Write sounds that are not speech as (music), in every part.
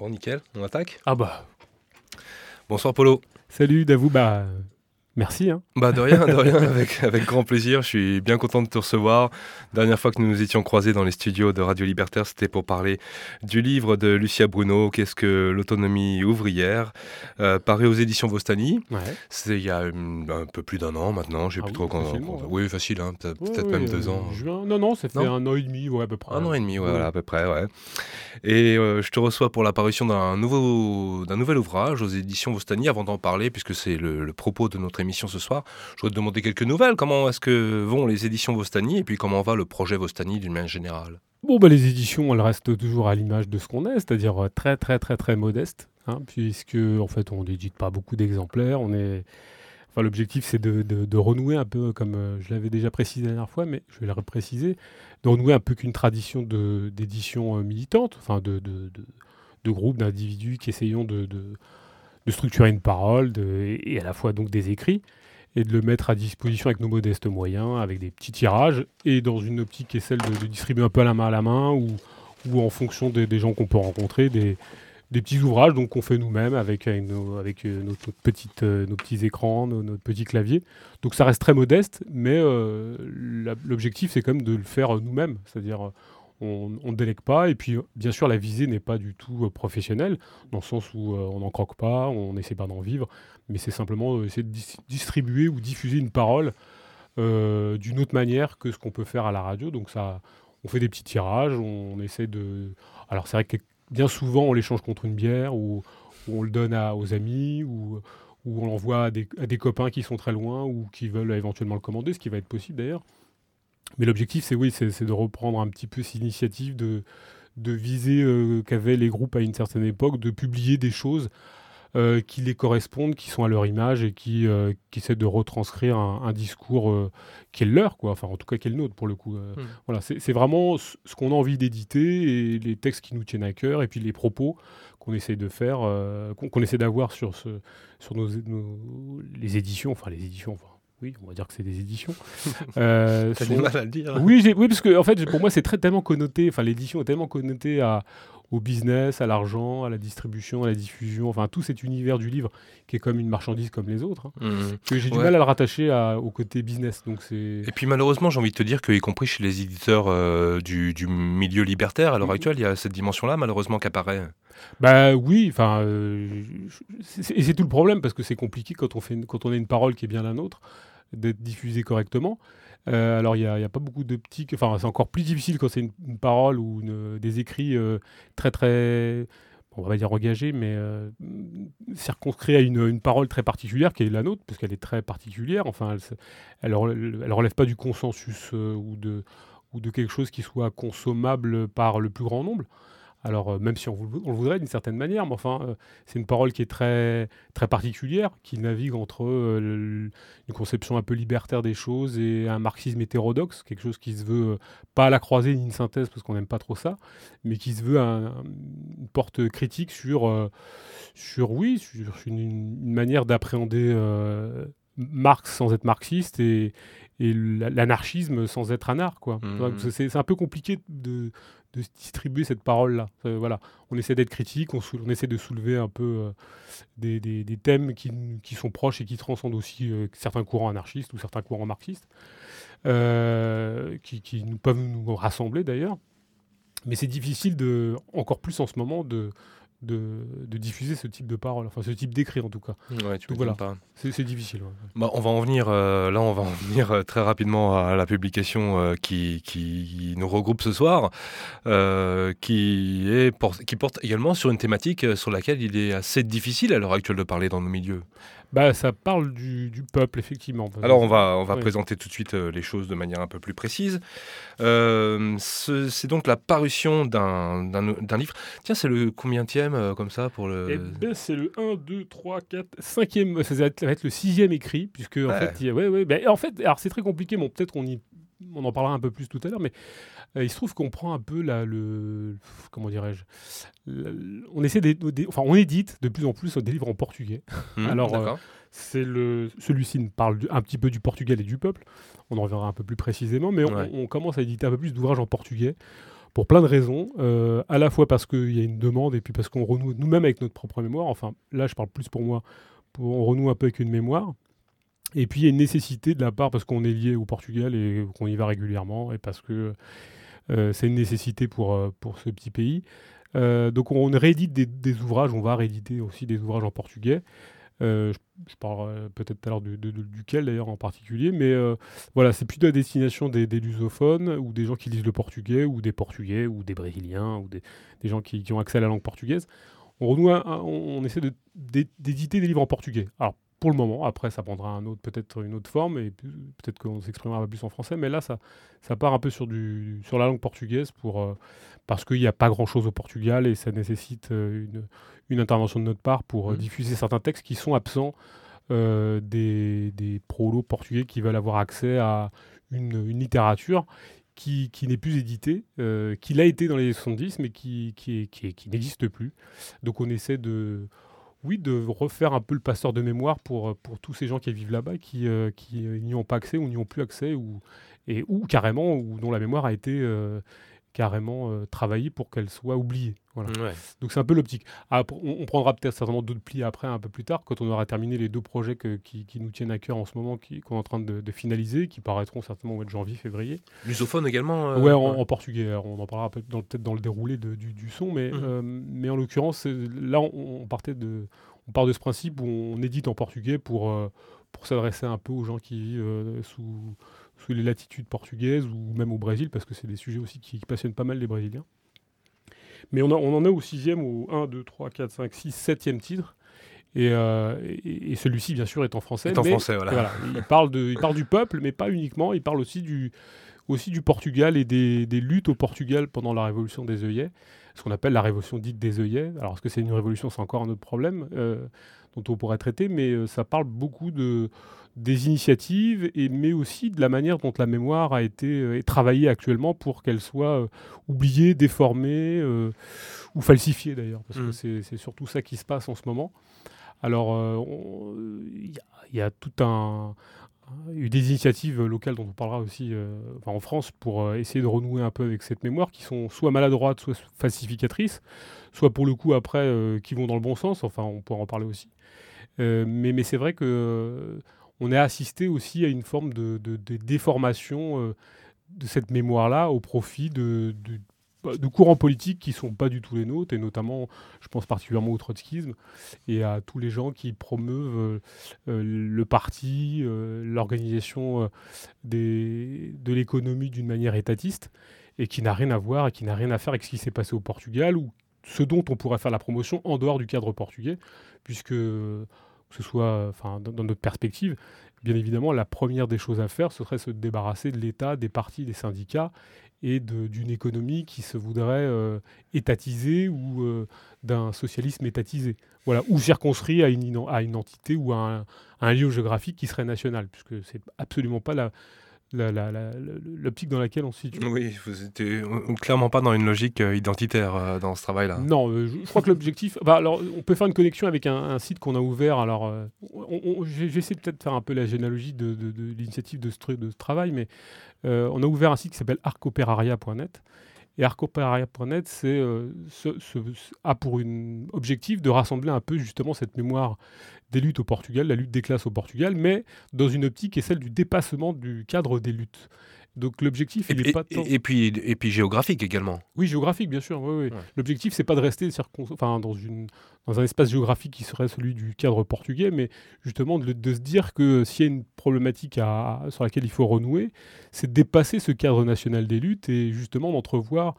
Bon, nickel, on attaque? Ah bah, Bonsoir Polo. salut Davou, bah merci. Hein. Bah de rien, de rien, (laughs) avec, avec grand plaisir. Je suis bien content de te recevoir. Dernière fois que nous nous étions croisés dans les studios de Radio Libertaire, c'était pour parler du livre de Lucia Bruno, Qu'est-ce que l'autonomie ouvrière, euh, paru aux éditions Vostani. Ouais. C'est il y a hum, un peu plus d'un an maintenant, je sais Ah plus oui, trop quand. Oui, facile, hein, peut- peut-être même ouais, deux euh, ans. juin- Non, non, ça fait Non? un an et demi, ouais, à peu près. Un an et demi, ouais, voilà, à peu près, ouais. Et euh, je te reçois pour la parution d'un nouveau, d'un nouvel ouvrage aux éditions Vostani. Avant d'en parler, puisque c'est le, le propos de notre émission ce soir, je voudrais te demander quelques nouvelles. Comment est-ce que vont les éditions Vostani et puis comment va le projet Vostani d'une manière générale? Bon, bah, les éditions, elles restent toujours à l'image de ce qu'on est, c'est-à-dire euh, très, très, très, très modeste, hein, puisque, en fait, on n'édite pas beaucoup d'exemplaires. On est... Enfin, l'objectif, c'est de, renouer un peu, comme euh, je l'avais déjà précisé la dernière fois, mais je vais le repréciser, de renouer un peu qu'une tradition d'édition euh, militante, enfin, de, de groupes, d'individus qui essayons de, de, structurer une parole et, à la fois donc des écrits et de le mettre à disposition avec nos modestes moyens, avec des petits tirages, et dans une optique qui est celle de, distribuer un peu à la main à la main, ou, ou en fonction des, gens qu'on peut rencontrer, des, des petits ouvrages donc qu'on fait nous-mêmes avec, avec, nos, avec euh, euh, nos petits écrans, nos, nos petits claviers. Donc ça reste très modeste, mais euh, l'objectif c'est quand même de le faire nous-mêmes, c'est-à-dire on ne délègue pas, et puis bien sûr la visée n'est pas du tout euh, professionnelle, dans le sens où euh, on n'en croque pas, on n'essaie pas d'en vivre, mais c'est simplement euh, essayer de dis- distribuer ou diffuser une parole d'une autre manière que ce qu'on peut faire à la radio. Donc ça, on fait des petits tirages, on, essaie de... Alors c'est vrai que bien souvent on l'échange contre une bière, ou, on le donne aux amis, ou, on l'envoie à à des copains qui sont très loin, ou qui veulent éventuellement le commander, ce qui va être possible d'ailleurs. Mais l'objectif, c'est oui, c'est de reprendre un petit peu cette initiative de, de viser euh, qu'avaient les groupes à une certaine époque, de publier des choses euh, qui les correspondent, qui sont à leur image et qui, euh, qui essaient de retranscrire un, un discours qui est le leur, quoi. Enfin, en tout cas, qui est le nôtre pour le coup. Euh, Mm. Voilà, c'est vraiment ce qu'on a envie d'éditer et les textes qui nous tiennent à cœur et puis les propos qu'on essaie de faire, qu'on essaie d'avoir sur, ce, sur nos, nos- les éditions, enfin les éditions, enfin, oui, on va dire que c'est des éditions. (laughs) Euh, T'as sont- du mal à le dire. oui, parce que en fait, pour moi, c'est très tellement connoté. Enfin, l'édition est tellement connotée à, au business, à l'argent, à la distribution, à la diffusion. Enfin, tout cet univers du livre qui est comme une marchandise comme les autres. hein, Mhm. que j'ai du Ouais. mal à le rattacher à- au côté business. Donc c'est. Et puis malheureusement, j'ai envie de te dire que, y compris chez les éditeurs euh, du, du milieu libertaire, à l'heure Mhm. actuelle, il y a cette dimension-là, malheureusement, qui apparaît. Bah oui. Enfin, euh, et c'est tout le problème parce que c'est compliqué quand on fait, une- quand on a une parole qui est bien la nôtre d'être diffusée correctement. Euh, alors, il n'y a, pas beaucoup d'optiques. Enfin, c'est encore plus difficile quand c'est une, parole ou des écrits euh, très, très. On va pas dire engagés, mais euh, circonscrits à une, parole très particulière qui est la nôtre, parce qu'elle est très particulière. Enfin, elle, elle relève pas du consensus de, ou de quelque chose qui soit consommable par le plus grand nombre. Alors, euh, même si on, vou- on le voudrait d'une certaine manière, mais enfin, euh, c'est une parole qui est très, très particulière, qui navigue entre euh, le- une conception un peu libertaire des choses et un marxisme hétérodoxe, quelque chose qui se veut pas à la croisée ni une synthèse parce qu'on n'aime pas trop ça, mais qui se veut un- une porte critique sur, sur oui, sur une, une manière d'appréhender Marx sans être marxiste et, et la- l'anarchisme sans être quoi. Tu vois, C'est c'est un peu compliqué de, de distribuer cette parole-là. Euh, voilà, on essaie d'être critique, on, essaie de soulever un peu euh, des, des- thèmes qui, qui sont proches et qui transcendent aussi euh, certains courants anarchistes ou certains courants marxistes, qui, qui nous peuvent nous rassembler d'ailleurs. Mais c'est difficile, de, encore plus en ce moment, de, de, de diffuser ce type de parole, enfin ce type d'écrit en tout cas. Ouais, tu Donc m'étonnes voilà. pas. C'est difficile. ouais. Bah, on va en venir, euh, là on va en venir euh, très rapidement à la publication euh, qui, qui nous regroupe ce soir, qui, est qui porte également sur une thématique sur laquelle il est assez difficile à l'heure actuelle de parler dans nos milieux. Bah, ça parle du, du peuple, effectivement. Alors on va, on va Oui. présenter tout de suite euh, les choses de manière un peu plus précise. Euh, ce- c'est donc la parution d'un livre. Tiens, c'est le combienième euh, comme ça pour le... Eh ben, c'est le 1, 2, 3, 4, 5e, ça va être, le sixième écrit, puisque en Ouais. fait, il y a- ouais, ouais, ben, en fait, alors c'est très compliqué, bon, peut-être qu'on y, on en parlera un peu plus tout à l'heure, mais euh, il se trouve qu'on prend un peu la, le, comment dirais-je, on essaie enfin, on édite de plus en plus des livres en portugais. Hmm, alors, euh. C'est le, celui-ci parle du- un petit peu du Portugal et du peuple. On en reviendra un peu plus précisément, mais on, Ouais. on commence à éditer un peu plus d'ouvrages en portugais pour plein de raisons, à la fois parce qu'il y a une demande et puis parce qu'on renoue nous-mêmes avec notre propre mémoire. Enfin, là, je parle plus pour moi, pour, on renoue un peu avec une mémoire. Et puis il y a une nécessité de la part parce qu'on est lié au Portugal et qu'on y va régulièrement et parce que euh, c'est une nécessité pour, euh, pour ce petit pays. Euh, donc on réédite des, ouvrages, on va rééditer aussi des ouvrages en portugais. je, parle peut-être tout à l'heure du, duquel d'ailleurs en particulier, mais voilà, c'est plutôt à destination des, lusophones ou des gens qui lisent le portugais ou des portugais ou des brésiliens ou des, gens qui, ont accès à la langue portugaise. On essaie d'éditer des livres en portugais. Alors pour le moment. Après, ça prendra un autre, peut-être une autre forme et peut-être qu'on s'exprimera plus en français. Mais là, ça, ça part un peu sur, du, sur la langue portugaise pour, euh, parce qu'il n'y a pas grand-chose au Portugal et ça nécessite euh, une, une, intervention de notre part pour euh, mmh. diffuser certains textes qui sont absents des, des prolos portugais qui veulent avoir accès à une, une littérature qui, qui n'est plus éditée, qui l'a été dans les 70, mais qui, qui, qui, qui n'existe plus. Donc on essaie de oui, de refaire un peu le passeur de mémoire pour, pour tous ces gens qui vivent là-bas, qui, euh, euh, n'y ont pas accès ou n'y ont plus accès, ou, et, ou carrément, ou dont la mémoire a été euh, carrément travaillée pour qu'elle soit oubliée. Donc c'est un peu l'optique. Ah, on, prendra peut-être certainement d'autres plis après, un peu plus tard, quand on aura terminé les deux projets qui, qui, nous tiennent à cœur en ce moment, qu'on est en train de, finaliser, qui paraîtront certainement au mois de janvier, février. Lusophone également Oui, en, portugais. On en parlera peut-être dans, le déroulé du, du, son, mais, mmh. mais en l'occurrence, là, on, partait de, on part de ce principe où on édite en portugais pour, pour s'adresser un peu aux gens qui vivent sous, sous les latitudes portugaises ou même au Brésil, parce que c'est des sujets aussi qui, passionnent pas mal les Brésiliens. Mais on, on en est au sixième, au 1, 2, 3, 4, 5, 6, septième titre. Et, et, celui-ci, bien sûr, est en français. Est en français, voilà. il, parle de, il parle du peuple, mais pas uniquement. Il parle aussi du, aussi du Portugal et des, des luttes au Portugal pendant la révolution des œillets, ce qu'on appelle la révolution dite des œillets. Alors, est-ce que c'est une révolution? C'est encore un autre problème euh, dont on pourrait traiter, mais euh, ça parle beaucoup de, des initiatives, et, mais aussi de la manière dont la mémoire a été euh, travaillée actuellement pour qu'elle soit euh, oubliée, déformée euh, ou falsifiée d'ailleurs, parce que mmh. c'est surtout ça qui se passe en ce moment. Alors, il y, a tout un, il y a eu des initiatives locales dont on parlera aussi en France pour essayer de renouer un peu avec cette mémoire qui sont soit maladroites, soit falsificatrices, soit pour le coup après qui vont dans le bon sens. Enfin, on pourra en parler aussi. mais, mais c'est vrai que on a assisté aussi à une forme de, déformation euh, de cette mémoire-là au profit de, bah, courants politiques qui ne sont pas du tout les nôtres, et notamment, je pense particulièrement au trotskisme, et à tous les gens qui promeuvent euh, euh, le parti, l'organisation de l'économie d'une manière étatiste, et qui n'a rien à voir, et qui n'a rien à faire avec ce qui s'est passé au Portugal, ou ce dont on pourrait faire la promotion en dehors du cadre portugais, puisque que ce soit enfin, dans, notre perspective, bien évidemment, la première des choses à faire, ce serait se débarrasser de l'État, des partis, des syndicats et d'une économie qui se voudrait euh, étatisée ou euh, d'un socialisme étatisé. Voilà, ou circonscrit à une, entité ou à un, lieu géographique qui serait national, puisque c'est absolument pas la, l'optique dans laquelle on se situe. Oui, vous étiez clairement pas dans une logique euh, identitaire euh, dans ce travail-là. Non, euh, je, crois que l'objectif. Bah, alors, on peut faire une connexion avec un, site qu'on a ouvert. Alors, j'essaie peut-être de faire un peu la généalogie de, l'initiative de ce travail, mais on a ouvert un site qui s'appelle arcoperaria.net. Et c'est, a pour une objectif de rassembler un peu justement cette mémoire des luttes au Portugal, la lutte des classes au Portugal, mais dans une optique qui est celle du dépassement du cadre des luttes. Donc l'objectif, il n'est pas tant... et, puis, et puis géographique également. Oui, géographique, bien sûr. Oui, oui. L'objectif, c'est pas de rester enfin, dans, une, dans un espace géographique qui serait celui du cadre portugais, mais justement de, de se dire que s'il y a une problématique à, sur laquelle il faut renouer, c'est de dépasser ce cadre national des luttes et justement d'entrevoir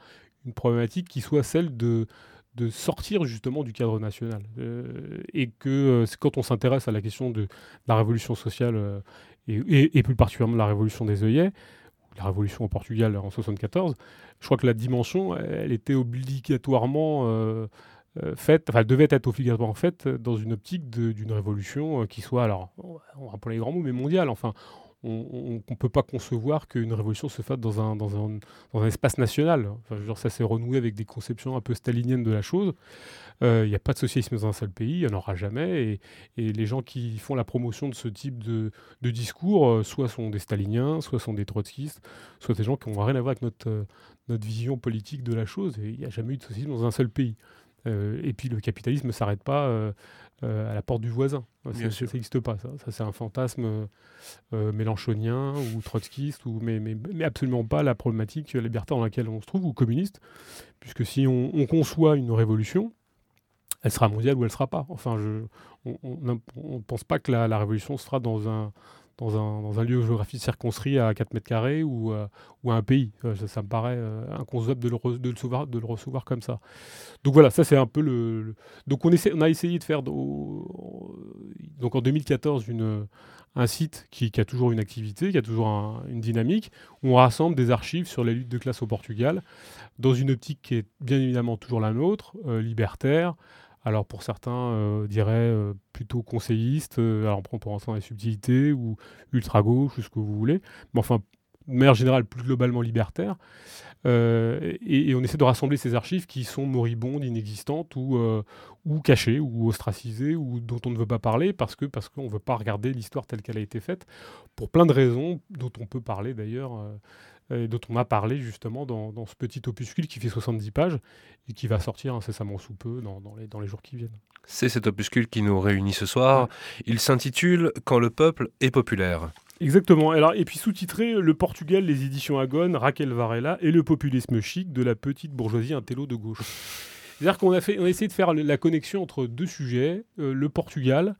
une problématique qui soit celle de de sortir justement du cadre national. Euh, et que euh, quand on s'intéresse à la question de, la révolution sociale, euh, et, plus particulièrement la révolution des œillets, la révolution au Portugal en 74, je crois que la dimension, elle était obligatoirement faite, enfin, elle devait être obligatoirement faite dans une optique d'une révolution qui soit, alors, on va les grands mots, mais mondiale. Enfin, on ne peut pas concevoir qu'une révolution se fasse dans un, dans un, dans un espace national. Enfin, genre, ça s'est renoué avec des conceptions un peu staliniennes de la chose. Il n'y a pas de socialisme dans un seul pays, il n'y en aura jamais. Et, les gens qui font la promotion de ce type de, discours, soit sont des staliniens, soit sont des trotskistes, soit des gens qui n'ont rien à voir avec notre, notre vision politique de la chose. Il n'y a jamais eu de socialisme dans un seul pays. Et puis le capitalisme ne s'arrête pas euh, à la porte du voisin. Ça n'existe pas, ça. ça c'est un fantasme euh, mélanchonien ou trotskiste, ou, mais, mais, mais, absolument pas la problématique libertaire dans laquelle on se trouve, ou communiste, puisque si on, on conçoit une révolution, elle sera mondiale ou elle ne sera pas. Enfin, je, on ne pense pas que la, la, révolution se fera dans un, dans un, lieu géographique circonscrit à 4 mètres carrés ou, euh, ou à un pays. Euh, ça, me paraît euh, inconcevable de le, de, le recevoir, comme ça. Donc voilà, ça c'est un peu le... Donc on, a essayé de faire donc en 2014 une, un site qui, a toujours une activité, qui a toujours un, une dynamique, où on rassemble des archives sur les luttes de classe au Portugal, dans une optique qui est bien évidemment toujours la nôtre, libertaire, alors pour certains, euh, diraient euh, plutôt conseillistes, euh, alors on peut dans les subtilités, ou ultra-gauche, ou ce que vous voulez, mais enfin, de manière générale, plus globalement libertaire. Et, et, on essaie de rassembler ces archives qui sont moribondes, inexistantes, ou, ou cachées, ou ostracisées, ou dont on ne veut pas parler, parce que parce qu'on ne veut pas regarder l'histoire telle qu'elle a été faite, pour plein de raisons, dont on peut parler d'ailleurs et dont on a parlé justement dans, dans, ce petit opuscule qui fait 70 pages et qui va sortir incessamment sous peu dans, dans, les, dans les, jours qui viennent. C'est cet opuscule qui nous réunit ce soir. Il s'intitule Quand le peuple est populaire. Exactement. Alors, et puis sous-titré Le Portugal, les éditions Agone, Raquel Varela et le populisme chic de la petite bourgeoisie intello de gauche. C'est-à-dire qu'on a, fait, on a essayé de faire la connexion entre deux sujets, euh, le Portugal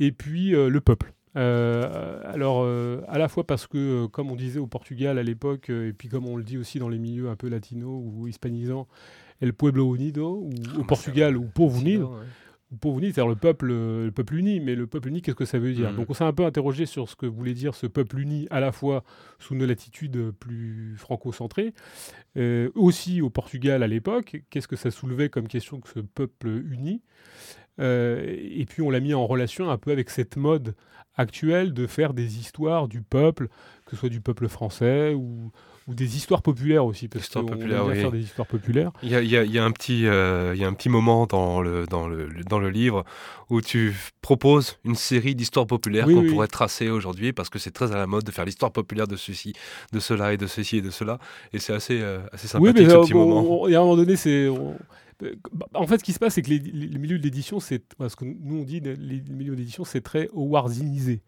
et puis euh, le peuple. Euh, alors, euh, à la fois parce que, euh, comme on disait au Portugal à l'époque, et puis comme on le dit aussi dans les milieux un peu latinos ou hispanisants, El Pueblo Unido, ou au ah, Portugal, ou Povo Unido, Povo Unido, c'est-à-dire le peuple, le peuple uni. Mais le peuple uni, qu'est-ce que ça veut dire? Mm. Donc, on s'est un peu interrogé sur ce que voulait dire ce peuple uni, à la fois sous une latitude plus franco-centrée, aussi au Portugal à l'époque, qu'est-ce que ça soulevait comme question que ce peuple uni? Et puis on l'a mis en relation un peu avec cette mode actuelle de faire des histoires du peuple, que ce soit du peuple français ou, ou des histoires populaires aussi, parce qu'on bien faire des histoires populaires. Il y a, y a, y a un, petit, euh, y a un petit moment dans le, dans, le, dans le livre où tu proposes une série d'histoires populaires qu'on oui. pourrait tracer aujourd'hui, parce que c'est très à la mode de faire l'histoire populaire de ceci, de cela et de ceci et de cela, et c'est assez, euh, assez sympathique oui, mais, ce euh, petit moment. On, et à un moment donné, c'est... En fait, ce qui se passe, c'est que les, les milieux de l'édition, c'est ce que nous on dit, les milieux d'édition, c'est très howardinisé.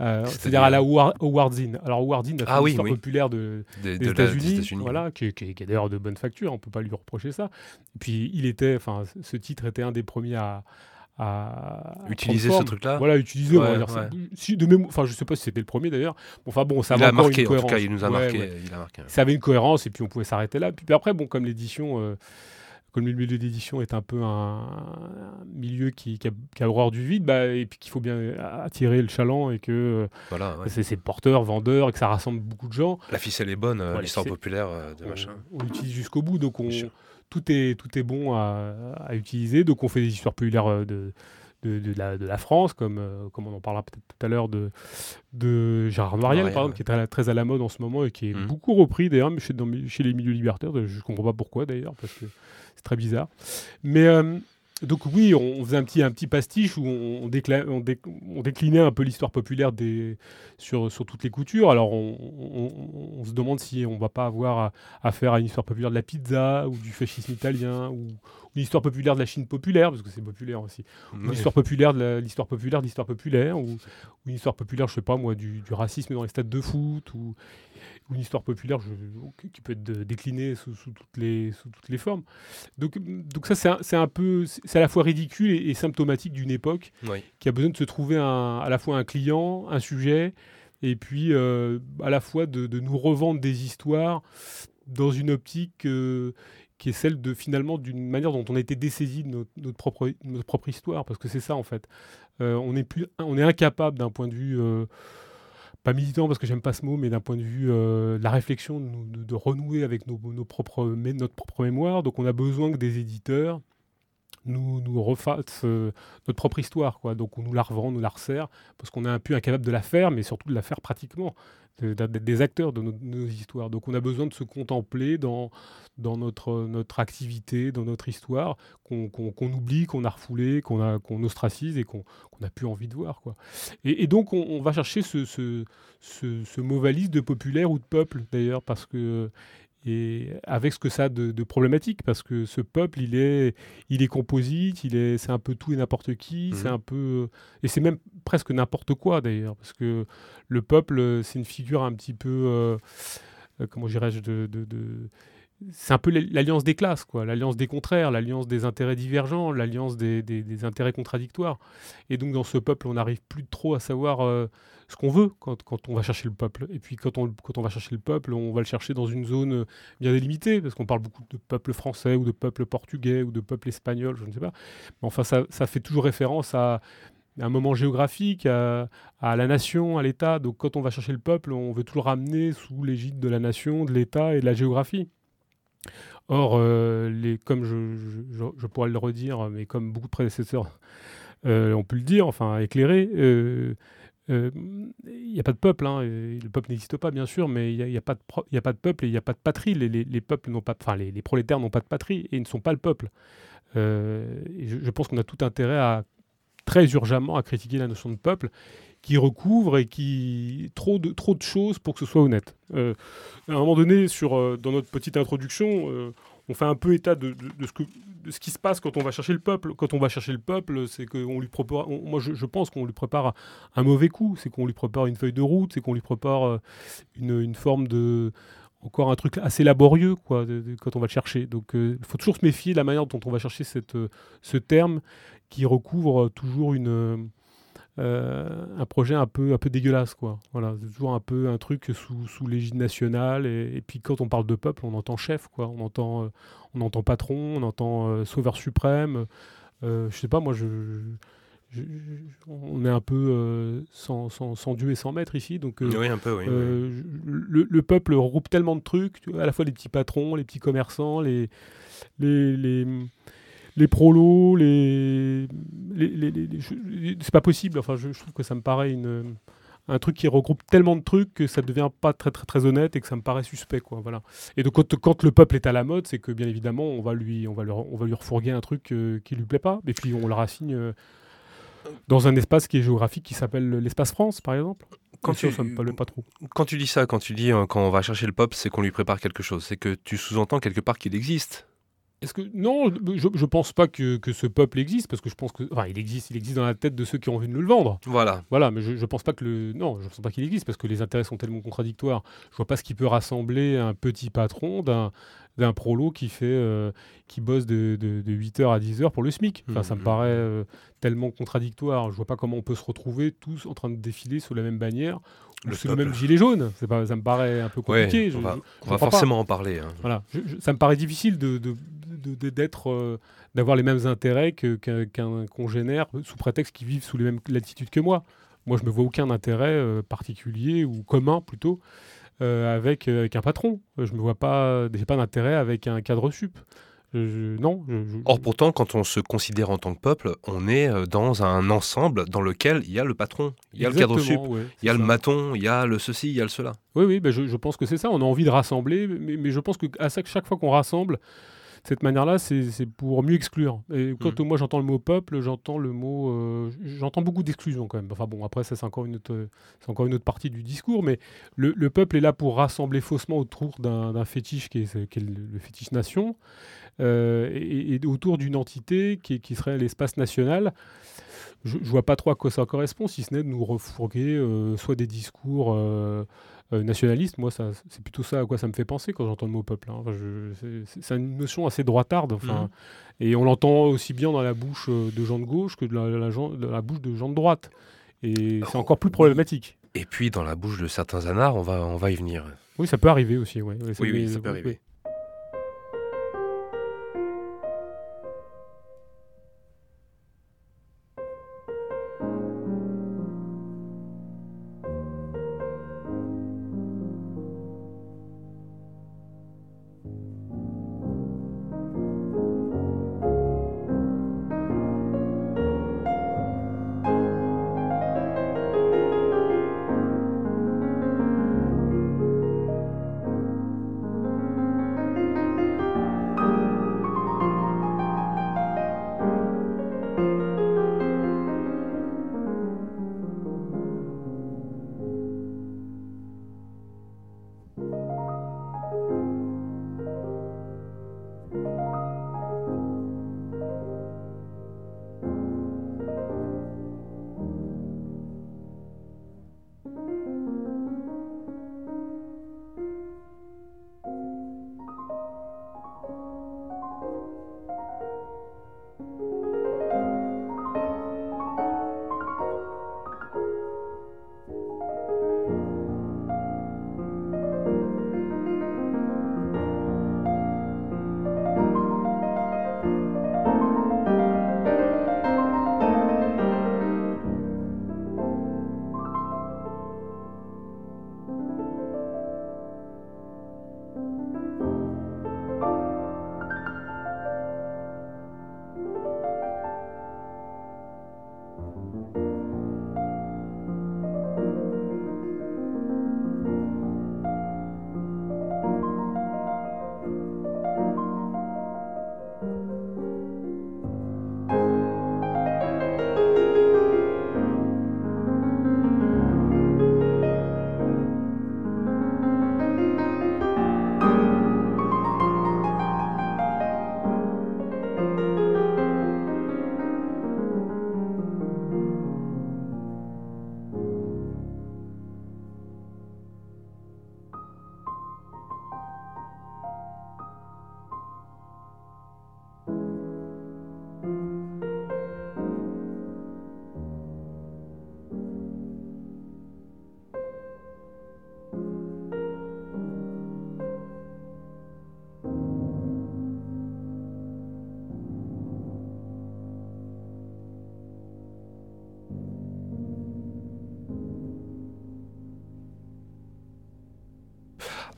Euh, c'est-à-dire à la Howardine. Alors Howardine a fait ah, oui, oui. populaire de, des, États-Unis, voilà, qui, qui, qui est d'ailleurs de bonne facture, on peut pas lui reprocher ça. Et puis il était, enfin, ce titre était un des premiers à, à utiliser ce truc-là. Voilà, utiliser. Ouais, ouais. si, de même, enfin, je sais pas si c'était le premier d'ailleurs. Enfin bon, ça il a marqué. Une cohérence. En tout cas, il nous a marqué. Il a marqué ça avait une cohérence et puis on pouvait s'arrêter là. Puis, puis après, bon, comme l'édition. Euh, comme le milieu d'édition est un peu un, un milieu qui, qui, a, qui, a, horreur du vide, bah, et puis qu'il faut bien attirer le chaland et que voilà, ouais. c'est porteur, vendeur, et que ça rassemble beaucoup de gens. La ficelle est bonne, euh, l'histoire populaire euh, de on, machin. On l'utilise jusqu'au bout, donc on, tout, est, tout est bon à, à, utiliser. Donc on fait des histoires populaires euh, de, de, de, la, de, la, France, comme, euh, comme on en parlera peut-être tout à l'heure de, de Gérard Noiriel, par exemple, ouais. qui est très, très, à la mode en ce moment et qui est mmh. beaucoup repris d'ailleurs chez, chez les milieux libertaires. Je ne comprends pas pourquoi d'ailleurs, parce que c'est très bizarre. Mais euh, donc oui, on faisait un petit, un petit pastiche où on, on, décla on, dé on déclinait un peu l'histoire populaire des, sur, sur toutes les coutures. Alors on, se demande si on va pas avoir affaire à, à, une histoire populaire de la pizza ou du fascisme italien ou, une histoire populaire de la Chine populaire, parce que c'est populaire aussi. Une histoire populaire de l'histoire populaire de l'histoire populaire, ou, ou, une histoire populaire, je sais pas moi, du, du racisme dans les stades de foot, ou, ou une histoire populaire je, qui peut être déclinée sous, sous, toutes les, sous toutes les formes. Donc, donc ça, c'est un, un, peu, c'est à la fois ridicule et, et symptomatique d'une époque oui. qui a besoin de se trouver un, à la fois un client, un sujet, et puis euh, à la fois de, de, nous revendre des histoires dans une optique euh, qui est celle de finalement d'une manière dont on a été dessaisi de notre, notre, propre, notre propre histoire, parce que c'est ça en fait. Euh, on, est plus, on est incapable d'un point de vue pas militant parce que j'aime pas ce mot, mais d'un point de vue euh, de la réflexion, de, renouer avec nos, propres, notre propre mémoire. Donc on a besoin que des éditeurs nous, nous refasse notre propre histoire. Quoi. Donc on nous la revend, nous la resserre, parce qu'on est un peu incapable de la faire, mais surtout de la faire pratiquement d'être des acteurs de nos, histoires. Donc on a besoin de se contempler dans, dans notre, notre activité, dans notre histoire, qu'on oublie, qu'on a refoulé, qu'on qu'on ostracise et qu'on n'a plus envie de voir. Quoi. Et, donc on, va chercher ce, ce, ce, ce mot valise de populaire ou de peuple, d'ailleurs, parce que et avec ce que ça a de, problématique, parce que ce peuple, il est, il est composite, il est, c'est un peu tout et n'importe qui, c'est mmh un peu, et c'est même presque n'importe quoi d'ailleurs, parce que le peuple, c'est une figure un petit peu, euh, euh, comment dirais-je, de, de, de c'est un peu l'alliance des classes, quoi, l'alliance des contraires, l'alliance des intérêts divergents, l'alliance des, des, intérêts contradictoires. Et donc dans ce peuple, on n'arrive plus trop à savoir euh, ce qu'on veut quand, quand, on va chercher le peuple. Et puis quand on, quand on va chercher le peuple, on va le chercher dans une zone euh, bien délimitée, parce qu'on parle beaucoup de peuple français ou de peuple portugais ou de peuple espagnol, je ne sais pas. Mais enfin, ça, ça fait toujours référence à un moment géographique, à, à la nation, à l'État. Donc quand on va chercher le peuple, on veut toujours ramener sous l'égide de la nation, de l'État et de la géographie. Or, euh, comme je, pourrais le redire, mais comme beaucoup de prédécesseurs euh, ont pu le dire, enfin éclairé, euh, il n'y a pas de peuple. Hein, le peuple n'existe pas, bien sûr, mais il n'y a, pas de peuple et il n'y a pas de patrie. Les, les, peuples n'ont pas, les, prolétaires n'ont pas de patrie et ils ne sont pas le peuple. et je, pense qu'on a tout intérêt à très urgemment à critiquer la notion de peuple qui recouvre et qui trop de trop de choses pour que ce soit honnête. Euh, à un moment donné, sur euh, dans notre petite introduction, euh, on fait un peu état de, ce que, de, ce qui se passe quand on va chercher le peuple. Quand on va chercher le peuple, c'est qu'on lui prépare. moi, je, pense qu'on lui prépare un mauvais coup. C'est qu'on lui prépare une feuille de route. C'est qu'on lui prépare une, une, forme de encore un truc assez laborieux quoi, quand on va le chercher. Donc il faut toujours se méfier de la manière dont on va chercher cette, ce terme qui recouvre toujours une, euh, un projet un peu, un peu dégueulasse. Quoi. Voilà, c'est toujours un peu un truc sous, sous l'égide nationale. Et, puis quand on parle de peuple, on entend chef, quoi. On, entend, euh, on entend patron, on entend euh, sauveur suprême. je sais pas, moi, je, on est un peu sans, sans, sans, Dieu et sans maître ici. Donc, oui, un peu, oui, le, le, peuple regroupe tellement de trucs, à la fois les petits patrons, les petits commerçants, les, les, les les prolos, les, c'est pas possible. Enfin, je, trouve que ça me paraît une, un truc qui regroupe tellement de trucs que ça devient pas très très très honnête et que ça me paraît suspect, quoi. Voilà. Et donc quand, le peuple est à la mode, c'est que bien évidemment on va lui on va on va lui refourguer un truc euh, qui lui plaît pas, et puis on le rassigne euh, dans un espace qui est géographique qui s'appelle l'espace France, par exemple. Quand tu, ça me plaît pas trop. Quand tu dis ça, quand tu dis euh, quand on va chercher le peuple, c'est qu'on lui prépare quelque chose. C'est que tu sous-entends quelque part qu'il existe. Est-ce que non, je, ne pense pas que, que, ce peuple existe parce que je pense que enfin il existe, il existe dans la tête de ceux qui ont envie de nous le vendre. Voilà. Voilà, mais je, ne pense pas que le non, je pense pas qu'il existe parce que les intérêts sont tellement contradictoires. Je vois pas ce qui peut rassembler un petit patron d'un d'un prolo qui fait euh, qui bosse de, de, 8h à 10h pour le SMIC. Enfin, ça me mmh. paraît euh, tellement contradictoire. Je vois pas comment on peut se retrouver tous en train de défiler sous la même bannière c'est le même gilet jaune. Pas, ça me paraît un peu compliqué. on va, forcément en parler. Hein. Voilà, ça me paraît difficile de, d'être, euh, d'avoir les mêmes intérêts qu'un, congénère sous prétexte qu'ils vivent sous les mêmes latitudes que moi. Moi, je ne me vois aucun intérêt euh, particulier ou commun plutôt euh, avec, avec un patron. Je ne me vois pas, j'ai pas d'intérêt avec un cadre sup non. Or pourtant, quand on se considère en tant que peuple, on est euh, dans un ensemble dans lequel il y a le patron, il y a le cadre sup, il y a le maton, il y a le ceci, il y a le cela. Oui, oui, ben je, pense que c'est ça. On a envie de rassembler, mais, mais je pense que à chaque fois qu'on rassemble, cette manière-là, c'est pour mieux exclure. Et quand mmh. moi j'entends le mot peuple, j'entends le mot, euh, j'entends beaucoup d'exclusion quand même. Enfin bon, après ça c'est encore une autre, c'est encore une autre partie du discours, mais le, peuple est là pour rassembler faussement autour d'un fétiche qui est, qui est, le fétiche nation. Euh, et, autour d'une entité qui, serait l'espace national. Je, ne vois pas trop à quoi ça correspond, si ce n'est de nous refourguer euh, soit des discours euh, nationalistes. Moi, c'est plutôt ça à quoi ça me fait penser quand j'entends le mot peuple. Hein. c'est une notion assez droitarde. Enfin, mmh. Et on l'entend aussi bien dans la bouche de gens de gauche que de la, la bouche de gens de droite. Et c'est encore plus problématique. Et puis dans la bouche de certains anards, on va, on va y venir. Oui, ça peut arriver aussi. oui, oui, ça peut arriver.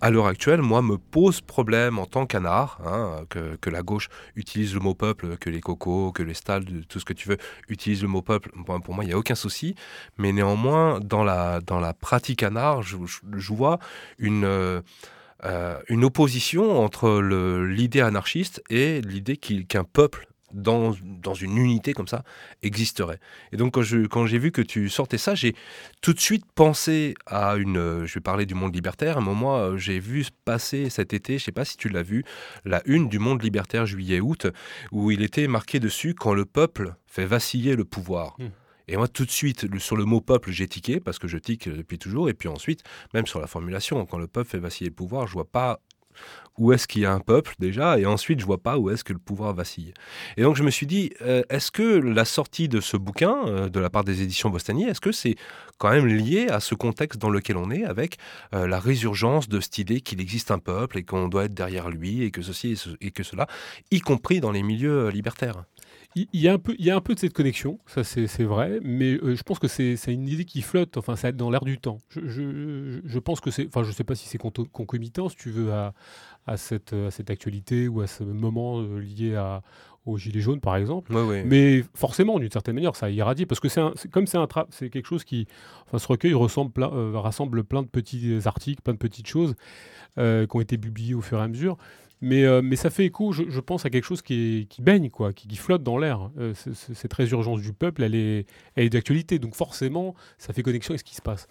À l'heure actuelle, moi, me pose problème en tant qu'anard, hein, que, la gauche utilise le mot peuple, que les cocos, que les stalls, tout ce que tu veux, utilisent le mot peuple. pour moi, il n'y a aucun souci. Mais néanmoins, dans la, dans la pratique anard, je, vois une... Euh, une opposition entre l'idée anarchiste et l'idée qu'un peuple dans, dans, une unité comme ça existerait. Et donc quand, je, quand j'ai vu que tu sortais ça, j'ai tout de suite pensé à une... Je vais parler du monde libertaire. À un moment, j'ai vu passer cet été, je ne sais pas si tu l'as vu, la une du monde libertaire juillet-août, où il était marqué dessus quand le peuple fait vaciller le pouvoir. Hmm. Et moi, tout de suite, sur le mot peuple, j'ai tiqué, parce que je tique depuis toujours. Et puis ensuite, même sur la formulation, quand le peuple fait vaciller le pouvoir, je vois pas où est-ce qu'il y a un peuple déjà, et ensuite je vois pas où est-ce que le pouvoir vacille. Et donc je me suis dit, euh, est-ce que la sortie de ce bouquin euh, de la part des éditions Bostani, est-ce que c'est quand même lié à ce contexte dans lequel on est, avec euh, la résurgence de cette idée qu'il existe un peuple et qu'on doit être derrière lui, et que ceci et, que cela, y compris dans les milieux libertaires? Il y, a un peu, il y a un peu de cette connexion, ça c'est vrai, mais je pense que c'est une idée qui flotte, enfin ça dans l'air du temps. Je, je, je, pense que c'est, enfin je sais pas si c'est concomitant, si tu veux, à, à cette, à cette actualité ou à ce moment euh, lié à, aux Gilets jaunes, par exemple. Mais forcément, d'une certaine manière, ça irradie, parce que c'est comme c'est un c'est quelque chose qui, enfin, ce recueil ressemble plein, euh, rassemble plein de petits articles, plein de petites choses euh, qui ont été publiées au fur et à mesure. Mais, euh, mais ça fait écho, je, pense, à quelque chose qui, baigne, quoi, qui, flotte dans l'air. Euh, cette résurgence du peuple, elle est, elle est d'actualité. Donc forcément, ça fait connexion avec ce qui se passe.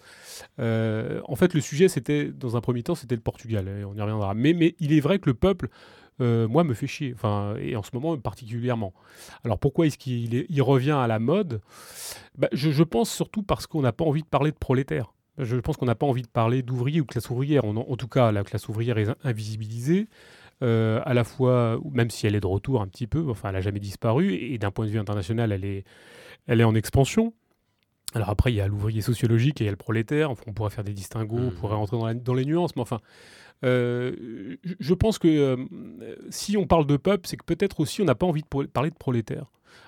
Euh, en fait, le sujet, c'était, dans un premier temps, c'était le Portugal. On y reviendra. Mais, il est vrai que le peuple, moi, me fait chier. Enfin, et en ce moment particulièrement. Alors pourquoi est-ce qu'il il revient à la mode? Bah, je, pense surtout parce qu'on n'a pas envie de parler de prolétaires. Je pense qu'on n'a pas envie de parler d'ouvriers ou de classe ouvrière. en, tout cas, la classe ouvrière est invisibilisée. Euh, à la fois, même si elle est de retour un petit peu, enfin elle n'a jamais disparu, et d'un point de vue international, elle est, elle est en expansion. Alors après, il y a l'ouvrier sociologique et il y a le prolétaire, enfin, on pourrait faire des distinguos, on pourrait mmh. rentrer dans, dans les nuances, mais enfin, je pense que euh, si on parle de peuple, c'est que peut-être aussi on n'a pas envie de parler de prolétaire.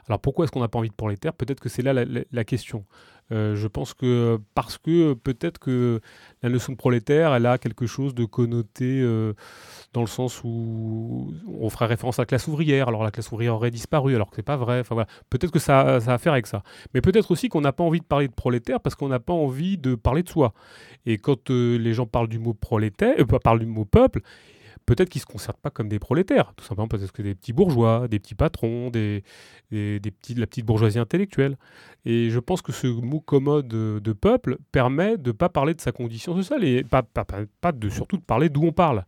Alors pourquoi est-ce qu'on n'a pas envie de prolétaire Peut-être que c'est là la, question. je pense que parce que peut-être que la notion de prolétaire, elle a quelque chose de connoté dans le sens où on ferait référence à la classe ouvrière, alors la classe ouvrière aurait disparu, alors que c'est pas vrai. Enfin, voilà. Peut-être que ça, a à faire avec ça. Mais peut-être aussi qu'on n'a pas envie de parler de prolétaire parce qu'on n'a pas envie de parler de soi. Et quand euh, les gens parlent du mot prolétaire, euh, parlent du mot peuple, peut-être qu'ils ne se concertent pas comme des prolétaires, tout simplement parce que des petits bourgeois, des petits patrons, des, des, petits, de la petite bourgeoisie intellectuelle. Et je pense que ce mot commode de, peuple permet de ne pas parler de sa condition sociale et pas, pas, pas de, surtout de parler d'où on parle.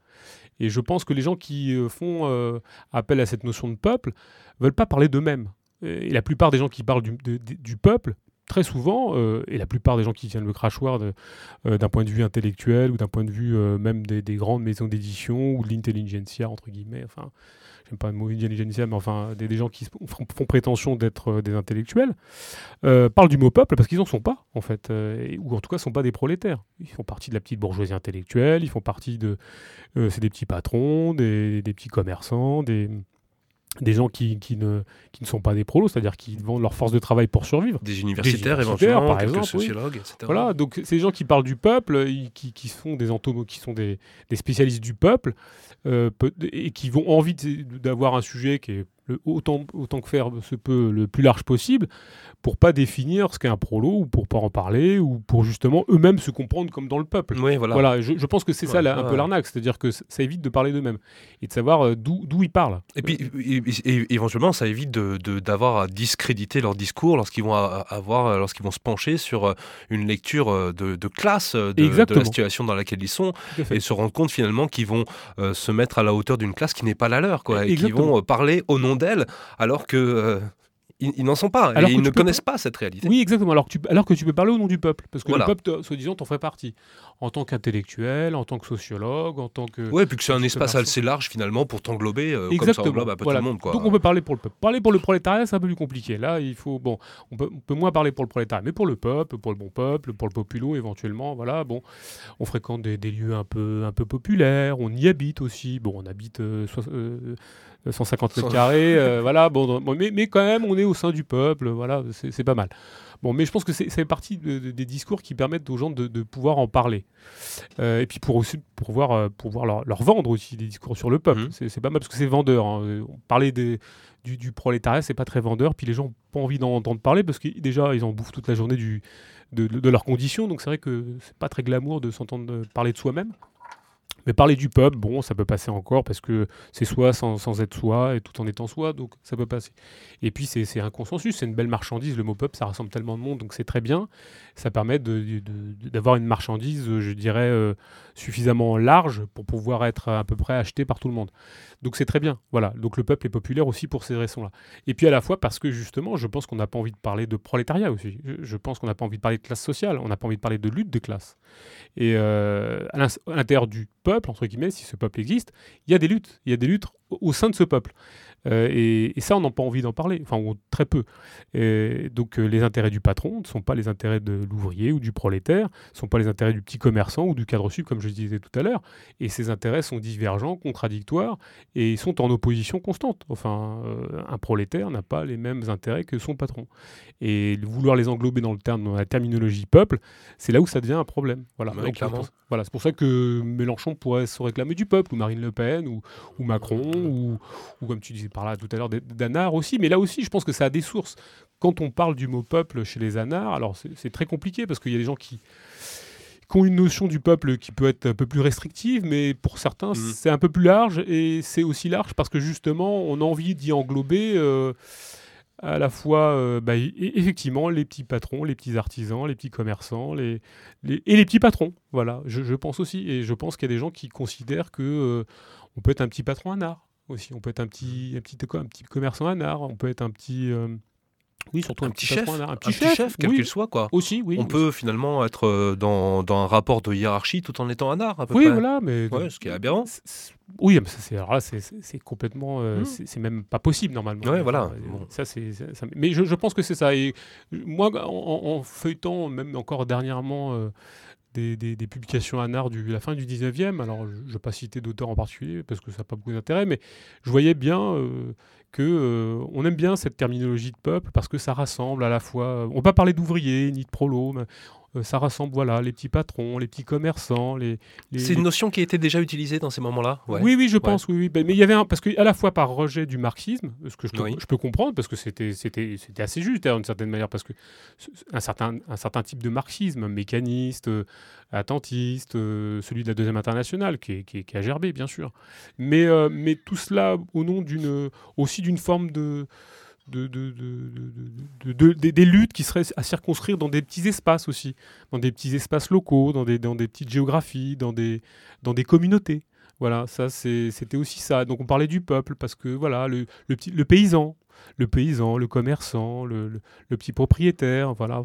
Et je pense que les gens qui euh, font euh, appel à cette notion de peuple veulent pas parler d'eux-mêmes. Et la plupart des gens qui parlent du, peuple, très souvent, euh, et la plupart des gens qui viennent le crachoir d'un point de vue intellectuel ou d'un point de vue même des, des, grandes maisons d'édition ou de l'intelligentsia, entre guillemets, enfin, pas un mot intelligentsia, mais enfin des, gens qui font, prétention d'être euh, des intellectuels, euh, parlent du mot peuple parce qu'ils n'en sont pas, en fait, euh, ou en tout cas ne sont pas des prolétaires. Ils font partie de la petite bourgeoisie intellectuelle, ils font partie de... c'est des petits patrons, des petits commerçants, des des gens qui, qui, ne, qui ne sont pas des prolos, c'est-à-dire qui vendent leur force de travail pour survivre. Des universitaires, éventuellement, par exemple, sociologues, etc. Voilà, donc ces gens qui parlent du peuple, qui, qui sont des entomos, qui sont des, des spécialistes du peuple, euh, et qui vont envie d'avoir un sujet qui est autant, autant que faire se peut le plus large possible, pour pas définir ce qu'est un prolo, ou pour pas en parler, ou pour justement eux-mêmes se comprendre comme dans le peuple. Oui, voilà. voilà je, je pense que c'est ça un peu l'arnaque, c'est-à-dire que ça évite de parler d'eux-mêmes, et de savoir euh, d'où ils parlent. Et puis, éventuellement, ça évite d'avoir de, à discréditer leur discours lorsqu'ils vont avoir, lorsqu'ils vont se pencher sur euh, une lecture euh, de, de classe de, de, la situation dans laquelle ils sont, et se rendre compte finalement qu'ils vont se mettre à la hauteur d'une classe qui n'est pas la leur, quoi, et qu'ils vont parler au nom d'elle, alors que euh, ils, n'en sont pas. Alors et ils ne connaissent pas cette réalité. Oui, exactement. Alors que, tu, alors que tu peux parler au nom du peuple. Parce que le peuple, soi-disant, t'en fait partie. En tant qu'intellectuel, en tant que sociologue, en tant que. Oui, puis que c'est un espace assez large finalement pour t'englober. Euh, comme ça englobe un peu tout le monde. Quoi. Donc on peut parler pour le peuple. Parler pour le prolétariat, c'est un peu plus compliqué. Là, il faut. Bon, on peut, on peut moins parler pour le prolétariat, mais pour le peuple, pour le bon peuple, pour le populo éventuellement. Voilà, bon. On fréquente des, lieux un peu, un peu populaires. On y habite aussi. Bon, on habite. Euh, 150 mètres carrés, (laughs) voilà, bon, mais, mais, quand même, on est au sein du peuple, voilà, c'est pas mal. Bon, mais je pense que c'est fait partie des discours qui permettent aux gens de, pouvoir en parler. et puis pour aussi pouvoir, pouvoir leur, vendre aussi des discours sur le peuple. Mmh. C'est pas mal parce que c'est vendeur. Hein. Parler des, du, du prolétariat, c'est pas très vendeur. Puis les gens n'ont pas envie d'en entendre parler parce que déjà, ils en bouffent toute la journée du, de, de leurs conditions. Donc c'est vrai que c'est pas très glamour de s'entendre parler de soi-même. Mais parler du peuple, bon, ça peut passer encore parce que c'est soi sans, être soi et tout en étant soi, donc ça peut passer. Et puis c'est un consensus, c'est une belle marchandise. Le mot peuple, ça rassemble tellement de monde, donc c'est très bien. Ça permet d'avoir une marchandise, je dirais, euh, suffisamment large pour pouvoir être à peu près acheté par tout le monde. Donc c'est très bien. Voilà. Donc le peuple est populaire aussi pour ces raisons-là. Et puis à la fois parce que justement, je pense qu'on n'a pas envie de parler de prolétariat aussi. Je, pense qu'on n'a pas envie de parler de classe sociale. On n'a pas envie de parler de lutte des classes. Et euh, à l'intérieur du peuple, entre guillemets, si ce peuple existe, il y a des luttes. Il y a des luttes au sein de ce peuple. Euh, et, ça, on n'a pas envie d'en parler, enfin, très peu. donc, euh, les intérêts du patron ne sont pas les intérêts de l'ouvrier ou du prolétaire, ne sont pas les intérêts du petit commerçant ou du cadre sup, comme je disais tout à l'heure. Et ces intérêts sont divergents, contradictoires, et ils sont en opposition constante. Enfin, euh, un prolétaire n'a pas les mêmes intérêts que son patron. Et vouloir les englober dans, le terme, dans la terminologie peuple, c'est là où ça devient un problème. Voilà. voilà, c'est pour ça que Mélenchon pourrait se réclamer du peuple, ou Marine Le Pen, ou, ou Macron, ou, ou comme tu disais par là tout à l'heure d'Anard aussi, mais là aussi, je pense que ça a des sources. Quand on parle du mot peuple chez les Anards, alors c'est très compliqué parce qu'il y a des gens qui, ont une notion du peuple qui peut être un peu plus restrictive, mais pour certains, mmh. c'est un peu plus large et c'est aussi large parce que justement, on a envie d'y englober. Euh, à la fois, euh, bah, effectivement, les petits patrons, les petits artisans, les petits commerçants, les, et les petits patrons. Voilà, je, pense aussi. Et je pense qu'il y a des gens qui considèrent que euh, on peut être un petit patron art aussi. On peut être un petit, un petit, un petit commerçant à art, on peut être un petit. Euh, oui, surtout un, petit, chef, un, petit, chef, quel qu'il soit, quoi. Aussi, oui. On peut finalement être euh, dans, dans, un rapport de hiérarchie tout en étant un art, à peu oui, près. voilà, mais ce qui est aberrant. Oui, mais ça, c'est là, c'est complètement, euh, mmh. c'est même pas possible normalement. Ouais, voilà. Ça, c'est, mais je, je, pense que c'est ça. Et moi, en, feuilletant, même encore dernièrement des, publications à art de la fin du 19e. Alors, je ne vais pas citer d'auteur en particulier parce que ça n'a pas beaucoup d'intérêt, mais je voyais bien euh, que euh, on aime bien cette terminologie de peuple parce que ça rassemble à la fois. On ne va pas parler d'ouvriers ni de prolos, mais ça rassemble voilà, les petits patrons, les petits commerçants. Les, c'est une notion qui été déjà utilisée dans ces moments-là? Oui, oui, je pense, oui, oui. Ben, mais il y avait un, parce qu'à la fois par rejet du marxisme, ce que je, je peux comprendre, parce que c'était, c'était, c'était assez juste d'une certaine manière, parce que un certain, un certain type de marxisme, mécaniste, euh, attentiste, euh, celui de la Deuxième Internationale, qui, qui, qui a gerbé, bien sûr. Mais, mais tout cela au nom d'une, aussi d'une forme de de, de, des luttes qui seraient à circonscrire dans des petits espaces aussi, dans des petits espaces locaux, dans des, dans des petites géographies, dans des, dans des communautés. Voilà, ça c'était aussi ça. Donc on parlait du peuple parce que voilà, le, le, petit, le paysan, le paysan, le commerçant, le, petit propriétaire, voilà,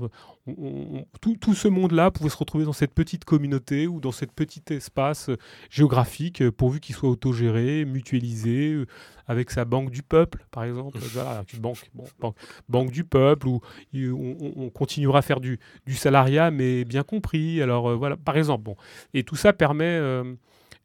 tout, ce monde-là pouvait se retrouver dans cette petite communauté ou dans cet petit espace géographique, euh, pourvu qu'il soit autogéré, mutualisé, euh, avec sa banque du peuple, par exemple, banque, banque, du peuple, où on, continuera à faire du, salariat, mais bien compris. Alors euh, voilà, par exemple, bon, et tout ça permet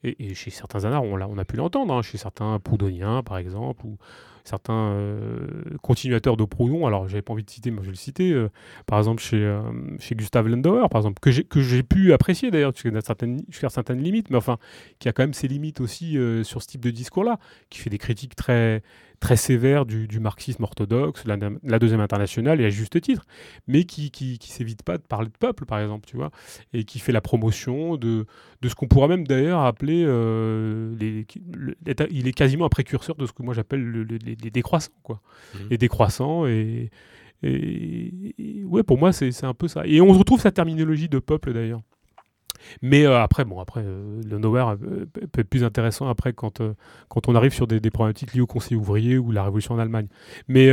et, chez certains anards, on, a, on a pu l'entendre, hein, chez certains Proudhoniens, par exemple, ou certains euh, continuateurs de Proudhon. Alors, j'avais pas envie de citer, mais je vais le citer. Euh, par exemple, chez, euh, chez Gustave Lendauer, par exemple, que j'ai pu apprécier d'ailleurs, jusqu'à certaines, certaines limites, mais enfin, qui a quand même ses limites aussi sur ce type de discours-là, qui fait des critiques très, très sévère du, marxisme orthodoxe, la, la, deuxième internationale, et à juste titre, mais qui, qui, s'évite pas de parler de peuple, par exemple, tu vois, et qui fait la promotion de, de ce qu'on pourrait même d'ailleurs appeler, euh, les, il est quasiment un précurseur de ce que moi j'appelle les, décroissants, quoi. Mmh. Les décroissants, et, et, ouais, pour moi, c'est un peu ça. Et on retrouve sa terminologie de peuple, d'ailleurs. Mais euh, après, bon, après, euh, le nowhere euh, peut être plus intéressant après quand, quand on arrive sur des, problématiques liées au Conseil ouvrier ou la Révolution en Allemagne. Mais,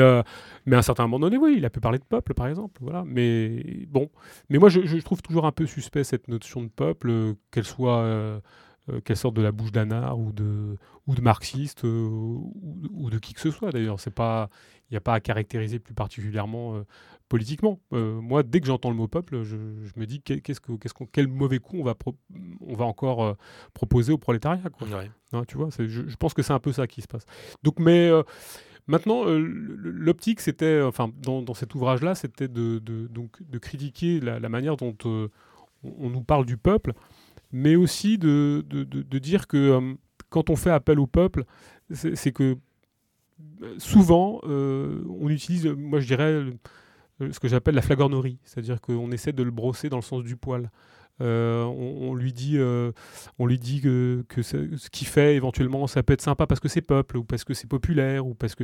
mais à un certain moment donné, oui, il a pu parler de peuple, par exemple. Voilà. Mais bon, mais moi, je, trouve toujours un peu suspect cette notion de peuple, qu'elle soit qu'elle sorte de la bouche d'Anard ou de, ou de marxiste ou, de qui que ce soit d'ailleurs. Il n'y a pas à caractériser plus particulièrement politiquement. moi, dès que j'entends le mot peuple, je, me dis qu'est-ce que, qu'est-ce quel mauvais coup on va, on va encore proposer au prolétariat. Quoi. Hein, tu vois, je, je, pense que c'est un peu ça qui se passe. Donc, mais Maintenant, euh, l'optique, c'était, enfin, dans, cet ouvrage-là, c'était de, donc, de critiquer la, manière dont euh, on nous parle du peuple, mais aussi de, dire que euh, quand on fait appel au peuple, c'est que souvent, on utilise, moi je dirais, ce que j'appelle la flagornerie, c'est-à-dire qu'on essaie de le brosser dans le sens du poil. Euh, on, lui dit, euh, on lui dit que, ce qu'il fait éventuellement ça peut être sympa parce que c'est peuple ou parce que c'est populaire ou parce que.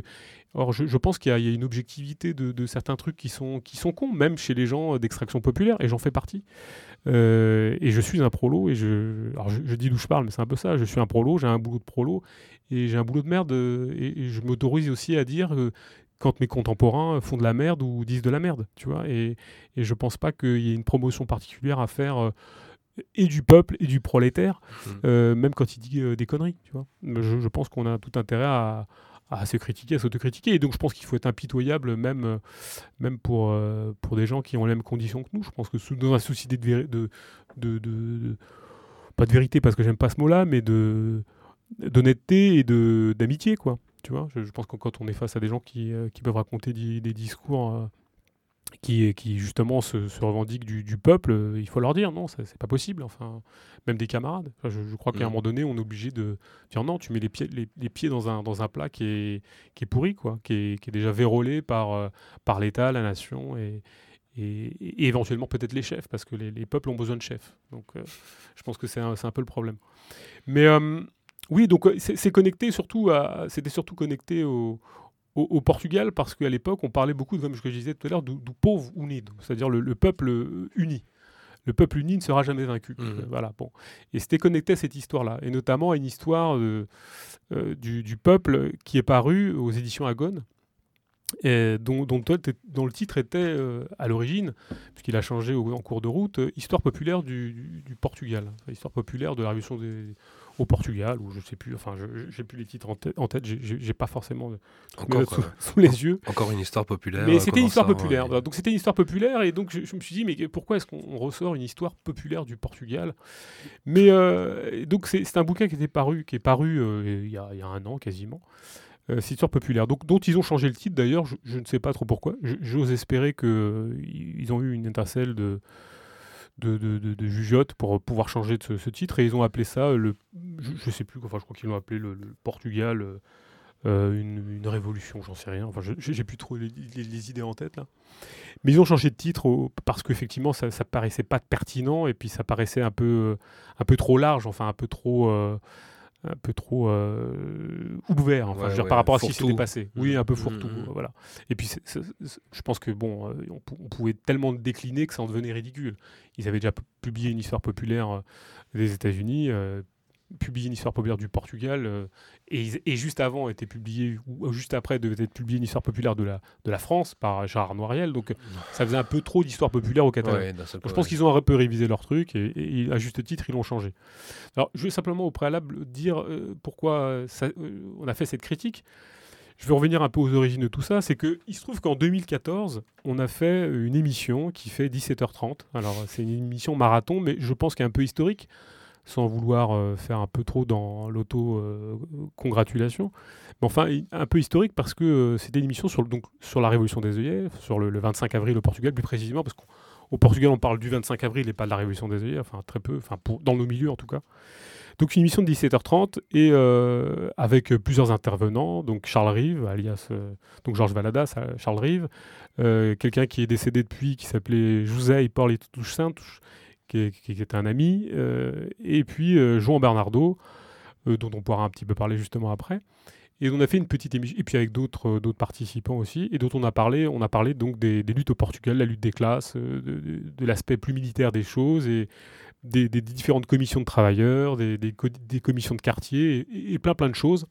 Or, je, pense qu'il y, a une objectivité de, certains trucs qui sont, qui sont cons, même chez les gens d'extraction populaire, et j'en fais partie. Euh, et je suis un prolo, et je, alors je, dis d'où je parle, mais c'est un peu ça. Je suis un prolo, j'ai un boulot de prolo, et j'ai un boulot de merde, et, et je m'autorise aussi à dire quand mes contemporains font de la merde ou disent de la merde, tu vois. Et, et je pense pas qu'il y ait une promotion particulière à faire euh, et du peuple et du prolétaire, mmh. euh, même quand il dit euh, des conneries, tu vois. Je, pense qu'on a tout intérêt à, à se critiquer, à s'autocritiquer. Et donc je pense qu'il faut être impitoyable même, même pour, pour des gens qui ont les mêmes conditions que nous. Je pense que dans un souci de, de, de, de, pas de vérité parce que j'aime pas ce mot-là, mais de d'honnêteté et de d'amitié, quoi je, pense que quand on est face à des gens qui, euh, peuvent raconter des, discours euh, qui, qui, justement se, revendiquent du, peuple, euh, il faut leur dire non, c'est pas possible. Enfin, même des camarades. je, crois qu'à un mm. moment donné, on est obligé de dire non, tu mets les pieds, les, pieds dans, un, dans un plat qui est, qui est pourri, quoi, qui est, qui est déjà vérolé par, par l'État, la nation et, et, éventuellement peut-être les chefs, parce que les, peuples ont besoin de chefs. Donc je pense que c'est un, un, peu le problème. Mais oui, donc c'est connecté surtout à, c'était surtout connecté au, au, Portugal parce qu'à l'époque on parlait beaucoup, comme je disais tout à l'heure, du, pauvre unido, c'est-à-dire le, peuple uni. Le peuple uni ne sera jamais vaincu. Mmh. Voilà, bon. Et c'était connecté à cette histoire-là, et notamment à une histoire de, du, du, peuple qui est paru aux éditions Agone, et dont, dont, le titre était à l'origine, puisqu'il a changé en cours de route, Histoire populaire du, du Portugal, Histoire populaire de la Révolution des, au Portugal, ou je sais plus, enfin, j'ai plus les titres en tête, en tête j'ai pas forcément encore, sous, les yeux. Encore une histoire populaire. Mais c'était une histoire populaire. Donc c'était une histoire populaire, et donc je, me suis dit, mais pourquoi est-ce qu'on ressort une histoire populaire du Portugal? Mais euh, donc c'est un bouquin qui était paru, qui est paru euh, il, y a, il, y a, un an quasiment. Euh, c'est histoire populaire, donc, dont ils ont changé le titre d'ailleurs, je, je, ne sais pas trop pourquoi. J'ose espérer qu'ils ont eu une étincelle de, de, de, de, jugeote pour pouvoir changer de ce, titre. Et ils ont appelé ça, le, je, ne sais plus, enfin je crois qu'ils l'ont appelé le, Portugal, euh, euh, une, une, révolution, j'en sais rien. Enfin, j'ai plus trop les, idées en tête là. Mais ils ont changé de titre parce qu'effectivement ça, ça paraissait pas pertinent et puis ça paraissait un peu, un peu trop large, enfin un peu trop. Euh, un peu trop euh, ouvert, enfin, par rapport à ce qui s'était passé. Oui, mmh. un peu mmh, fourre-tout, mmh. voilà. Et puis, je pense que bon, euh, on, pouvait tellement décliner que ça en devenait ridicule. Ils avaient déjà publié une histoire populaire euh, des États-Unis, publié une histoire populaire du Portugal, euh, et, juste avant était publié, ou juste après devait être publié une histoire populaire de la, de la France par Gérard Noiriel, donc (laughs) ça faisait un peu trop d'histoire populaire au Catalan. je pense qu'ils ont un peu révisé leur truc, et, à juste titre, ils l'ont changé. Alors, je vais simplement au préalable dire euh, pourquoi euh, on a fait cette critique. Je vais revenir un peu aux origines de tout ça. C'est qu'il se trouve qu'en 2014, on a fait une émission qui fait 17h30. Alors, c'est une émission marathon, mais je pense qu'elle est un peu historique sans vouloir euh, faire un peu trop dans l'auto-congratulation. Mais enfin, un peu historique parce que euh, c'était une émission sur, donc, sur la révolution des œillets, sur le, 25 avril au Portugal plus précisément, parce qu'au Portugal on parle du 25 avril et pas de la révolution des œillets, enfin très peu, enfin dans nos milieux en tout cas. Donc une émission de 17h30 et euh, avec plusieurs intervenants, donc Charles Rive, alias donc Georges Valadas, Charles Rive, quelqu'un qui est décédé depuis, qui s'appelait José Paul et Touche qui, est, un ami, euh, et puis euh, Jean Bernardo, euh, dont on pourra un petit peu parler justement après. Et on a fait une petite émission, et puis avec d'autres d'autres participants aussi, et dont on a parlé, on a parlé donc des, luttes au Portugal, la lutte des classes, de, l'aspect plus militaire des choses, et des, différentes commissions de travailleurs, des, commissions de quartier, et, plein plein de choses.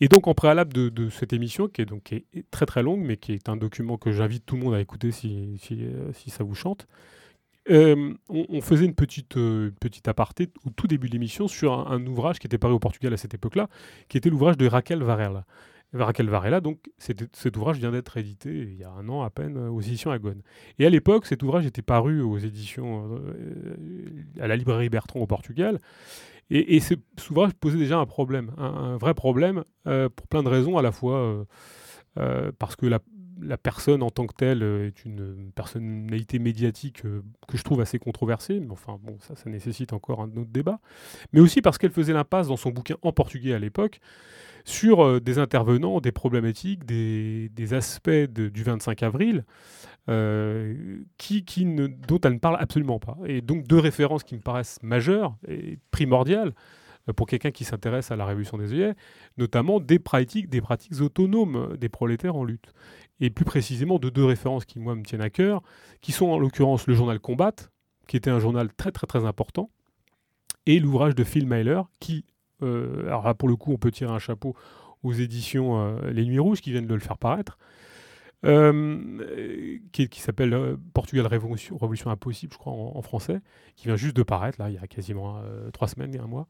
Et donc en préalable de, cette émission, qui est donc très très longue, mais qui est un document que j'invite tout le monde à écouter si, si ça vous chante, on, on, faisait une petite, aparté au tout début de l'émission sur un, ouvrage qui était paru au Portugal à cette époque-là, qui était l'ouvrage de Raquel Varela. Raquel Varela, donc cet ouvrage vient d'être édité il y a un an à peine aux éditions Agone. Et à l'époque, cet ouvrage était paru aux éditions à la librairie Bertrand au Portugal. Et, ce, ouvrage posait déjà un problème, un, vrai problème, pour plein de raisons, à la fois parce que la, la personne en tant que telle euh, est une personnalité médiatique euh, que je trouve assez controversée, mais enfin bon, ça, nécessite encore un autre débat. Mais aussi parce qu'elle faisait l'impasse dans son bouquin en portugais à l'époque sur euh, des intervenants, des problématiques, des, aspects du 25 avril dont elle ne parle absolument pas. Et donc deux références qui me paraissent majeures et primordiales pour quelqu'un qui s'intéresse à la révolution des œillets, notamment des pratiques, des pratiques autonomes des prolétaires en lutte et plus précisément de deux références qui, moi, me tiennent à cœur, qui sont en l'occurrence le journal Combat, qui était un journal très très très important, et l'ouvrage de Phil Myler, qui, euh, alors là pour le coup on peut tirer un chapeau aux éditions euh, Les Nuits Rouges qui viennent de le faire paraître, euh, qui, s'appelle Portugal Révolution, Impossible, je crois, en, français, qui vient juste de paraître, là, il y a quasiment trois semaines, et un mois.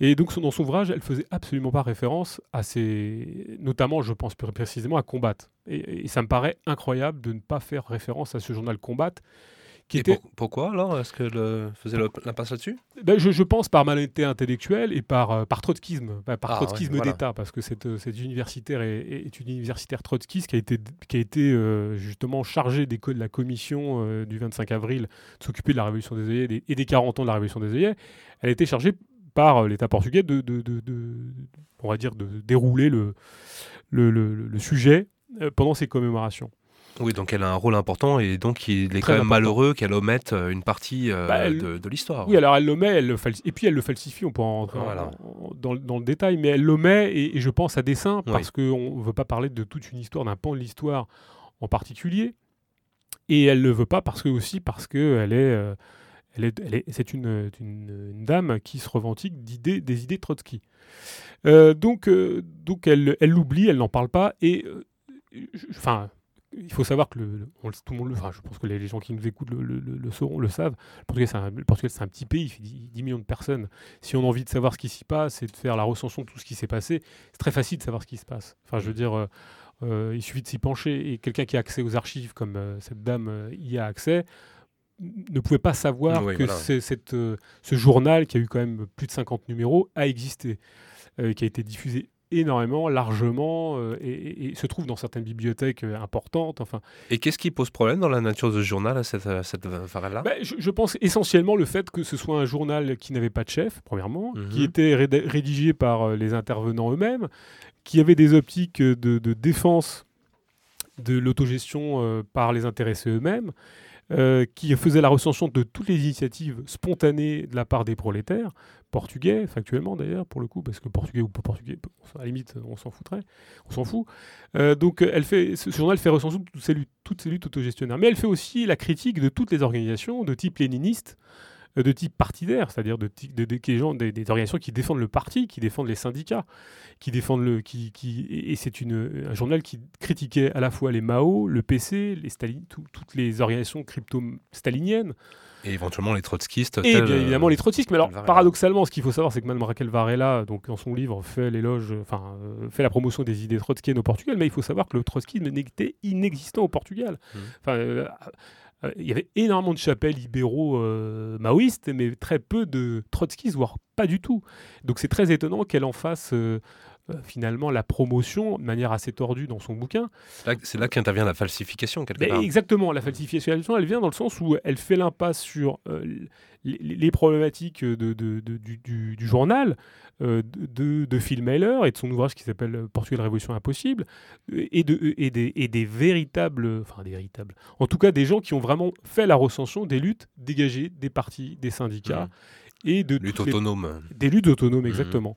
Et donc dans son ouvrage, elle faisait absolument pas référence à ces, notamment, je pense plus précisément à Combat. Et, ça me paraît incroyable de ne pas faire référence à ce journal Combat. Qui et était... pourquoi alors? Est-ce qu'elle faisait l'impasse là-dessus? Ben, je, pense par malhonnêteté intellectuelle et par, euh, par trotskisme, par ah trotskisme d'État, parce que cette, cette universitaire est, une universitaire trotskiste qui a été, qui a été euh, justement chargée des, de la commission euh, du 25 avril de s'occuper de la révolution des œillets et des 40 ans de la révolution des œillets. Elle a été chargée par euh, l'État portugais de, de, on va dire, de dérouler le, le, le, sujet euh, pendant ces commémorations. Oui, donc elle a un rôle important et donc il est quand même malheureux qu'elle omette euh, une partie bah, de, l'histoire. Oui, alors elle l'omet, elle le et puis elle le falsifie, on peut en rentrer dans, dans, le détail, mais elle l'omet et, et, je pense à dessein parce qu'on ne veut pas parler de toute une histoire, d'un pan de l'histoire en particulier. Et elle ne le veut pas parce que aussi parce qu'elle est c'est une, une, dame qui se revendique d'idées, des idées Trotsky. Euh, donc, euh, donc elle l'oublie, elle n'en parle pas. Et euh, enfin, il faut savoir que le, tout le monde, enfin, je pense que les, gens qui nous écoutent le, le, sauront, le savent. Le Portugal, c'est un, petit pays, il fait 10, millions de personnes. Si on a envie de savoir ce qui s'y passe et de faire la recension de tout ce qui s'est passé, c'est très facile de savoir ce qui se passe. Enfin, je veux dire, il suffit de s'y pencher et quelqu'un qui a accès aux archives, comme cette dame y a accès, ne pouvait pas savoir que cette, euh, ce journal, qui a eu quand même plus de 50 numéros, a existé, euh, qui a été diffusé énormément, largement, euh, et, se trouve dans certaines bibliothèques importantes. Enfin. Et qu'est-ce qui pose problème dans la nature de ce journal à cette, cette là? Ben, je, pense essentiellement le fait que ce soit un journal qui n'avait pas de chef, premièrement, qui mhm. était rédigé par les intervenants eux-mêmes, qui avait des optiques de, de défense de l'autogestion par les intéressés eux-mêmes, euh, qui faisait la recension de toutes les initiatives spontanées de la part des prolétaires, portugais, factuellement d'ailleurs, pour le coup, parce que portugais ou pas portugais, à la limite, on s'en foutrait, on s'en fout. Euh, donc elle fait, ce journal fait recension de toutes ces luttes, toutes ces luttes autogestionnaires. Mais elle fait aussi la critique de toutes les organisations de type léniniste, de type partidaire, c'est-à-dire de, de, des, gens, des, organisations qui défendent le parti, qui défendent les syndicats, qui défendent le, qui, qui et c'est un journal qui critiquait à la fois les Mao, le PC, les Staline, toutes les organisations crypto-staliniennes. Et éventuellement les trotskistes. Et bien euh, évidemment les trotskistes. Mais alors, paradoxalement, ce qu'il faut savoir, c'est que Mme Raquel Varela, donc, dans son livre, fait l'éloge, enfin, euh, fait la promotion des idées trotskiennes au Portugal, mais il faut savoir que le trotskisme n'était inexistant au Portugal. Mmh. Enfin, euh, il y avait énormément de chapelles libéraux euh, maoïstes, mais très peu de trotskistes, voire pas du tout. Donc c'est très étonnant qu'elle en fasse euh, finalement la promotion de manière assez tordue dans son bouquin. C'est là qu'intervient la falsification, quelque part. Exactement, la falsification, elle vient dans le sens où elle fait l'impasse sur les, problématiques de, du, journal, euh, de, de, Phil Mailer et de son ouvrage qui s'appelle Portugal Révolution Impossible, et, de, et, des, et des véritables, enfin des véritables, en tout cas des gens qui ont vraiment fait la recension des luttes dégagées des partis, des syndicats. Mmh. Et de luttes autonomes. Des luttes autonomes, mmh.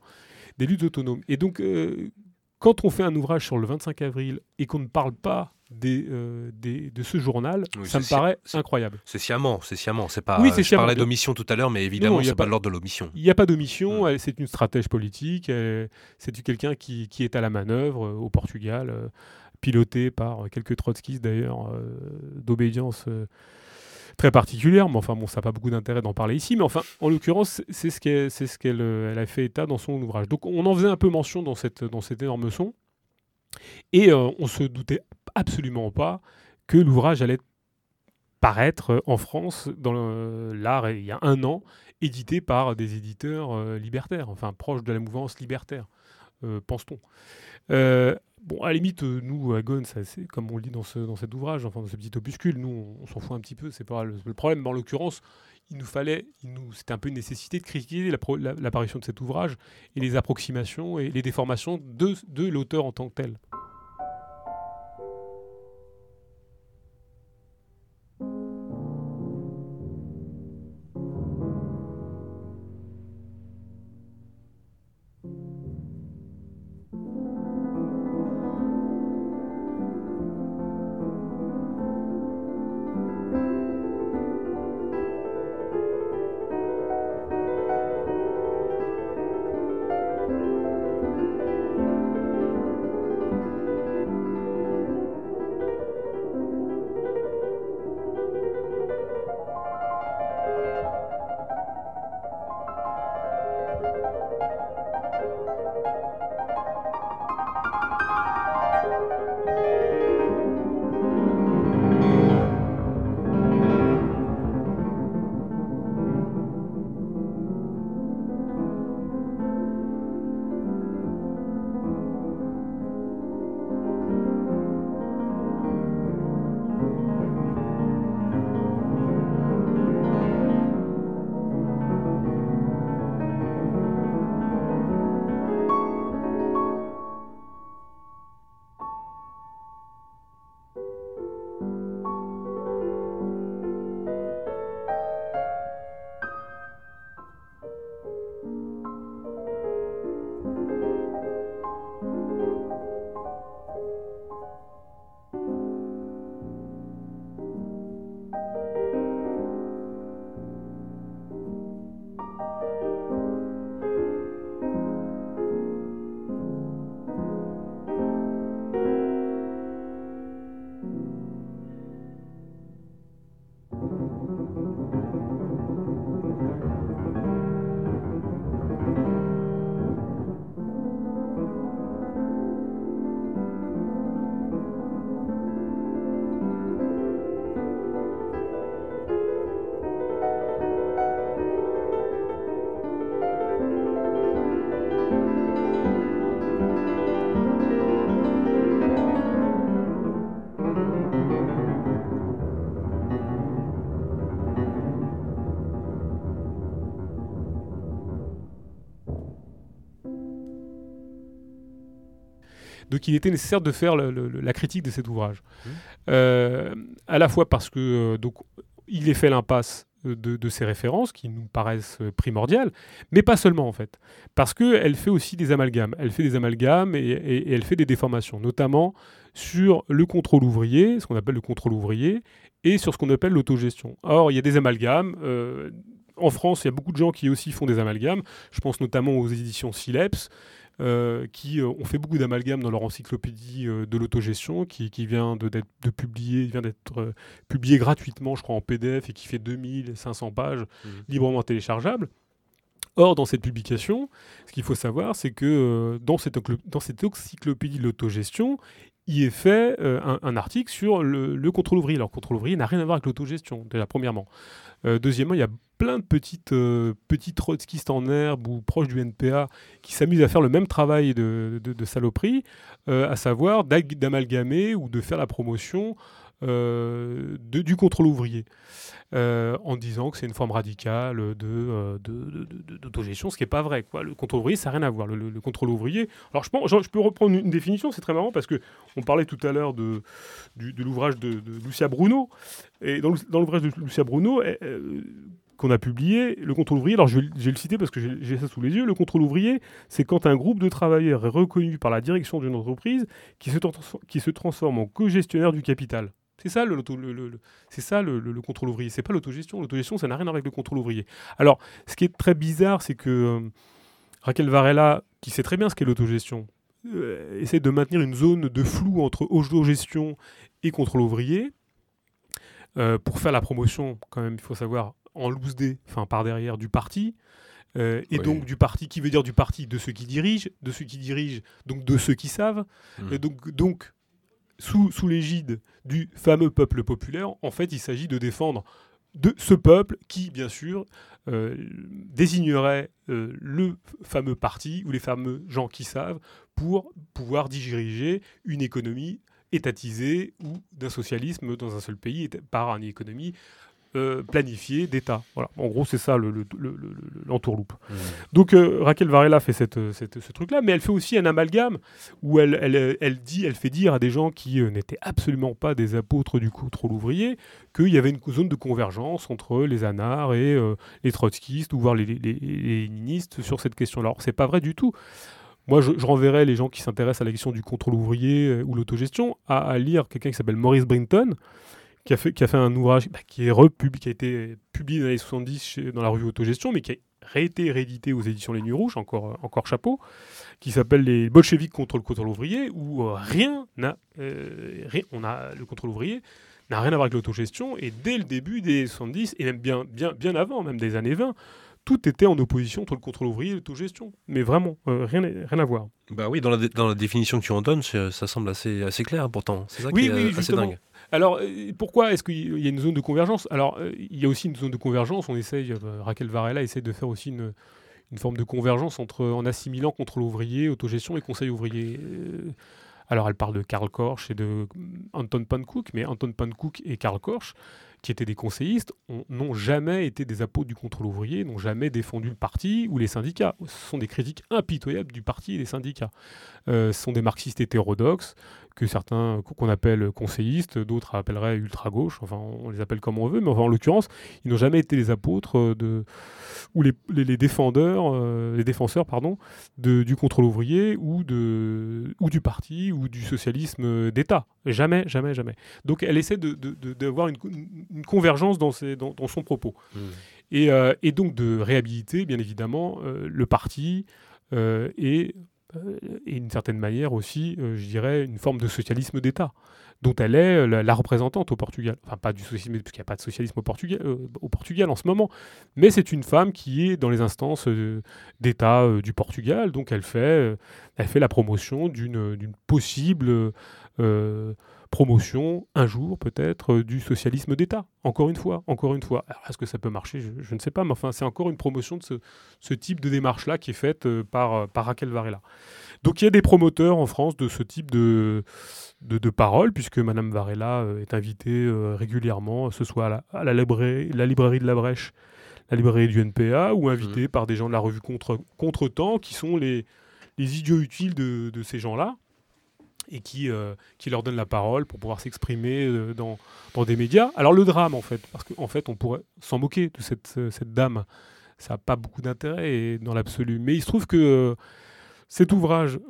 Des luttes autonomes. Et donc, euh, quand on fait un ouvrage sur le 25 avril et qu'on ne parle pas des, euh, des, de ce journal, ça me paraît incroyable. C'est sciemment, c'est sciemment. C'est pas. Oui, je parlais d'omission tout à l'heure, mais évidemment, c'est pas, pas l'ordre de l'omission. Il n'y a pas d'omission. Mm. C'est une stratège politique. C'est quelqu'un qui, qui, est à la manœuvre euh, au Portugal, piloté par quelques trotskistes d'ailleurs, d'obédience très particulière, mais enfin bon, ça n'a pas beaucoup d'intérêt d'en parler ici, mais enfin, en l'occurrence, c'est ce qu'elle elle a fait état dans son ouvrage. Donc on en faisait un peu mention dans, cet énorme son, et on se doutait absolument pas que l'ouvrage allait paraître en France dans l'art il y a un an, édité par des éditeurs libertaires, enfin proches de la mouvance libertaire, pense-t-on. Bon, à la limite, euh, nous, à c'est comme on le dit dans, ce, dans cet ouvrage, enfin dans ce petit opuscule, nous, on, s'en fout un petit peu, c'est pas le, problème. Mais en l'occurrence, il nous fallait, nous, c'était un peu une nécessité de critiquer l'apparition de cet ouvrage et les approximations et les déformations de l'auteur en tant que tel. Donc il était nécessaire de faire la critique de cet ouvrage. Mmh. Euh, à la fois parce que euh, donc, il est fait l'impasse de, ces références qui nous paraissent primordiales, mais pas seulement en fait, parce qu'elle fait aussi des amalgames. Elle fait des amalgames et, elle fait des déformations, notamment sur le contrôle ouvrier, ce qu'on appelle le contrôle ouvrier, et sur ce qu'on appelle l'autogestion. Or, il y a des amalgames. Euh, en France, il y a beaucoup de gens qui aussi font des amalgames. Je pense notamment aux éditions Sileps. Euh, qui euh, ont fait beaucoup d'amalgames dans leur encyclopédie euh, de l'autogestion, qui, vient de, de publier, vient d'être publié gratuitement, je crois, en PDF et qui fait 2500 pages mmh. librement téléchargeables. Or, dans cette publication, ce qu'il faut savoir, c'est que dans, cette, dans cette encyclopédie de l'autogestion, il est fait un, article sur le, le, contrôle ouvrier. Alors, le contrôle ouvrier n'a rien à voir avec l'autogestion, déjà, premièrement. deuxièmement, il y a plein de petites, euh, petites trotskistes en herbe ou proches du NPA qui s'amusent à faire le même travail de, de, saloperie, euh, à savoir d'amalgamer ou de faire la promotion euh, du contrôle ouvrier. en disant que c'est une forme radicale de, d'autogestion, ce qui n'est pas vrai. Le contrôle ouvrier, ça n'a rien à voir. Le, contrôle ouvrier. Alors, je, peux reprendre une définition, c'est très marrant parce que on parlait tout à l'heure de, l'ouvrage de, Lucia Bruno. Et dans l'ouvrage de Lucia Bruno, qu'on a publié, le contrôle ouvrier, alors je vais, le citer parce que j'ai ça sous les yeux, le contrôle ouvrier, c'est quand un groupe de travailleurs est reconnu par la direction d'une entreprise qui se, qui se transforme en co-gestionnaire du capital. C'est ça le, c'est ça le, contrôle ouvrier, c'est pas l'autogestion. L'autogestion, ça n'a rien à voir avec le contrôle ouvrier. Alors, ce qui est très bizarre, c'est que euh, Raquel Varela, qui sait très bien ce qu'est l'autogestion, euh, essaie de maintenir une zone de flou entre autogestion et contrôle ouvrier. pour faire la promotion, quand même, il faut savoir, en loose day, enfin par derrière du parti. et donc du parti, qui veut dire du parti de ceux qui dirigent, de ceux qui dirigent, donc de ceux qui savent. Hmm. Et donc, donc sous, l'égide du fameux peuple populaire, en fait, il s'agit de défendre de ce peuple qui, bien sûr, euh, désignerait euh, le fameux parti ou les fameux gens qui savent pour pouvoir diriger une économie étatisée ou d'un socialisme dans un seul pays par une économie euh, planifié d'État. Voilà. En gros, c'est ça l'entourloupe. Le, mmh. Donc euh, Raquel Varela fait cette, ce truc-là, mais elle fait aussi un amalgame où elle, elle, elle, dit, elle fait dire à des gens qui euh, n'étaient absolument pas des apôtres du contrôle ouvrier qu'il y avait une zone de convergence entre les anards et les trotskistes ou voire les, les, léninistes sur cette question-là. Alors, c'est pas vrai du tout. Moi, je, renverrai les gens qui s'intéressent à la question du contrôle ouvrier ou l'autogestion à, à, lire quelqu'un qui s'appelle Maurice Brinton, qui a fait, qui a fait un ouvrage bah, qui, est repub, qui a été publié dans les années 70 dans la revue Autogestion, mais qui a été réédité aux éditions Les Nuits Rouges, encore, encore chapeau, qui s'appelle Les bolcheviks contre le contrôle ouvrier, où euh, rien n'a. Euh, on a, le contrôle ouvrier n'a rien à voir avec l'autogestion, et dès le début des 70, et même bien, bien, bien avant, même des années 20, tout était en opposition entre le contrôle ouvrier et l'autogestion. Mais vraiment, euh, rien, rien à voir. Bah oui, dans la, dans la définition que tu en donnes, ça semble assez, assez clair pourtant. C'est ça oui, qui est oui, assez dingue. Alors, euh, pourquoi est-ce qu'il y a une zone de convergence? Alors, euh, il y a aussi une zone de convergence. On essaye, euh, Raquel Varela essaie de faire aussi une, forme de convergence entre, en assimilant contrôle ouvrier, autogestion et conseil ouvrier. alors, elle parle de Karl Korsch et de Anton Pankouk, mais Anton Pankouk et Karl Korsch, qui étaient des conseillistes, n'ont jamais été des apôtres du contrôle ouvrier, n'ont jamais défendu le parti ou les syndicats. Ce sont des critiques impitoyables du parti et des syndicats. ce sont des marxistes hétérodoxes que certains qu'on appelle conseillistes, d'autres appelleraient ultra-gauche, enfin on les appelle comme on veut, mais enfin, en l'occurrence, ils n'ont jamais été les apôtres euh, de, ou les, les, défendeurs, euh, les défenseurs pardon, de, du contrôle ouvrier ou, de, ou du parti ou du socialisme d'État. Jamais, jamais, jamais. Donc elle essaie d'avoir de, une, une, convergence dans, ses, dans, son propos. Mmh. Et, euh, et, donc de réhabiliter, bien évidemment, le parti et et d'une certaine manière aussi, euh, je dirais, une forme de socialisme d'État, dont elle est euh, la, représentante au Portugal. Enfin, pas du socialisme, parce qu'il n'y a pas de socialisme au Portugal, au Portugal en ce moment, mais c'est une femme qui est dans les instances d'État du Portugal, donc elle fait, elle fait la promotion d'une possible promotion, un jour peut-être, du socialisme d'État. Encore une fois, encore une fois. Est-ce que ça peut marcher? Je, ne sais pas, mais enfin, c'est encore une promotion de ce, type de démarche-là qui est faite euh, par, euh, par Raquel Varela. Donc il y a des promoteurs en France de ce type de, de, paroles, puisque Madame Varela euh, est invitée régulièrement, ce soit à la, librairie, la librairie de la Brèche, la librairie du NPA, ou invitée mmh. par des gens de la revue Contre, Contre-temps, qui sont les, les idiots utiles de, de ces gens-là et qui, euh, qui leur donne la parole pour pouvoir s'exprimer euh, dans, dans, des médias. Alors le drame, en fait, parce qu'en fait, on pourrait s'en moquer de cette, euh, cette dame. Ça n'a pas beaucoup d'intérêt dans l'absolu. Mais il se trouve que cet ouvrage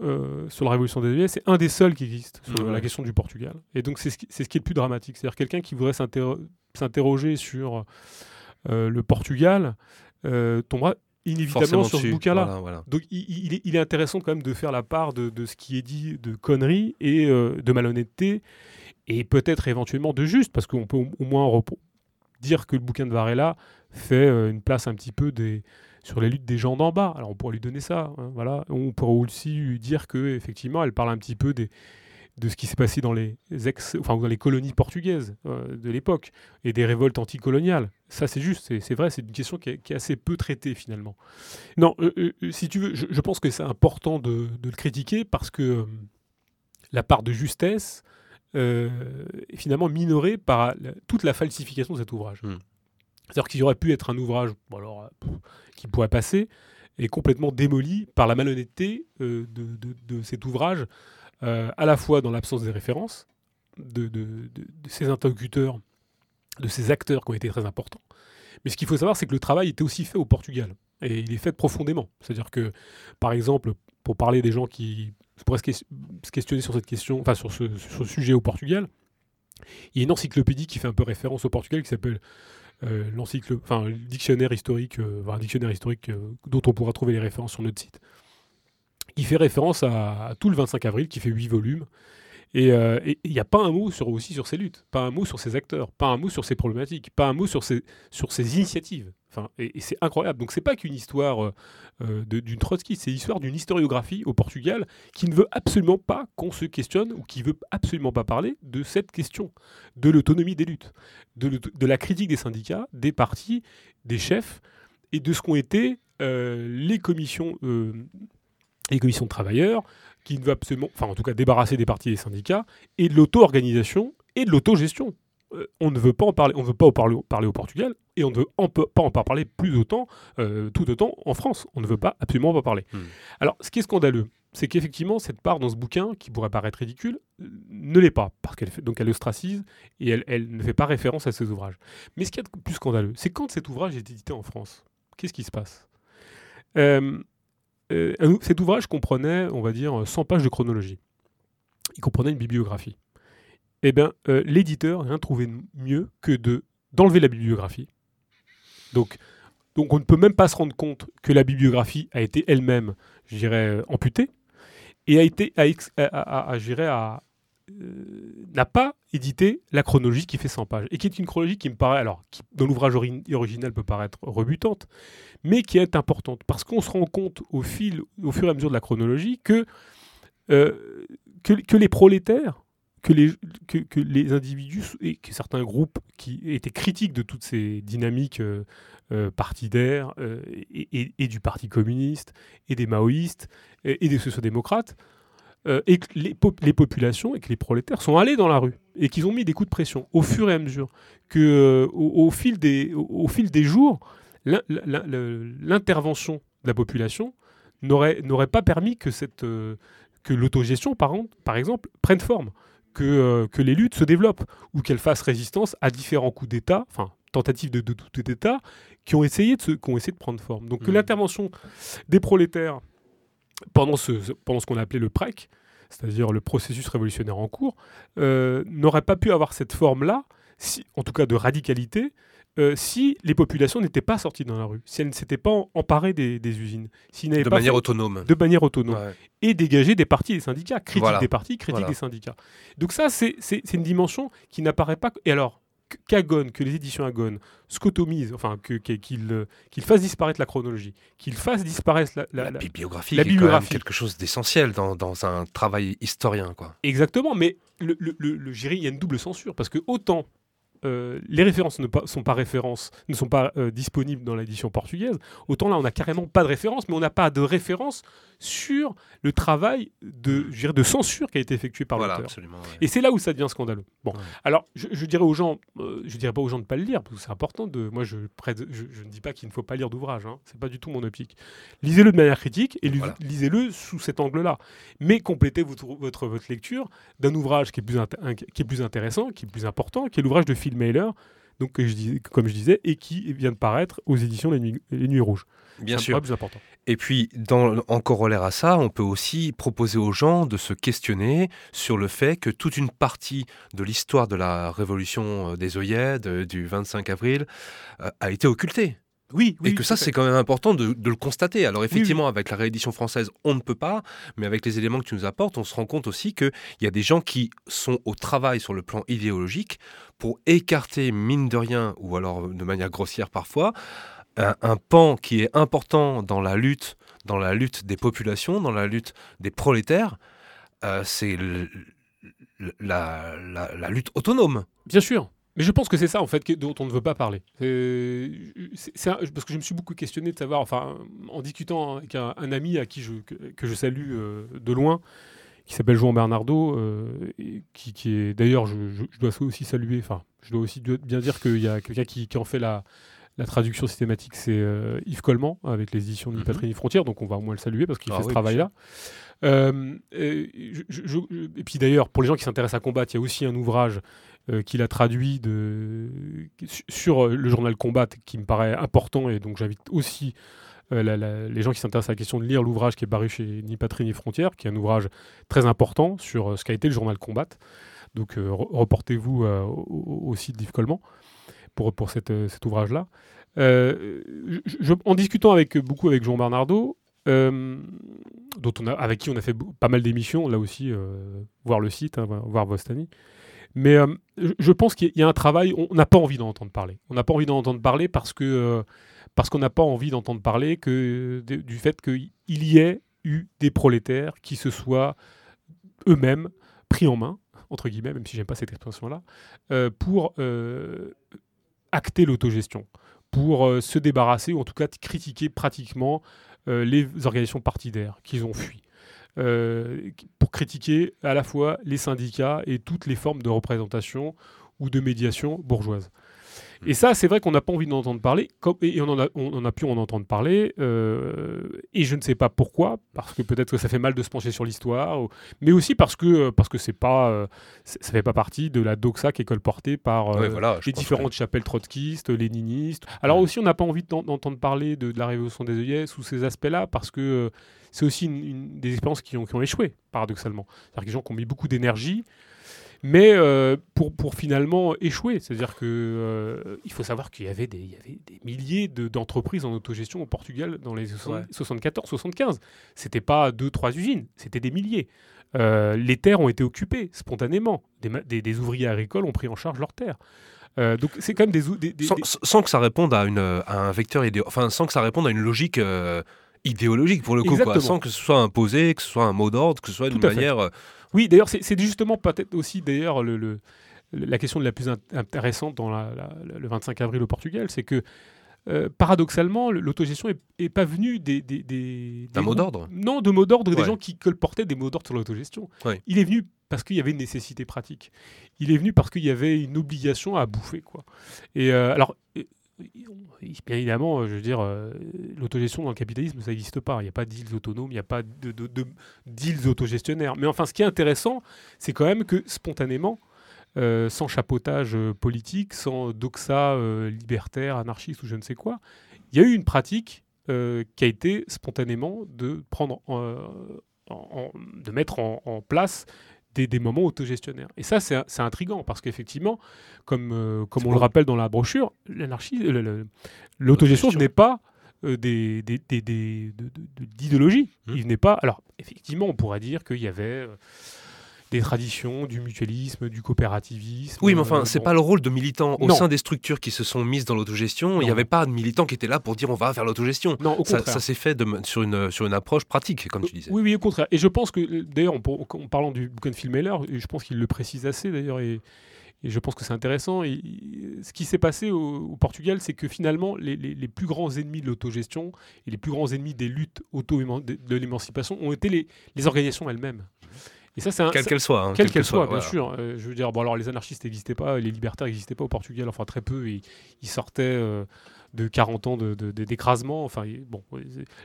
sur la Révolution des Juillet, c'est un des seuls qui existe sur la question du Portugal. Et donc c'est ce, qui, ce qui est le plus dramatique. C'est-à-dire quelqu'un qui voudrait s'interroger sur le Portugal tombera inévitablement sur ce bouquin-là. Donc il, est, intéressant quand même de faire la part de, ce qui est dit de conneries et euh, de malhonnêteté, et peut-être éventuellement de juste, parce qu'on peut au, moins dire que le bouquin de Varela fait euh, une place un petit peu des, sur les luttes des gens d'en bas. Alors on pourrait lui donner ça. Hein, voilà. On pourrait aussi lui dire que effectivement elle parle un petit peu des, de ce qui s'est passé dans les ex, enfin dans les colonies portugaises euh, de l'époque et des révoltes anticoloniales. Ça, c'est juste, c'est vrai, c'est une question qui est, assez peu traitée finalement. Non, euh, euh, si tu veux, je, pense que c'est important de, le critiquer parce que la part de justesse est finalement minorée par toute la falsification de cet ouvrage. Hmm. C'est-à-dire qu'il aurait pu être un ouvrage alors, qui pourrait passer et complètement démoli par la malhonnêteté de, de, cet ouvrage euh, à la fois dans l'absence des références de, ces interlocuteurs, de ces acteurs qui ont été très importants. Mais ce qu'il faut savoir, c'est que le travail était aussi fait au Portugal. Et il est fait profondément. C'est-à-dire que, par exemple, pour parler des gens qui pourraient se questionner sur cette question, enfin sur ce, sujet au Portugal, il y a une encyclopédie qui fait un peu référence au Portugal qui s'appelle euh, enfin, le dictionnaire historique, euh, un dictionnaire historique dont on pourra trouver les références sur notre site, il fait référence à, tout le 25 avril, qui fait 8 volumes, Et il n'y a pas un mot sur, aussi sur ces luttes, pas un mot sur ces acteurs, pas un mot sur ces problématiques, pas un mot sur ces, sur initiatives. Enfin, et, c'est incroyable. Donc c'est pas qu'une histoire d'une Trotsky, c'est l'histoire d'une historiographie au Portugal qui ne veut absolument pas qu'on se questionne ou qui veut absolument pas parler de cette question, de l'autonomie des luttes, de, la critique des syndicats, des partis, des chefs et de ce qu'ont été les commissions les commissions de travailleurs, qui ne veut absolument, enfin en tout cas débarrasser des partis et des syndicats, et de l'auto-organisation et de l'autogestion. Euh, on ne veut pas en parler, on veut pas en parler, parler au Portugal, et on ne veut pas en parler plus autant, euh, tout autant en France. On ne veut pas absolument pas parler. Hmm. Alors, ce qui est scandaleux, c'est qu'effectivement, cette part dans ce bouquin, qui pourrait paraître ridicule, ne l'est pas, parce qu'elle donc elle ostracise et elle, elle, ne fait pas référence à ces ouvrages. Mais ce qui est plus scandaleux, c'est quand cet ouvrage est édité en France, qu'est-ce qui se passe? Euh, euh, cet ouvrage comprenait, on va dire, 100 pages de chronologie. Il comprenait une bibliographie. Eh bien, euh, l'éditeur n'a trouvé mieux que de d'enlever la bibliographie. Donc, on ne peut même pas se rendre compte que la bibliographie a été elle-même, je dirais, amputée et a été, à, euh, n'a pas édité la chronologie qui fait 100 pages, et qui est une chronologie qui me paraît, alors, qui, dans l'ouvrage original peut paraître rebutante, mais qui est importante, parce qu'on se rend compte au, fil, au fur et à mesure de la chronologie que, euh, les prolétaires, que les, individus et que certains groupes qui étaient critiques de toutes ces dynamiques euh, partidaires et, et, du Parti communiste, et des maoïstes, et, des sociodémocrates, euh, et que les, populations et que les prolétaires sont allés dans la rue et qu'ils ont mis des coups de pression au fur et à mesure que euh, au, fil des, au, fil des jours, l'intervention de la population n'aurait pas permis que, cette, euh, que l'autogestion, par, par exemple, prenne forme, que, que les luttes se développent ou qu'elles fassent résistance à différents coups d'État, enfin tentatives de, de tout État, qui ont essayé de, se, qui ont essayé de prendre forme. Donc que mmh. l'intervention des prolétaires pendant ce, pendant ce qu'on appelait le PREC, c'est-à-dire le processus révolutionnaire en cours, euh, n'aurait pas pu avoir cette forme-là, si, en tout cas de radicalité, euh, si les populations n'étaient pas sorties dans la rue, si elles ne s'étaient pas emparées des, usines, de pas manière autonome, de manière autonome, et dégager des partis et des syndicats, critique des partis, critique des syndicats. Donc ça, c'est une dimension qui n'apparaît pas. Et alors, qu'Agone, que les éditions Agone scotomisent, enfin qu'ils euh, fassent disparaître la chronologie, qu'ils fassent disparaître la, bibliographie, la bibliographie. quelque chose d'essentiel dans, un travail historien. Quoi. Exactement, mais le, le, le, il y a une double censure, parce que autant euh, les références ne sont pas références, ne sont pas euh, disponibles dans l'édition portugaise, autant là on n'a carrément pas de référence, mais on n'a pas de référence sur le travail de, je de censure qui a été effectué par l'auteur. Et c'est là où ça devient scandaleux. Bon, alors je, dirais aux gens, euh, je dirais pas aux gens de ne pas le lire, parce que c'est important de. Moi, je, je, ne dis pas qu'il ne faut pas lire d'ouvrage, hein, c'est pas du tout mon optique. Lisez-le de manière critique et lisez-le sous cet angle-là. Mais complétez votre, votre, votre lecture d'un ouvrage qui est, plus qui est plus intéressant, qui est plus important, qui est l'ouvrage de Phil Mailer donc je comme je disais, et qui vient de paraître aux éditions Les Nuits, Rouges. Bien sûr. Plus important. Et puis, dans, en corollaire à ça, on peut aussi proposer aux gens de se questionner sur le fait que toute une partie de l'histoire de la révolution euh, des œillets du 25 avril euh, a été occultée. Oui, et que ça, c'est quand même important de, le constater. Alors effectivement, avec la réédition française, on ne peut pas, mais avec les éléments que tu nous apportes, on se rend compte aussi qu'il y a des gens qui sont au travail sur le plan idéologique pour écarter, mine de rien, ou alors de manière grossière parfois, un, pan qui est important dans la lutte, dans la lutte des populations, dans la lutte des prolétaires, euh, c'est la, lutte autonome. Bien sûr. Mais je pense que c'est ça, en fait, dont on ne veut pas parler. C'est, parce que je me suis beaucoup questionné de savoir, enfin, en discutant avec un, ami à qui je, que, je salue euh, de loin, qui s'appelle Jean Bernardo, euh, qui, qui, est d'ailleurs, je, dois aussi saluer, enfin, je dois aussi bien dire qu'il y a quelqu'un qui, en fait la, la traduction systématique, c'est euh, Yves Coleman, avec les éditions de Ni Patrie Ni Frontières, donc on va au moins le saluer parce qu'il ah fait ce travail-là. Et, et, puis d'ailleurs, pour les gens qui s'intéressent à combattre, il y a aussi un ouvrage euh, qu'il a traduit sur euh, le journal Combat, qui me paraît important, et donc j'invite aussi euh, les gens qui s'intéressent à la question de lire l'ouvrage qui est paru chez Ni Patrie ni Frontières, qui est un ouvrage très important sur ce qu'a été le journal Combat. Donc reportez-vous au, site d'Yves Coleman pour, pour cet ouvrage-là. en discutant avec, beaucoup avec Jean Bernardo, dont on a, avec qui on a fait pas mal d'émissions, là aussi, voir le site, hein, voir Vostani. Mais je pense qu'il y a un travail, on n'a pas envie d'en entendre parler. On n'a pas envie d'en entendre parler parce que parce qu'on n'a pas envie d'entendre parler que du fait qu'il y ait eu des prolétaires qui se soient eux-mêmes pris en main, entre guillemets, même si j'aime pas cette expression-là, euh, pour euh, acter l'autogestion, pour euh, se débarrasser, ou en tout cas critiquer pratiquement les organisations partidaires qu'ils ont fui. pour critiquer à la fois les syndicats et toutes les formes de représentation ou de médiation bourgeoise. Et ça, c'est vrai qu'on n'a pas envie d'en entendre parler, et on en a, on, a pu en entendre parler, euh, et je ne sais pas pourquoi, parce que peut-être que ça fait mal de se pencher sur l'histoire, mais aussi parce que euh, parce que c'est pas, euh, ça fait pas partie de la doxa qui est colportée par les différentes chapelles trotskistes, léninistes. Alors aussi, on n'a pas envie d'entendre parler de, la révolution des œillets sous ces aspects-là, parce que c'est aussi une, des expériences qui ont, qui ont échoué, paradoxalement. C'est-à-dire que les gens qui ont mis beaucoup d'énergie, mais euh, pour, pour finalement échouer. C'est-à-dire qu'il euh, il faut savoir qu'il y avait des, il y avait des milliers d'entreprises en autogestion au Portugal dans les 74-75. C'était pas deux, trois usines, c'était des milliers. Euh, les terres ont été occupées spontanément. Des, des, ouvriers agricoles ont pris en charge leurs terres. donc c'est quand même des, des sans, sans, que ça réponde à, une, à un vecteur idéo, enfin sans que ça réponde à une logique idéologique pour le coup, quoi, sans que ce soit imposé, que ce soit un mot d'ordre, que ce soit d'une manière oui, d'ailleurs, c'est justement peut-être aussi d'ailleurs le, la question la plus intéressante dans le 25 avril au Portugal, c'est que euh, paradoxalement, l'autogestion n'est pas venue des. des, des, D'un mot d'ordre Non, de mots d'ordre, des gens qui colportaient des mots d'ordre sur l'autogestion. Il est venu parce qu'il y avait une nécessité pratique. Il est venu parce qu'il y avait une obligation à bouffer. Quoi. Et euh, alors, bien évidemment, euh, je veux dire, euh, l'autogestion dans le capitalisme, ça n'existe pas. Il n'y a pas d'îles autonomes, il n'y a pas d'îles autogestionnaires. Mais enfin, ce qui est intéressant, c'est quand même que spontanément, euh, sans chapeautage politique, sans doxa libertaire, anarchiste ou je ne sais quoi, il y a eu une pratique qui a été spontanément de prendre, de mettre en place des, moments autogestionnaires. Et ça, c'est intriguant parce qu'effectivement, comme, euh, comme on le rappelle dans la brochure, l'anarchie, l'autogestion, ce n'est pas euh, des, d'idéologie. Mmh. Il n'est pas. Alors, effectivement, on pourrait dire qu'il y avait. Euh, des traditions, du mutualisme, du coopérativisme. Oui, mais enfin, euh, c'est pas le rôle de militants au sein des structures qui se sont mises dans l'autogestion. Il n'y avait pas de militants qui étaient là pour dire on va faire l'autogestion. Non, au ça, ça s'est fait de, sur, une, sur une approche pratique, comme tu disais. Oui, oui, au contraire. Et je pense que, d'ailleurs, en, parlant du bouquin de Phil Mailer, je pense qu'il le précise assez d'ailleurs, et, et, je pense que c'est intéressant. Et, ce qui s'est passé au, Portugal, c'est que finalement, les, les, plus grands ennemis de l'autogestion et les plus grands ennemis des luttes auto de l'émancipation ont été les, les organisations elles-mêmes. Et ça, c'est quelle qu'elle soit. Hein, quelle qu'elle soit, bien sûr. Euh, je veux dire, bon, alors les anarchistes n'existaient pas, les libertaires n'existaient pas au Portugal, enfin très peu. Ils, ils sortaient euh, de 40 ans de, d'écrasement. Enfin, bon,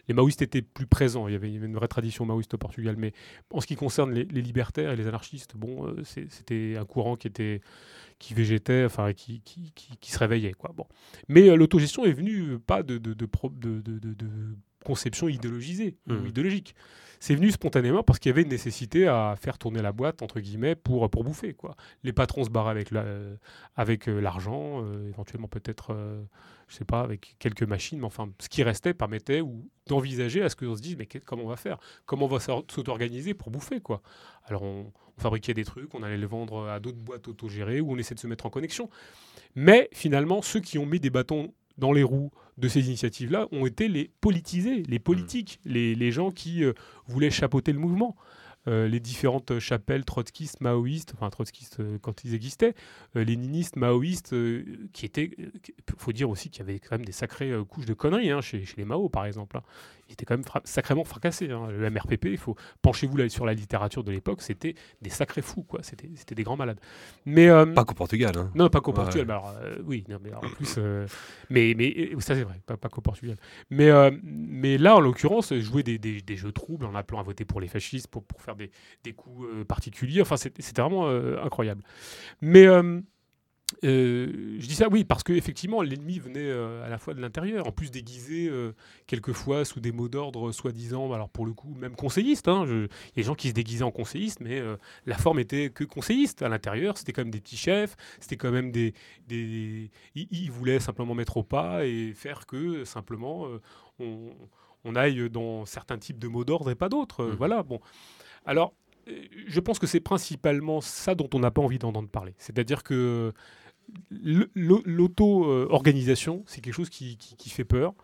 les maoïstes étaient plus présents. Il y, avait, une vraie tradition maoïste au Portugal. Mais en ce qui concerne les, libertaires et les anarchistes, bon, euh, c'était un courant qui était qui végétait, enfin, qui, qui, qui, se réveillait. Quoi. Bon. Mais l'autogestion est venue pas de, de, de, de conception idéologisée ou mmh. idéologique c'est venu spontanément parce qu'il y avait une nécessité à faire tourner la boîte, entre guillemets, pour, pour bouffer. Quoi. Les patrons se barraient avec, la, avec euh, l'argent, euh, éventuellement peut-être, euh, je sais pas, avec quelques machines, mais enfin, ce qui restait permettait ou d'envisager à ce qu'on se dise, mais comment on va faire? Comment on va s'auto-organiser pour bouffer quoi? Alors, on, fabriquait des trucs, on allait les vendre à d'autres boîtes autogérées, ou on essaie de se mettre en connexion. Mais finalement, ceux qui ont mis des bâtons dans les roues de ces initiatives-là ont été les politisés, les politiques, mmh. les, gens qui euh, voulaient chapeauter le mouvement. Euh, les différentes chapelles trotskistes, maoïstes, enfin trotskistes euh, quand ils existaient, euh, léninistes, maoïstes, qui étaient, il faut dire aussi qu'il y avait quand même des sacrées couches de conneries hein, chez, les Mao par exemple. Hein. Ils étaient quand même sacrément fracassés. Hein. Le MRPP, il faut penchez-vous sur la littérature de l'époque, c'était des sacrés fous, quoi. C'était, des grands malades. Mais pas qu'au Portugal. Non, pas qu'au Portugal. Mais alors, oui, mais en plus, mais, mais ça c'est vrai, pas, pas qu'au Portugal. Mais, mais là, en l'occurrence, jouer des, des, jeux troubles en appelant à voter pour les fascistes, pour, pour faire des, coups euh, particuliers. Enfin, c'était vraiment euh, incroyable. Mais euh, je dis ça, oui, parce qu'effectivement, l'ennemi venait à la fois de l'intérieur, en plus déguisé quelquefois sous des mots d'ordre soi-disant, alors pour le coup, même conseilliste. Hein, il y a des gens qui se déguisaient en conseilliste, mais la forme était que conseilliste. À l'intérieur, c'était quand même des petits chefs, c'était quand même des. des... Ils, voulaient simplement mettre au pas et faire que simplement on on aille dans certains types de mots d'ordre et pas d'autres. Mhm. Voilà, bon. Alors, euh, je pense que c'est principalement ça dont on n'a pas envie d'entendre parler. C'est-à-dire que l'auto-organisation, c'est quelque chose qui fait peur.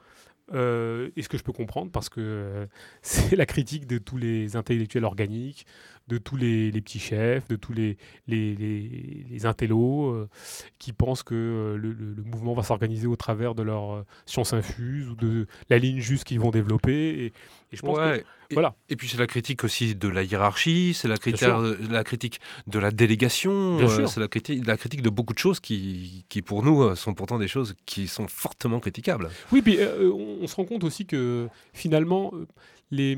Euh, et ce que je peux comprendre, parce que euh, (laughs) c'est la critique de tous les intellectuels organiques, de tous les, les petits chefs, de tous les, les, les, les intellos euh, qui pensent que euh, le, mouvement va s'organiser au travers de leur euh, science infuse ou de la ligne juste qu'ils vont développer. Et, et je pense Ouais. Voilà. et puis c'est la critique aussi de la hiérarchie, c'est la, la critique de la délégation, c'est la critique, la critique de beaucoup de choses qui, qui pour nous sont pourtant des choses qui sont fortement critiquables. Oui, puis on, on se rend compte aussi que finalement, les,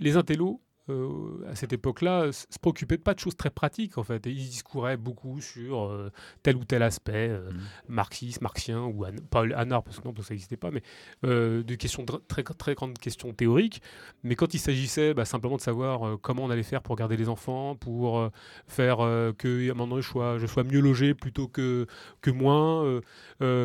les intellos, euh, à cette époque-là, se préoccupaient pas de choses très pratiques, en fait. Et ils discouraient beaucoup sur euh, tel ou tel aspect, euh, Mhm. marxiste, marxien, ou an- pas anard, parce que non, parce que ça n'existait pas, mais de questions, très, très grandes questions théoriques. Mais quand il s'agissait bah, simplement de savoir comment on allait faire pour garder les enfants, pour faire que donné, je sois, je sois mieux logé plutôt que, que moins,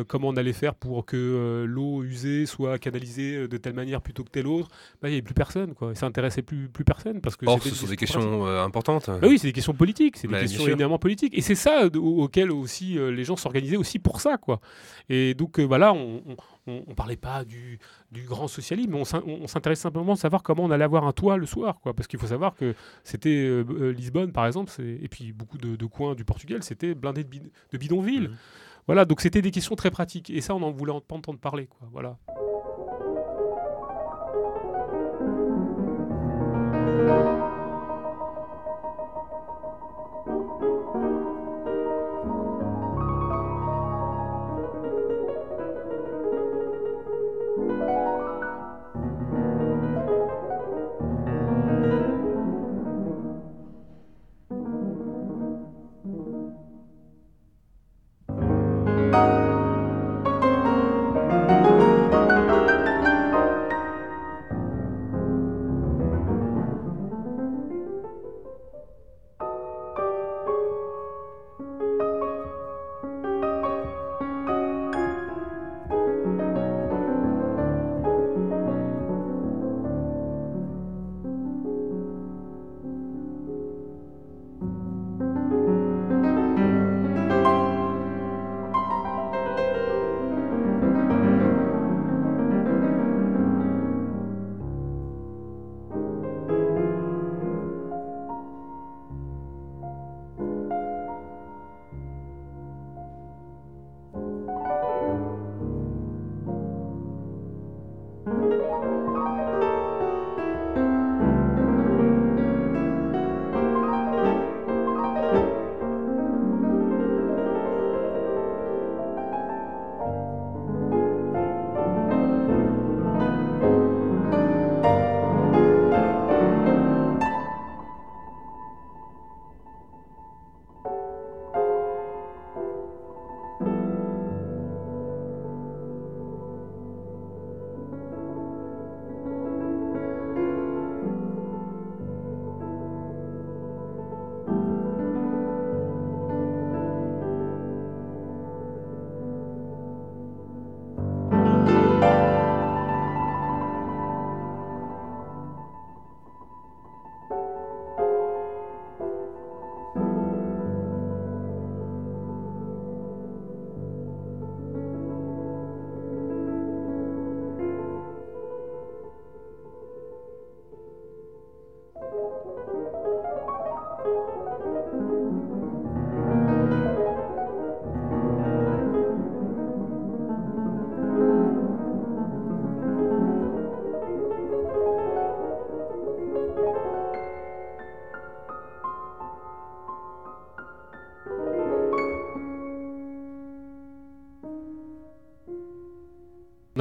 comment on allait faire pour que l'eau usée soit canalisée de telle manière plutôt que telle autre, bah, il n'y avait plus personne. Quoi. Ça intéressait plus, plus personne. Parce que Or, ce sont des questions questions euh, importantes. bah oui, c'est des questions politiques, c'est des Bah, questions éminemment politiques. Et c'est ça auquel aussi euh, les gens s'organisaient aussi pour ça, quoi. Et donc euh, voilà, on, on, on- on parlait pas du, du grand socialisme, on s'in- on, on s'intéressait simplement à savoir comment on allait avoir un toit le soir, quoi. Parce qu'il faut savoir que c'était euh, Lisbonne, par exemple, et puis beaucoup de, de coins du Portugal, c'était blindé de, bid- de bidonvilles. Mhm. Voilà, donc c'était des questions très pratiques. Et ça, on en voulait pas entendre parler, quoi. Voilà.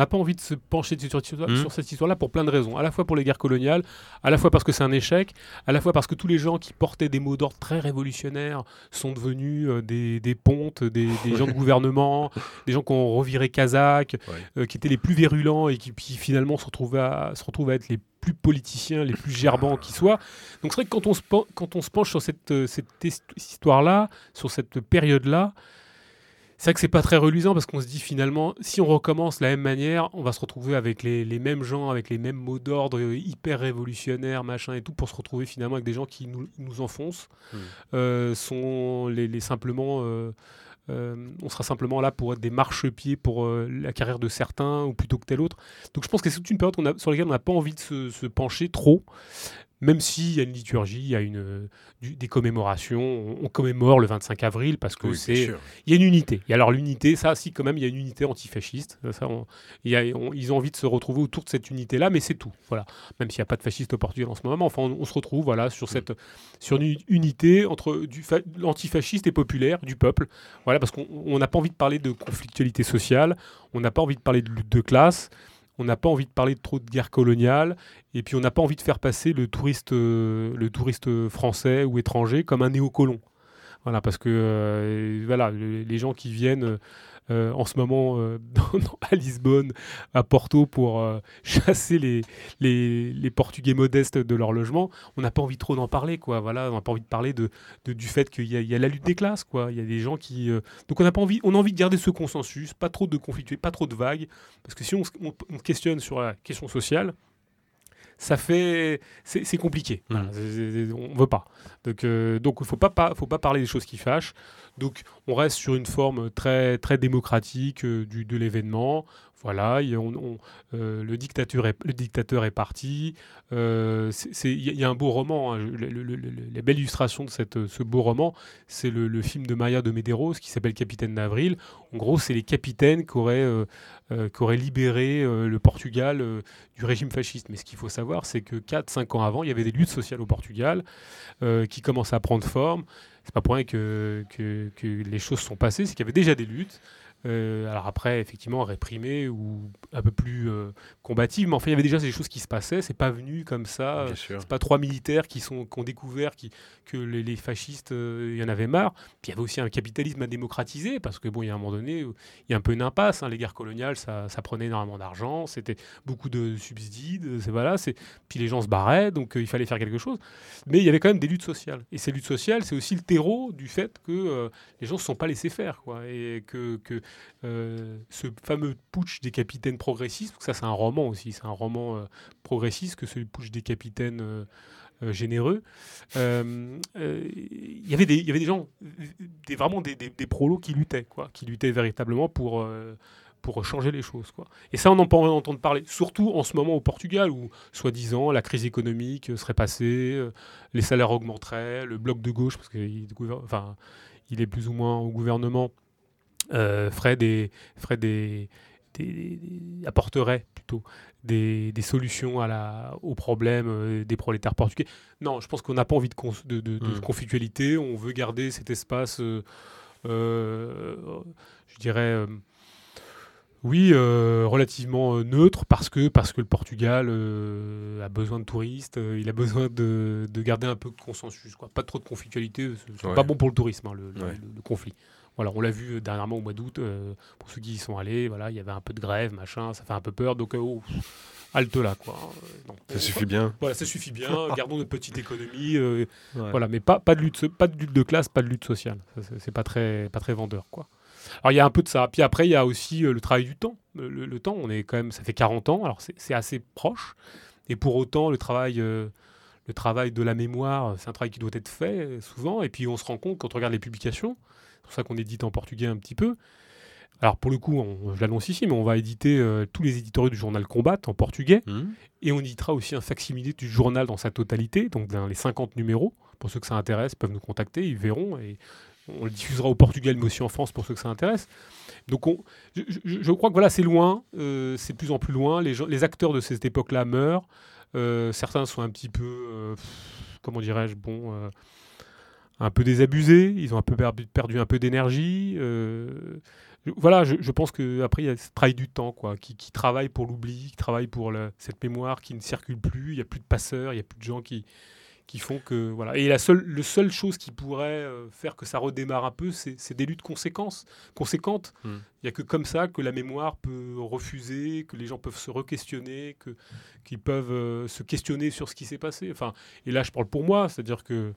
N'a pas envie de se pencher sur, sur- sur cette histoire-là pour plein de raisons. À la fois pour les guerres coloniales, à la fois parce que c'est un échec, à la fois parce que tous les gens qui portaient des mots d'ordre très révolutionnaires sont devenus euh, des, des pontes, des, des gens de (laughs) gouvernement, des gens qui ont reviré Kazakh, Ouais. euh, qui étaient les plus virulents et qui, qui finalement se retrouvaient à, se retrouvent à être les plus politiciens, les plus gerbants qui soient. Donc c'est vrai que quand on se, quand on se penche sur cette, euh, cette hist- histoire-là, sur cette période-là, c'est vrai que c'est pas très reluisant parce qu'on se dit finalement, si on recommence de la même manière, on va se retrouver avec les, mêmes gens, avec les mêmes mots d'ordre euh, hyper révolutionnaires, machin et tout, pour se retrouver finalement avec des gens qui nous, nous enfoncent, hmm. euh, sont les, simplement. Euh, on sera simplement là pour être des marchepieds pour la carrière de certains ou plutôt que tel autre. Donc je pense que c'est toute une période a, sur laquelle on n'a pas envie de se, se pencher trop même s'il y a une liturgie, il y a une, des commémorations, on, commémore le 25 avril parce que c'est, il y a une unité. Et alors l'unité, ça, si quand même, il y a une unité antifasciste. Ça, il y a, ils ont envie de se retrouver autour de cette unité-là, mais c'est tout. Voilà. Même s'il n'y a pas de fascistes au Portugal en ce moment, enfin, on, se retrouve voilà sur mm. cette, sur une unité entre l'antifasciste et populaire du peuple. Voilà, parce qu'on n'a pas envie de parler de conflictualité sociale, on n'a pas envie de parler de lutte de classe on n'a pas envie de parler de trop de guerre coloniale, et puis on n'a pas envie de faire passer le touriste, euh, français ou étranger comme un néocolon. Voilà, parce que euh, les gens qui viennent euh, en ce moment euh, (laughs) à Lisbonne, à Porto, pour euh, (laughs) chasser les, les, Portugais modestes de leur logement, on n'a pas envie trop d'en parler, quoi. Voilà, on n'a pas envie de parler de, du fait qu'il y, a la lutte des classes, quoi. Il y a des gens qui, donc on n'a pas envie, on a envie de garder ce consensus, pas trop de conflits, pas trop de vagues, parce que si on, on questionne sur la question sociale, ça fait c'est compliqué. Voilà, on veut pas. Donc donc il faut pas, faut pas parler des choses qui fâchent. Donc on reste sur une forme très, très démocratique euh, du, de l'événement. Voilà, euh, le, dictateur est, parti. Euh, il y, a un beau roman. Hein. la belle illustration de cette, ce beau roman, c'est le, film de Maria de Medeiros qui s'appelle Capitaine d'Avril. En gros, c'est les capitaines qui auraient, auraient libéré le Portugal du régime fasciste. Mais ce qu'il faut savoir, c'est que 4-5 ans avant, il y avait des luttes sociales au Portugal qui commençaient à prendre forme c'est pas pour rien que, que, les choses sont passées, c'est qu'il y avait déjà des luttes. Euh, alors après, effectivement, réprimées ou un peu plus euh, combatives, mais enfin, il y avait déjà des choses qui se passaient. C'est pas venu comme ça. C'est pas trois militaires qui, sont, qui ont découvert qui, que les, fascistes, euh, il y en avait marre. Puis il y avait aussi un capitalisme à démocratiser, parce que bon, il y a un moment donné, il y a un peu une impasse. Hein. Les guerres coloniales, ça, ça prenait énormément d'argent, c'était beaucoup de subsides, c'est voilà. C'est puis les gens se barraient, donc il fallait faire quelque chose. Mais il y avait quand même des luttes sociales. Et ces luttes sociales, c'est aussi le terreau du fait que les gens ne se sont pas laissés faire, quoi, et que, que euh, ce fameux putsch des capitaines progressistes, ça c'est un roman aussi, c'est un roman euh, progressiste que ce putsch des capitaines euh, généreux. Il y avait des, gens, des, vraiment des, prolos qui luttaient, quoi, qui luttaient véritablement pour pour changer les choses. Quoi. Et ça, on en peut entendre parler, surtout en ce moment au Portugal, où, soi-disant, la crise économique serait passée, les salaires augmenteraient, le bloc de gauche, parce qu'il enfin, il est plus ou moins au gouvernement, euh, ferait des, apporterait plutôt des, des, solutions à la, aux problèmes euh, des prolétaires portugais. Non, je pense qu'on n'a pas envie de, de, de, hmm. conflictualité. On veut garder cet espace, euh, je dirais, oui, relativement neutre parce que, parce que le Portugal a besoin de touristes, il a besoin de, garder un peu de consensus. Quoi. Pas trop de conflictualité, c'est pas bon pour le tourisme, hein, le, le conflit. Voilà, on l'a vu euh, dernièrement au mois d'août, euh, pour ceux qui y sont allés, voilà, il y avait un peu de grève, machin, ça fait un peu peur, donc euh, oh, halte là, quoi. ça suffit bien. Voilà, ça suffit bien, (laughs) gardons notre petite économie, voilà, mais pas, pas, de lutte, pas de lutte de classe, pas de lutte sociale, c'est pas très, pas très vendeur, quoi. Alors il y a un peu de ça, puis après il y a aussi le travail du temps, le, temps, on est quand même, ça fait 40 ans, alors c'est assez proche, et pour autant le travail le travail de la mémoire, c'est un travail qui doit être fait souvent. Et puis on se rend compte quand on regarde les publications, c'est pour ça qu'on édite en portugais un petit peu. Alors pour le coup, je l'annonce ici, mais on va éditer euh, tous les éditoriaux du journal Combat en portugais. Mmh. Et on éditera aussi un facsimilé du journal dans sa totalité, donc dans les 50 numéros. Pour ceux que ça intéresse, peuvent nous contacter, ils verront. Et on le diffusera au Portugal, mais aussi en France pour ceux que ça intéresse. Donc je, crois que voilà, c'est loin, euh, c'est de plus en plus loin. Les, les acteurs de cette époque-là meurent. Euh, certains sont un petit peu, comment dirais-je, bon un peu désabusés, ils ont un peu perdu, un peu d'énergie. Euh, voilà, je, pense qu'après, il y a ce travail du temps, quoi, qui, travaille pour l'oubli, qui travaille pour cette mémoire qui ne circule plus, il n'y a plus de passeurs, il n'y a plus de gens qui, qui font que... Voilà. Et la seule, le seule chose qui pourrait euh, faire que ça redémarre un peu, c'est des luttes conséquences, conséquentes. Hmm. Il n'y a que comme ça que la mémoire peut refuser, que les gens peuvent se re-questionner, qu'ils peuvent euh, se questionner sur ce qui s'est passé. Enfin, et là, je parle pour moi, c'est-à-dire que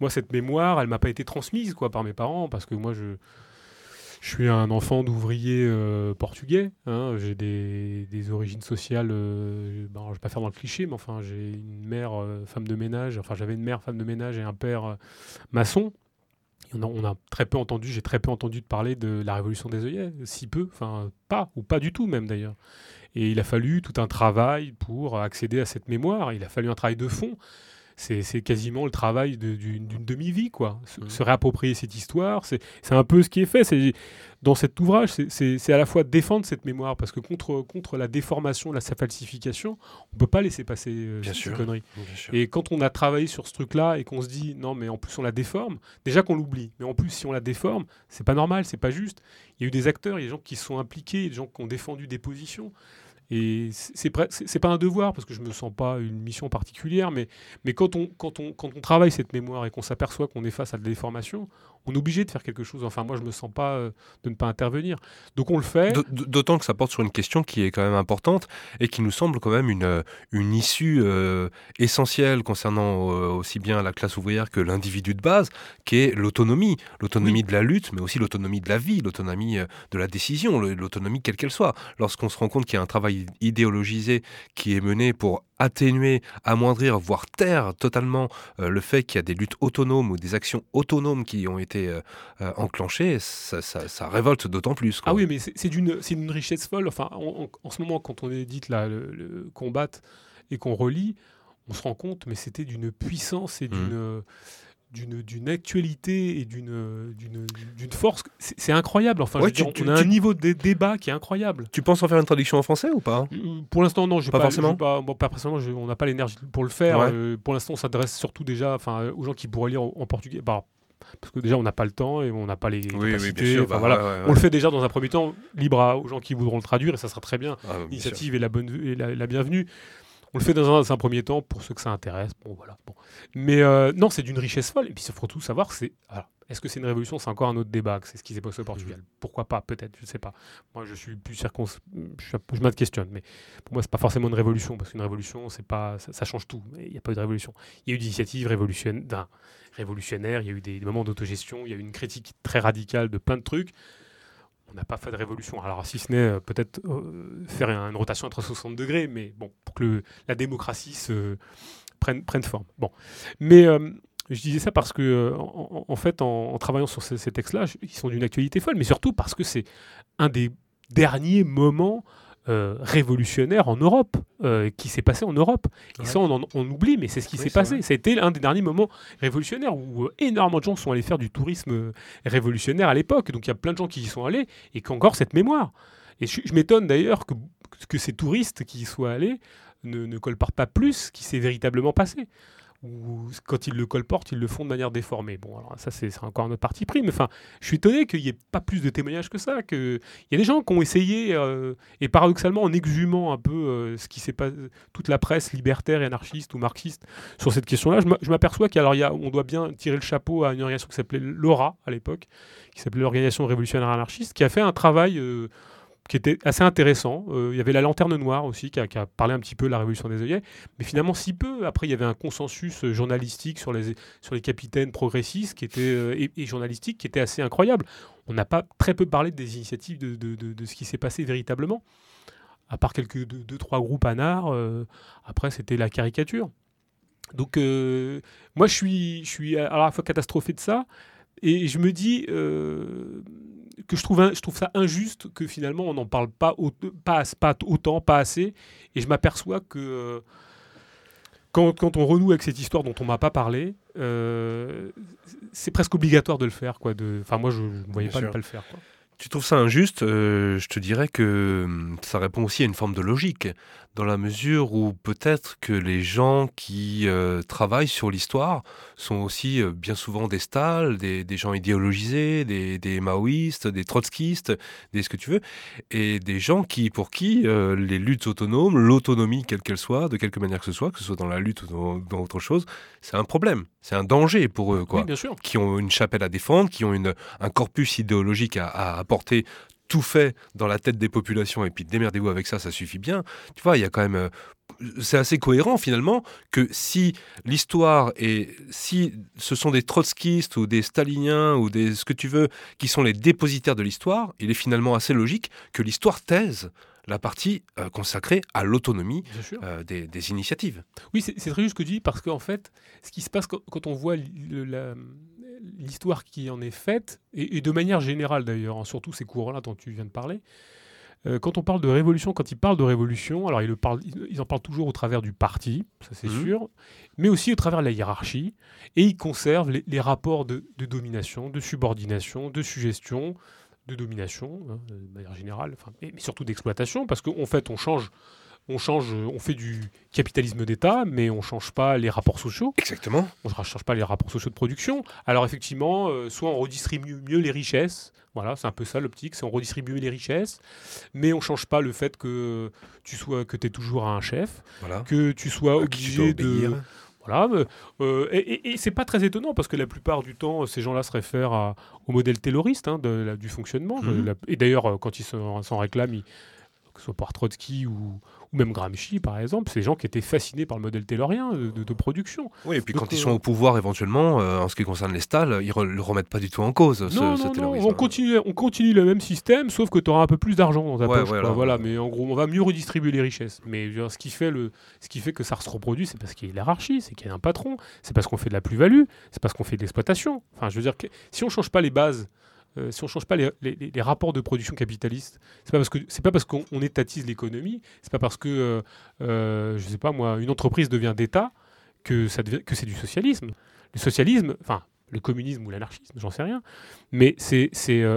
moi, cette mémoire, elle m'a pas été transmise quoi par mes parents parce que moi, je suis un enfant d'ouvrier euh, portugais. hein, j'ai des, origines sociales. euh, bon, je vais pas faire dans le cliché, mais enfin, j'ai une mère euh, femme de ménage. Enfin, j'avais une mère femme de ménage et un père maçon. Et On a, on a très peu entendu, j'ai très peu entendu de parler de la révolution des œillets, si peu, enfin pas, ou pas du tout même d'ailleurs. Et il a fallu tout un travail pour accéder à cette mémoire, il a fallu un travail de fond. C'est c'est quasiment le travail de- d'une demi-vie, quoi. Se, se réapproprier cette histoire, c'est c'est un peu ce qui est fait. C'est Dans cet ouvrage, c'est- à la fois défendre cette mémoire, parce que contre, contre la déformation, la falsification, on ne peut pas laisser passer euh, Bien ces sûr. conneries. Bien sûr. Et quand on a travaillé sur ce truc-là et qu'on se dit non, mais en plus on la déforme, déjà qu'on l'oublie, mais en plus si on la déforme, c'est pas normal, c'est pas juste. Il y a eu des acteurs, il y a des gens qui se sont impliqués, il y a des gens qui ont défendu des positions. Et c'est c'est pas un devoir parce que je me sens pas une mission particulière, mais, quand, on, quand, on, quand on travaille cette mémoire et qu'on s'aperçoit qu'on est face à de déformation, on est obligé de faire quelque chose. Enfin, moi, je me sens pas euh, de ne pas intervenir. Donc on le fait. D'aut- D'autant que ça porte sur une question qui est quand même importante et qui nous semble quand même une, euh, une issue euh, essentielle concernant euh, aussi bien la classe ouvrière que l'individu de base, qui est l'autonomie. L'autonomie de la lutte, mais aussi l'autonomie de la vie, l'autonomie de la décision, l'autonomie quelle qu'elle soit. Lorsqu'on se rend compte qu'il y a un travail idéologisé qui est mené pour atténuer, amoindrir, voire taire totalement euh, le fait qu'il y a des luttes autonomes ou des actions autonomes qui ont été euh, euh, enclenchées, ça, ça- ça révolte d'autant plus. quoi. Ah oui, mais c'est d'une d'une richesse folle. Enfin, en, ce moment, quand on édite là, le, le combat et qu'on relit, on se rend compte, mais c'était d'une puissance et d'une Mhm. D'une actualité et d'une force. C'est incroyable. Enfin, Ouais, dire, tu- on a tu- un niveau de débat qui est incroyable. Tu penses en faire une traduction en français ou pas? Euh, Pour l'instant, non, Pas pas, forcément pas, bon, pas forcément, je- on n'a pas l'énergie pour le faire. Ouais. Euh, pour l'instant, on s'adresse surtout déjà, enfin, aux gens qui pourraient lire en, en portugais. Bah, parce que déjà, on n'a pas le temps et on n'a pas les capacités. Enfin, voilà. On le fait déjà dans un premier temps, libre à- aux gens qui voudront le traduire et ça sera très bien. Ah, L'initiative est la, bonne, la, la bienvenue. On le fait dans un, dans un premier temps pour ceux que ça intéresse. Bon, voilà. Bon. Mais euh, non, c'est d'une richesse folle. Et puis, il faut tout savoir, c'est. Est-ce que c'est une révolution? C'est encore un autre débat. que C'est ce qui s'est passé au Portugal. Pourquoi pas? Peut-être. Je ne sais pas. Moi, je suis plus circon. Je, je me questionne. Mais pour moi, c'est pas forcément une révolution parce qu'une révolution, c'est pas. Ça, ça change tout. Il n'y a pas eu de révolution. Il y a eu des initiatives révolutionnaires, Il y a eu des, des moments d'autogestion. Il y a eu une critique très radicale de plein de trucs. On n'a pas fait de révolution. Alors, si ce n'est euh, peut-être euh, faire un- une rotation à 360 degrés, mais bon, pour que la démocratie prenne, prenne forme. Bon. Mais euh, je disais ça parce que, en, fait, en, travaillant sur ces, ces textes-là, ils sont d'une actualité folle, mais surtout parce que c'est un des derniers moments euh, révolutionnaires en Europe, euh, qui s'est passé en Europe. Et ça, on, en- on oublie, mais c'est ce qui Oui, s'est passé. vrai. Ça a été un des derniers moments révolutionnaires où euh, énormément de gens sont allés faire du tourisme révolutionnaire à l'époque. Donc il y a plein de gens qui y sont allés et qui ont encore cette mémoire. Et je, je m'étonne d'ailleurs que, que ces touristes qui y soient allés ne, ne colportent pas plus ce qui s'est véritablement passé. Ou quand ils le colportent, ils le font de manière déformée. Bon, alors ça, c'est encore un autre parti pris, mais enfin, je suis étonné qu'il n'y ait pas plus de témoignages que ça. Il y a des gens qui ont essayé, euh, et paradoxalement, en exhumant un peu euh, ce qui s'est passé, toute la presse libertaire et anarchiste ou marxiste sur cette question-là, je m'aperçois qu'on doit bien tirer le chapeau à une organisation qui s'appelait l'ORA à l'époque, qui s'appelait l'Organisation révolutionnaire anarchiste, qui a fait un travail euh, qui était assez intéressant. Euh, il y avait la Lanterne Noire aussi, qui a, parlé un petit peu de la révolution des œillets, mais finalement si peu. Après, il y avait un consensus journalistique sur les, sur les capitaines progressistes qui était, euh, et, et journalistique qui était assez incroyable. On n'a pas très peu parlé des initiatives de, de- ce qui s'est passé véritablement. À part quelques deux, trois groupes anards, euh, après c'était la caricature. Donc moi je suis, je suis à la fois catastrophé de ça, et je me dis que je trouve, un- je trouve ça injuste que finalement on n'en parle pas, au- pas, as- pas autant, pas assez. Et je m'aperçois que euh, quand, quand on renoue avec cette histoire dont on m'a pas parlé, euh, c'est presque obligatoire de le faire. Quoi, de, enfin, moi je ne voyais pas ne pas le faire. Quoi. Tu trouves ça injuste? Euh, Je te dirais que hum, ça répond aussi à une forme de logique, dans la mesure où peut-être que les gens qui euh, travaillent sur l'histoire sont aussi euh, bien souvent des Stalin, des, des gens idéologisés, des, des maoïstes, des trotskistes, des ce que tu veux, et des gens qui, pour qui euh, les luttes autonomes, l'autonomie quelle qu'elle soit, de quelque manière que ce soit, que ce soit dans la lutte ou dans, dans autre chose, c'est un problème, c'est un danger pour eux, quoi Oui, bien sûr. qui ont une chapelle à défendre, qui ont une, un corpus idéologique à, à apporter tout fait dans la tête des populations et puis démerdez-vous avec ça, ça suffit bien. Tu vois, il y a quand même euh, c'est assez cohérent finalement que si l'histoire et si ce sont des trotskistes ou des staliniens ou des ce que tu veux qui sont les dépositaires de l'histoire, il est finalement assez logique que l'histoire taise la partie euh, consacrée à l'autonomie euh, des, initiatives. Oui, c'est très juste ce que tu dis, parce qu'en fait, ce qui se passe quand, on voit l'histoire qui en est faite, et, de manière générale d'ailleurs, hein, surtout ces courants-là dont tu viens de parler, euh, quand on parle de révolution, quand ils parlent de révolution, alors ils, en parlent toujours au travers du parti, ça c'est mmh. sûr, mais aussi au travers de la hiérarchie, et ils conservent les, rapports de, domination, de subordination, de suggestion, de domination, hein, de manière générale, mais, surtout d'exploitation, parce qu'en fait, on change, on change, on fait du capitalisme d'État, mais on change pas les rapports sociaux. Exactement. On ne change pas les rapports sociaux de production. Alors effectivement, euh, soit on redistribue mieux les richesses, voilà, c'est un peu ça l'optique, c'est on redistribue les richesses, mais on change pas le fait que tu sois, que es toujours un chef, que tu sois obligé de voilà, euh, et, et, c'est pas très étonnant parce que la plupart du temps, ces gens-là se réfèrent au modèle tayloriste hein, de, du fonctionnement. Mhm. et d'ailleurs, euh, quand ils s'en réclament, que ce soit par Trotsky ou, ou même Gramsci, par exemple, c'est des gens qui étaient fascinés par le modèle taylorien de, production. Oui, et puis quand ils sont euh, au pouvoir, éventuellement, euh, en ce qui concerne les stalls, ils ne le remettent pas du tout en cause, non, ce, non, on, continue, on continue le même système, sauf que tu auras un peu plus d'argent dans ta poche. Voilà, mais en gros, on va mieux redistribuer les richesses. Mais ce, qui fait le, ce qui fait que ça se reproduit, c'est parce qu'il y a l'hierarchie, c'est qu'il y a un patron, c'est parce qu'on fait de la plus-value, c'est parce qu'on fait de l'exploitation. Enfin, je veux dire, que, si on ne change pas les bases euh, si on ne change pas les, rapports de production capitaliste, c'est pas parce pas parce qu'on étatise l'économie, c'est pas parce que euh, euh, je sais pas moi, une entreprise devient d'État que que c'est du socialisme. Le socialisme, enfin le communisme ou l'anarchisme, j'en sais rien, mais c'est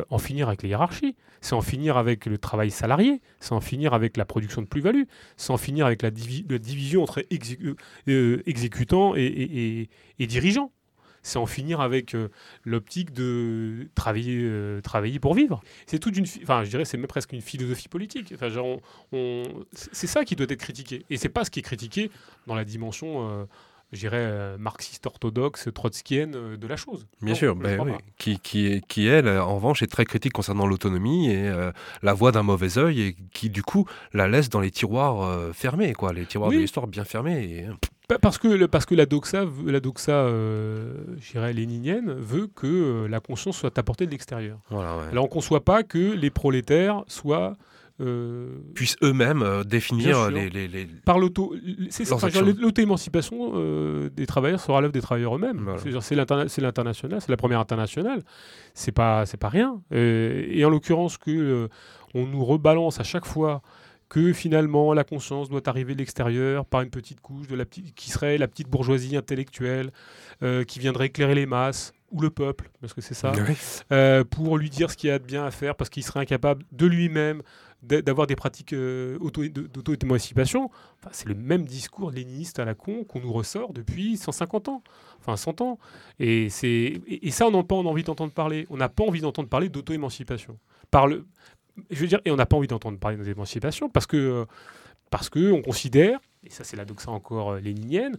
en finir avec les hiérarchies, c'est en finir avec le travail salarié, c'est en finir avec la production de plus-value, c'est en finir avec la, division entre exécutants et dirigeants c'est en finir avec euh, l'optique de travailler, euh, travailler pour vivre. C'est toute une, enfin, je dirais, c'est même presque une philosophie politique. Enfin, genre, c'est ça qui doit être critiqué, et c'est pas ce qui est critiqué dans la dimension. Euh, je dirais, marxiste orthodoxe, trotskienne de la chose. Bien sûr, ben qui, qui, qui, elle, en revanche, est très critique concernant l'autonomie et la voix d'un mauvais œil et qui, du coup, la laisse dans les tiroirs fermés, quoi, les tiroirs de l'histoire bien fermés. Et... Parce que, parce que la doxa, la doxa euh, léninienne, veut que euh, la conscience soit apportée de l'extérieur. Alors on ne conçoit pas que les prolétaires soient... Euh, puissent eux-mêmes euh, définir les, les, Par l'auto... L'auto-émancipation des travailleurs sera l'œuvre des travailleurs eux-mêmes. C'est l'international, c'est la première internationale. C'est pas, pas rien. et en l'occurrence que on nous rebalance à chaque fois que finalement la conscience doit arriver de l'extérieur par une petite couche de la petite, qui serait la petite bourgeoisie intellectuelle euh, qui viendrait éclairer les masses ou le peuple, parce que c'est ça, euh, pour lui dire ce qu'il y a de bien à faire, parce qu'il serait incapable de lui-même d'avoir des pratiques euh, d'auto-émancipation. Enfin, c'est le même discours léniniste à la con qu'on nous ressort depuis 150 ans, enfin 100 ans. Et, et, et ça, on n'a pas envie d'entendre parler. On n'a pas envie d'entendre parler d'auto-émancipation. Par le, et on n'a pas envie d'entendre parler de que, euh, parce que on considère, et ça c'est la doxa encore euh, léninienne,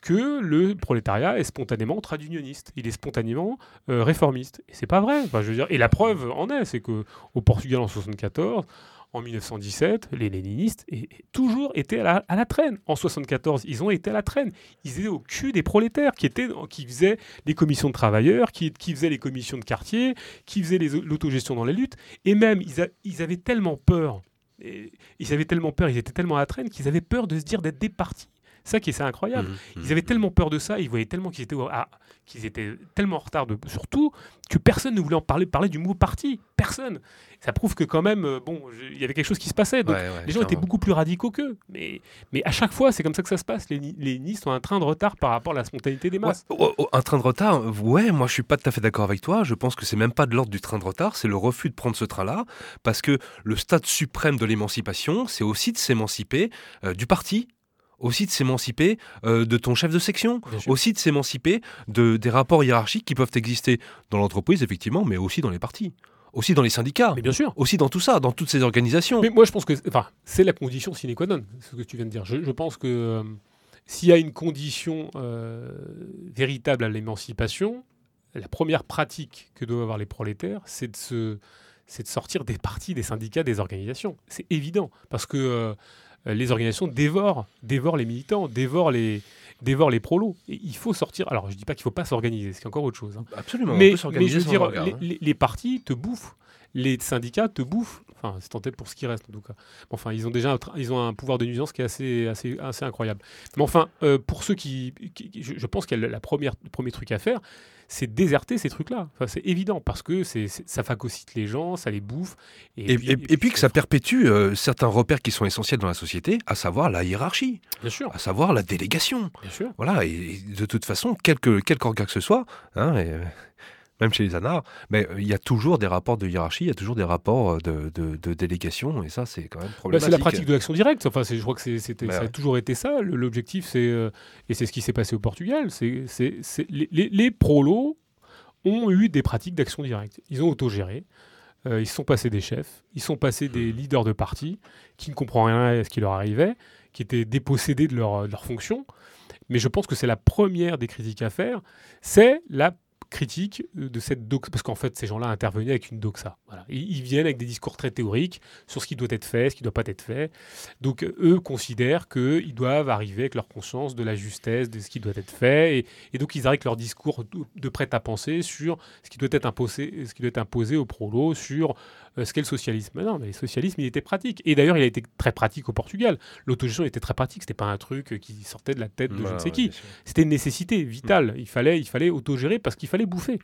que le prolétariat est spontanément traditionniste, il est spontanément euh, réformiste. Et c'est pas vrai. et la preuve en est, c'est que au Portugal en 74, en 1917, les léninistes ont toujours été à la, traîne. En 1974, ils ont été à la traîne. Ils étaient au cul des prolétaires qui, faisaient les commissions de travailleurs, qui, faisaient les commissions de quartier, qui faisaient l'autogestion dans les luttes. Et même, ils, avaient tellement peur, ils avaient tellement peur, ils étaient tellement à la traîne qu'ils avaient peur de se dire d'être des partis. Ça qui est incroyable. Mmh, ils avaient mmh. tellement peur de ça, ils voyaient tellement qu'ils étaient, qu'ils étaient tellement en retard, de, surtout que personne ne voulait en parler, parler du mot parti. Personne. Ça prouve que quand même, euh, bon, il y avait quelque chose qui se passait. Donc les gens étaient beaucoup plus radicaux qu'eux. Mais, mais à chaque fois, c'est comme ça que ça se passe. Les, les Nice ont un train de retard par rapport à la spontanéité des masses. Oh, oh, un train de retard, ouais, moi je suis pas tout à fait d'accord avec toi. Je pense que c'est même pas de l'ordre du train de retard, c'est le refus de prendre ce train-là. Parce que le stade suprême de l'émancipation, c'est aussi de s'émanciper euh, du parti aussi de s'émanciper euh, de ton chef de section, aussi de s'émanciper de, des rapports hiérarchiques qui peuvent exister dans l'entreprise, effectivement, mais aussi dans les partis. Aussi dans les syndicats, mais bien sûr. aussi dans tout ça, dans toutes ces organisations. Mais moi, je pense que enfin, c'est la condition sine qua non, ce que tu viens de dire. Je, pense que euh, s'il y a une condition euh, véritable à l'émancipation, la première pratique que doivent avoir les prolétaires, c'est de se c'est de sortir des partis, des syndicats, des organisations. C'est évident, parce que les organisations dévorent, dévorent les militants, dévorent les, dévorent les prolos. Et il faut sortir. Alors, je ne dis pas qu'il ne faut pas s'organiser, c'est encore autre chose. Hein. Absolument. Mais, mais je veux dire, les, hein. les, les, partis te bouffent les syndicats te bouffent. Enfin, c'est tenté pour ce qui reste en tout cas. Enfin, ils ont déjà un, ils ont un pouvoir de nuisance qui est assez, assez, assez incroyable. Mais enfin, euh, pour ceux qui, je, pense que la première, le premier truc à faire, c'est déserter ces trucs-là. Enfin, c'est évident parce que c'est, ça phagocyte les gens, ça les bouffe. Et, et, puis, que ça perpétue euh, certains repères qui sont essentiels dans la société, à savoir la hiérarchie, Bien sûr. à savoir la délégation. Bien sûr. Voilà, et, de toute façon, quelque, quelque organe que ce soit, hein, même chez les anards, mais euh, il y a toujours des rapports de hiérarchie, il y a toujours des rapports euh, de, délégation, et ça, c'est quand même problématique. Bah, c'est la pratique de l'action directe. Enfin, je crois que c'était, ça a toujours été ça. L'objectif, c'est euh, et c'est ce qui s'est passé au Portugal. C'est, les, les, les, prolos ont eu des pratiques d'action directe. Ils ont autogéré. ils sont passés des chefs, ils sont passés des mmh. leaders de parti qui ne comprennent rien à ce qui leur arrivait, qui étaient dépossédés de leur, de leur fonction. Mais je pense que c'est la première des critiques à faire, c'est la critique de cette doxa, parce qu'en fait, ces gens-là intervenaient avec une doxa. Voilà. Ils, viennent avec des discours très théoriques sur ce qui doit être fait, ce qui ne doit pas être fait. Donc, eux considèrent qu'ils doivent arriver avec leur conscience de la justesse de ce qui doit être fait, et, donc ils arrêtent leur discours de, prêt à penser sur ce qui doit être imposé, ce qui doit être imposé au prolo, sur ce qu'est le socialisme. Non, mais le socialisme, il était pratique. Et d'ailleurs, il a été très pratique au Portugal. L'autogestion était très pratique. C'était pas un truc qui sortait de la tête de je ne sais qui. C'était une nécessité vitale. Il fallait, il fallait autogérer parce qu'il fallait bouffer.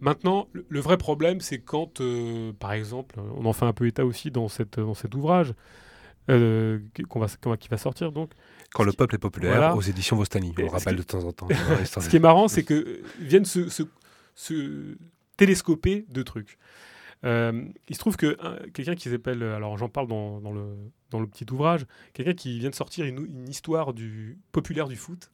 Maintenant, le, vrai problème, c'est quand, euh, par exemple, on en fait un peu état aussi dans, cette, dans cet ouvrage, euh, qu'on va, qui va sortir donc. Quand le peuple est populaire, aux éditions Vostani, on le rappelle de temps en temps. (laughs) ce qui est marrant, c'est que viennent se, se, télescoper deux trucs. Euh, il se trouve que quelqu'un qui s'appelle, alors j'en parle dans, dans, le, dans le petit ouvrage, quelqu'un qui vient de sortir une, une histoire du populaire du foot,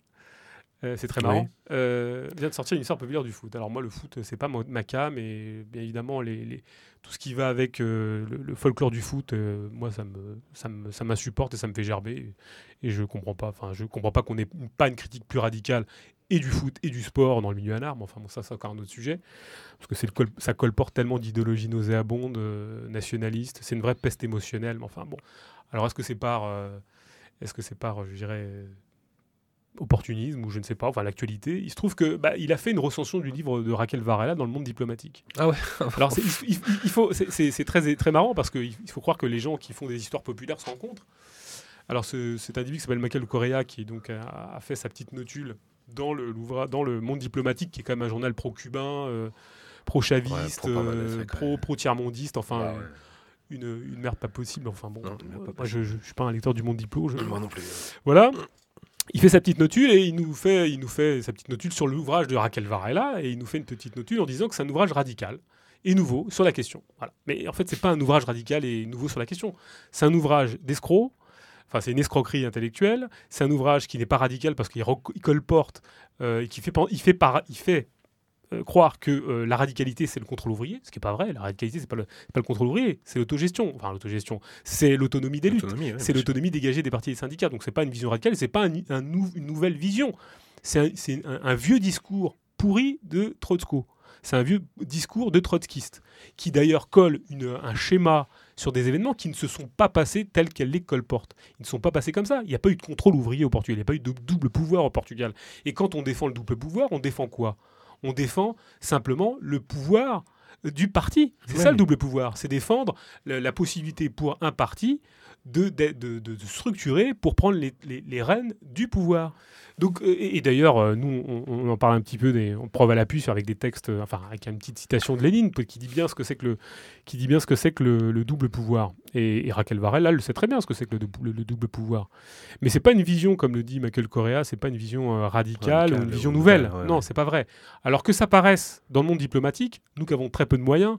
euh, c'est très marrant. Euh, vient de sortir une histoire populaire du foot. Alors moi, le foot, c'est pas ma cam, mais bien évidemment, les, tout ce qui va avec euh, le, folklore du foot, moi, ça me, ça me, ça m'insupporte et ça me fait gerber. Et, je comprends pas. Enfin, je comprends pas qu'on n'ait pas une critique plus radicale et du foot et du sport dans le milieu à Enfin bon, ça, c'est encore un autre sujet, parce que c'est le ça colporte tellement d'idéologie nauséabonde, nationaliste. C'est une vraie peste émotionnelle. Mais enfin bon. Alors est-ce que c'est par, est-ce que c'est par, je dirais opportunisme ou je ne sais pas, enfin l'actualité, il se trouve que bah, il a fait une recension du livre de Raquel Varela dans le monde diplomatique. Ah ouais. Alors il, faut, c'est très très marrant parce qu'il faut croire que les gens qui font des histoires populaires se rencontrent. Alors cet individu qui s'appelle Michael Correa qui donc a, fait sa petite notule dans le dans le monde diplomatique qui est quand même un journal pro-cubain, euh, pro-chaviste, euh, pro, tiers mondiste, enfin. Une, une, merde pas possible. Enfin bon, moi je, je, suis pas un lecteur du monde diplo. Moi non plus. Voilà il fait sa petite notule et il nous fait, il nous fait sa petite notule sur l'ouvrage de Raquel Varela et il nous fait une petite notule en disant que c'est un ouvrage radical et nouveau sur la question. Mais en fait, c'est pas un ouvrage radical et nouveau sur la question. C'est un ouvrage d'escroc. Enfin, c'est une escroquerie intellectuelle. C'est un ouvrage qui n'est pas radical parce qu'il colporte euh, et qui fait, il fait, par, il fait euh, croire que euh, la radicalité c'est le contrôle ouvrier, ce qui n'est pas vrai. La radicalité c'est pas le pas le contrôle ouvrier, c'est l'autogestion. Enfin l'autogestion, c'est l'autonomie des luttes, c'est l'autonomie dégagée des partis et des syndicats. Donc c'est pas une vision radicale, c'est pas un, une nouvelle vision. C'est un, vieux discours pourri de Trotsky. C'est un vieux discours de trotskiste qui d'ailleurs colle une, un schéma sur des événements qui ne se sont pas passés tels qu'elle les colporte. Ils ne sont pas passés comme ça. Il n'y a pas eu de contrôle ouvrier au Portugal. Il n'y a pas eu de double pouvoir au Portugal. Et quand on défend le double pouvoir, on défend quoi? On défend simplement le pouvoir du parti. C'est ça le double pouvoir, c'est défendre la, possibilité pour un parti de, de, structurer pour prendre les, les, rênes du pouvoir. Donc, euh, et, d'ailleurs, euh, nous, on, en parle un petit peu, des, on preuve à l'appui avec des textes, euh, enfin, avec une petite citation de Lénine qui dit bien ce que c'est que le, qui dit bien ce que c'est que le, double pouvoir. Et, Raquel Varel, là, elle sait très bien ce que c'est que le, double pouvoir. Mais c'est pas une vision, comme le dit Michael Correa, c'est pas une vision radicale ou une vision nouvelle. non, c'est pas vrai. Alors que ça paraisse dans le monde diplomatique, nous qui avons très peu de moyens,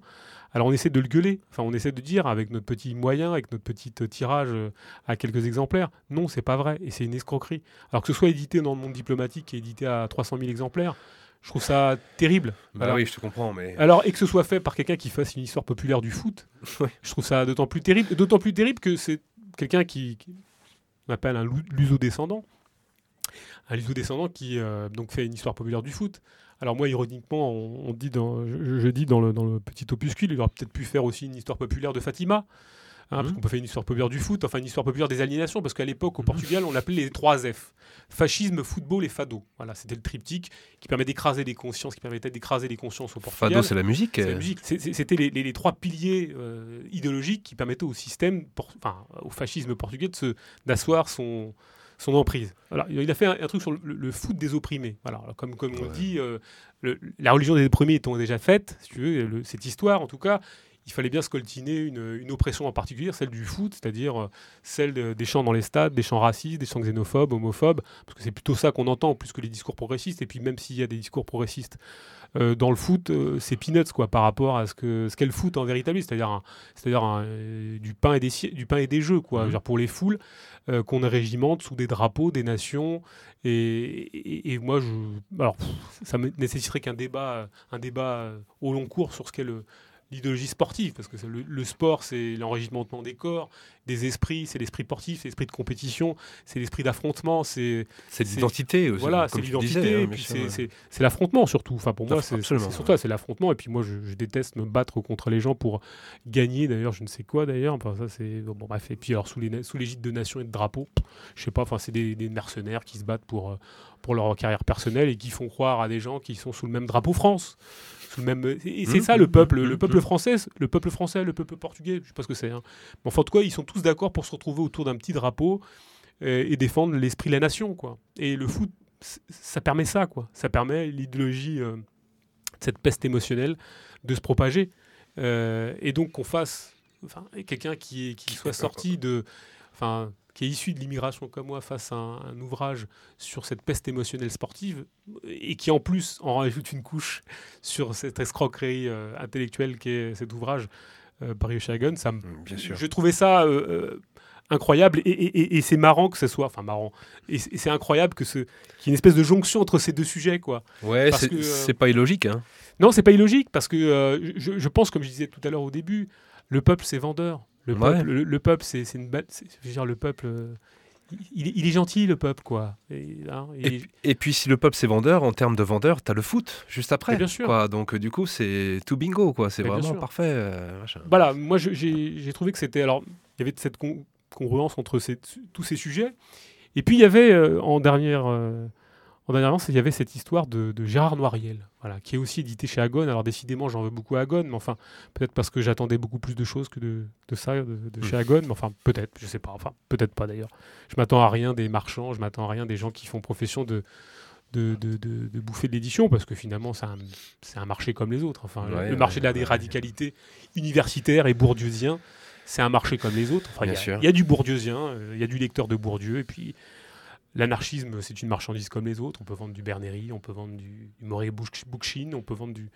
alors on essaie de le gueuler, enfin on essaie de dire avec notre petit moyen, avec notre petit euh, tirage euh, à quelques exemplaires, non c'est pas vrai. Et c'est une escroquerie. Alors que ce soit édité dans le monde diplomatique et édité à 300 000 exemplaires, je trouve ça terrible. Bah oui, je te comprends, mais alors et que ce soit fait par quelqu'un qui fasse une histoire populaire du foot, (laughs) je trouve ça d'autant plus terrible, d'autant plus terrible que c'est quelqu'un qui, m'appelle un luso-descendant, un luso-descendant qui euh, donc fait une histoire populaire du foot. Alors moi, ironiquement, on, dit dans, je, dis dans le, dans le, petit opuscule, il aurait peut-être pu faire aussi une histoire populaire de Fatima. Hein, Parce mmh. qu'on peut faire une histoire populaire du foot, enfin une histoire populaire des aliénations, parce qu'à l'époque, au mmh. Portugal, on l'appelait les trois F. Fascisme, football et fado. Voilà, c'était le triptyque qui permet d'écraser les consciences, qui permettait d'écraser les consciences au Portugal. Fado, c'est la musique. Euh. C'était les, les, trois piliers euh, idéologiques qui permettaient au système, enfin au fascisme portugais, d'asseoir son, son emprise. il a fait un, truc sur le, foot des opprimés. Voilà, comme, comme on dit, euh, la religion des opprimés étant déjà faite, si tu veux, cette histoire en tout cas, il fallait bien scoltiner une, une, oppression en particulier, celle du foot, c'est-à-dire euh, celle des chants dans les stades, des chants racistes, des chants xénophobes, homophobes, parce que c'est plutôt ça qu'on entend, plus que les discours progressistes. Et puis même s'il y a des discours progressistes euh, dans le foot, euh, c'est peanuts quoi, par rapport à ce que ce qu'est le foot en vérité, c'est-à-dire c'est-à-dire du pain et des du pain et des jeux quoi, mmh. pour les foules euh, qu'on régimente sous des drapeaux, des nations. Et, moi, je, alors ça nécessiterait qu'un débat, un débat au long cours sur ce qu'est le l'idéologie sportive, parce que le, sport, c'est l'enregistrement des corps, des esprits, c'est l'esprit sportif, c'est l'esprit de compétition, c'est l'esprit d'affrontement, c'est... C'est l'identité aussi. Voilà, c'est l'identité, hein, puis c'est l'affrontement surtout. Enfin, pour moi, c'est surtout c'est l'affrontement, et puis moi, je, déteste me battre contre les gens pour gagner, d'ailleurs, je ne sais quoi, d'ailleurs, enfin, ça, c'est... Bon, bref, et puis alors, sous l'égide sous de nations et de drapeaux, je sais pas, enfin, c'est des, des, mercenaires qui se battent pour, euh, pour leur carrière personnelle et qui font croire à des gens qui sont sous le même drapeau France même. Et c'est mmh, ça le mmh, peuple, le mmh, peuple français, le peuple français, le peuple portugais, je sais pas ce que c'est. Hein. Mais enfin, en tout cas, ils sont tous d'accord pour se retrouver autour d'un petit drapeau euh, et défendre l'esprit de la nation, quoi. Et le foot, ça permet ça, quoi. Ça permet l'idéologie. Euh, cette peste émotionnelle de se propager. Euh, et donc qu'on fasse, enfin, quelqu'un qui, qui soit sorti de, enfin, qui est issu de l'immigration comme moi, fasse un, ouvrage sur cette peste émotionnelle sportive et qui en plus en rajoute une couche sur cette escroquerie euh, intellectuelle qui est cet ouvrage euh, par Chagan, ça, Bien sûr. je trouvais ça incroyable et, c'est marrant que ce soit enfin marrant et, c'est incroyable que ce qu'il y ait une espèce de jonction entre ces deux sujets quoi. Ouais c'est pas illogique hein. Non c'est pas illogique parce que euh, je, je, pense comme je disais tout à l'heure au début le peuple c'est vendeur le peuple le, peuple c'est une je veux dire le peuple euh, il, il, est gentil, le peuple, quoi. Hein, et, et, puis, si le peuple c'est vendeur, en termes de vendeur, tu as le foot juste après. bien sûr. Quoi. Donc, du coup, c'est tout bingo, quoi. C'est vraiment parfait. Euh, voilà, moi, j'ai trouvé que c'était. Alors, il y avait cette relance entre tous ces sujets. Et puis il y avait euh, en dernière euh, en dernière il y avait cette histoire de, Gérard Noiriel, voilà, qui est aussi édité chez Agone. Alors décidément, j'en veux beaucoup à Agone, mais enfin peut-être parce que j'attendais beaucoup plus de choses que de, ça de, chez. Agone, mais enfin peut-être, je sais pas, enfin peut-être pas d'ailleurs. Je m'attends à rien des marchands, je m'attends à rien des gens qui font profession de de, de, bouffer de l'édition parce que finalement c'est un, un, marché comme les autres. Enfin, le marché de la radicalité universitaire et bourdieusien, c'est un marché comme les autres. il y, a du bourdieusien, euh, il y a du lecteur de Bourdieu, et puis l'anarchisme, c'est une marchandise comme les autres. On peut vendre du Bernery, on peut vendre du, du Murray Bookchin, on peut vendre du,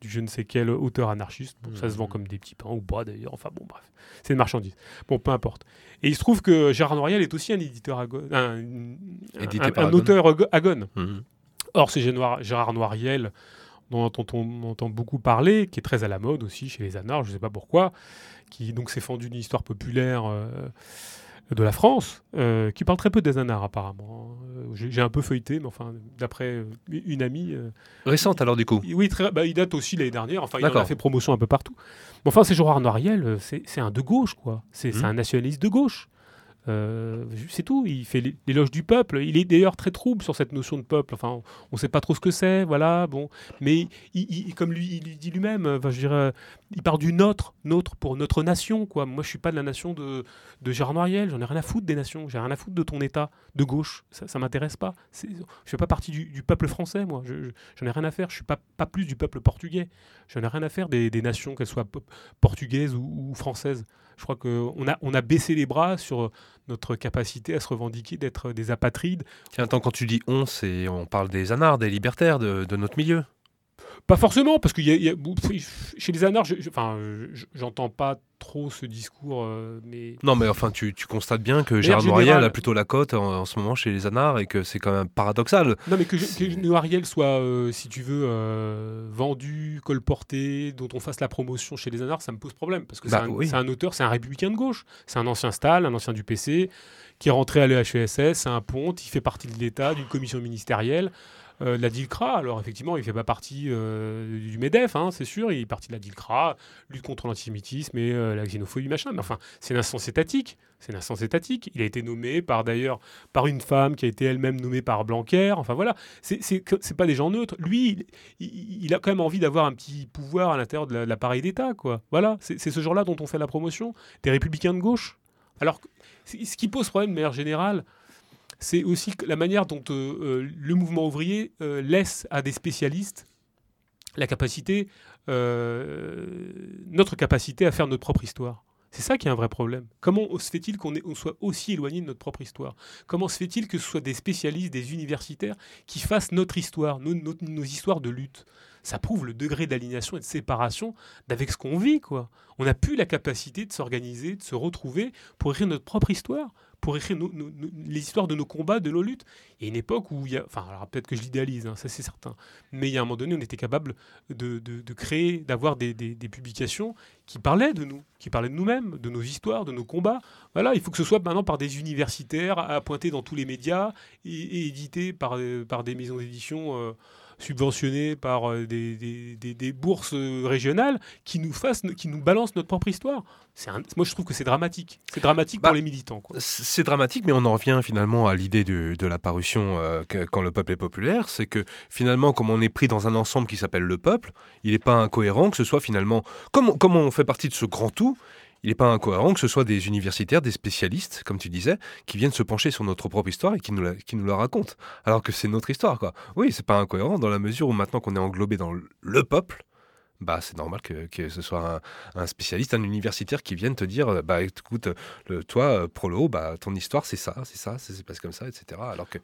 du, je ne sais quel auteur anarchiste. ça se vend mmh. comme des petits pains ou pas d'ailleurs. Enfin bon, bref, c'est une marchandise. Bon, peu importe. Et il se trouve que Gérard Noiriel est aussi un éditeur agone, un, un, auteur agone. Mmh. Or, c'est Gérard Noiriel dont on, entend beaucoup parler, qui est très à la mode aussi chez les anards, je ne sais pas pourquoi, qui donc s'est fendu d'une histoire populaire euh, de la France, euh, qui parle très peu des apparemment. Euh, j'ai un peu feuilleté, mais enfin, d'après une amie. Récente alors du coup Oui, très, bah, il date aussi l'année dernière, enfin il a fait promotion un peu partout. Mais enfin, c'est Gérard Noiriel, c'est un de gauche, quoi. C'est mmh. un nationaliste de gauche. Euh, c'est tout, il fait l'éloge du peuple. Il est d'ailleurs très trouble sur cette notion de peuple. Enfin, on ne sait pas trop ce que c'est, voilà. Bon, mais comme lui, il dit lui-même, enfin, je dirais, il parle du nôtre, nôtre pour notre nation, quoi. Moi, je suis pas de la nation de, de Gérard Noiriel. J'en ai rien à foutre des nations. J'ai rien à foutre de ton État de gauche. Ça, ça m'intéresse pas. Je fais pas partie du, peuple français, moi. Je, j'en ai rien à faire. Je suis pas pas plus du peuple portugais. J'en ai rien à faire des, nations, qu'elles soient portugaises ou, ou françaises. Je crois qu'on a, on a baissé les bras sur notre capacité à se revendiquer d'être des apatrides. Tiens, attends, quand tu dis on, c'est, on parle des anards, des libertaires de, de notre milieu pas forcément, parce que y a, chez les anards, j'entends pas trop ce discours, euh, mais... Non, mais enfin, tu, tu constates bien que Gérard Noiriel a plutôt la cote en, ce moment chez les anards et que c'est quand même paradoxal. Non, mais que, que Noiriel soit, euh, si tu veux, euh, vendu, colporté, dont on fasse la promotion chez les anards, ça me pose problème, parce que c'est bah un, un, auteur, c'est un républicain de gauche, c'est un ancien Stal, un ancien du PC, qui est rentré à l'EHESS, c'est un ponte, il fait partie de l'État, d'une commission ministérielle, euh, la DILCRA, alors effectivement, il ne fait pas partie euh, du MEDEF, hein, c'est sûr, il est parti de la DILCRA, lutte contre l'antisémitisme et euh, la xénophobie, machin. Mais enfin, c'est une instance étatique. C'est une étatique. Il a été nommé par d'ailleurs par une femme qui a été elle-même nommée par Blanquer. Enfin voilà, c'est pas des gens neutres. Lui, il, a quand même envie d'avoir un petit pouvoir à l'intérieur de l'appareil d'État, quoi. Voilà, c'est ce genre-là dont on fait la promotion des républicains de gauche. Alors, ce qui pose problème de manière générale, c'est aussi la manière dont euh, euh, le mouvement ouvrier euh, laisse à des spécialistes la capacité, notre capacité à faire notre propre histoire. C'est ça qui est un vrai problème. Comment se fait-il qu'on soit aussi éloigné de notre propre histoire? Comment se fait-il que ce soit des spécialistes, des universitaires qui fassent notre histoire, nos, histoires de lutte? Ça prouve le degré d'alignation et de séparation d'avec ce qu'on vit. quoi. On n'a plus la capacité de s'organiser, de se retrouver pour écrire notre propre histoire, pour écrire les histoires de nos combats, de nos luttes. Il y a une époque où il y a, enfin, alors peut-être que je l'idéalise, hein, ça c'est certain, mais il y a un moment donné, on était capable de, créer, d'avoir des, publications qui parlaient de nous, qui parlaient de nous-mêmes, de nos histoires, de nos combats. Voilà, il faut que ce soit maintenant par des universitaires, appointés dans tous les médias et, et édités par, par des maisons d'édition. Euh, subventionnés par euh, des, des, des, bourses régionales qui nous fassent, qui nous balancent notre propre histoire. Un, moi, je trouve que c'est dramatique. C'est dramatique pour bah, les militants. C'est dramatique, mais on en revient finalement à l'idée de, de, la parution euh, quand le peuple est populaire. C'est que finalement, comme on est pris dans un ensemble qui s'appelle le peuple, il n'est pas incohérent que ce soit finalement, comme, comme on fait partie de ce grand tout, il n'est pas incohérent que ce soit des universitaires, des spécialistes, comme tu disais, qui viennent se pencher sur notre propre histoire et qui nous la, qui nous la racontent, alors que c'est notre histoire. Quoi. Oui, c'est pas incohérent dans la mesure où maintenant qu'on est englobé dans le peuple, bah, c'est normal que, que, ce soit un, spécialiste, un universitaire qui vienne te dire bah, écoute, le, toi, Prolo, bah, ton histoire, c'est ça, c'est ça, ça s'est passé comme ça, etc. Alors que.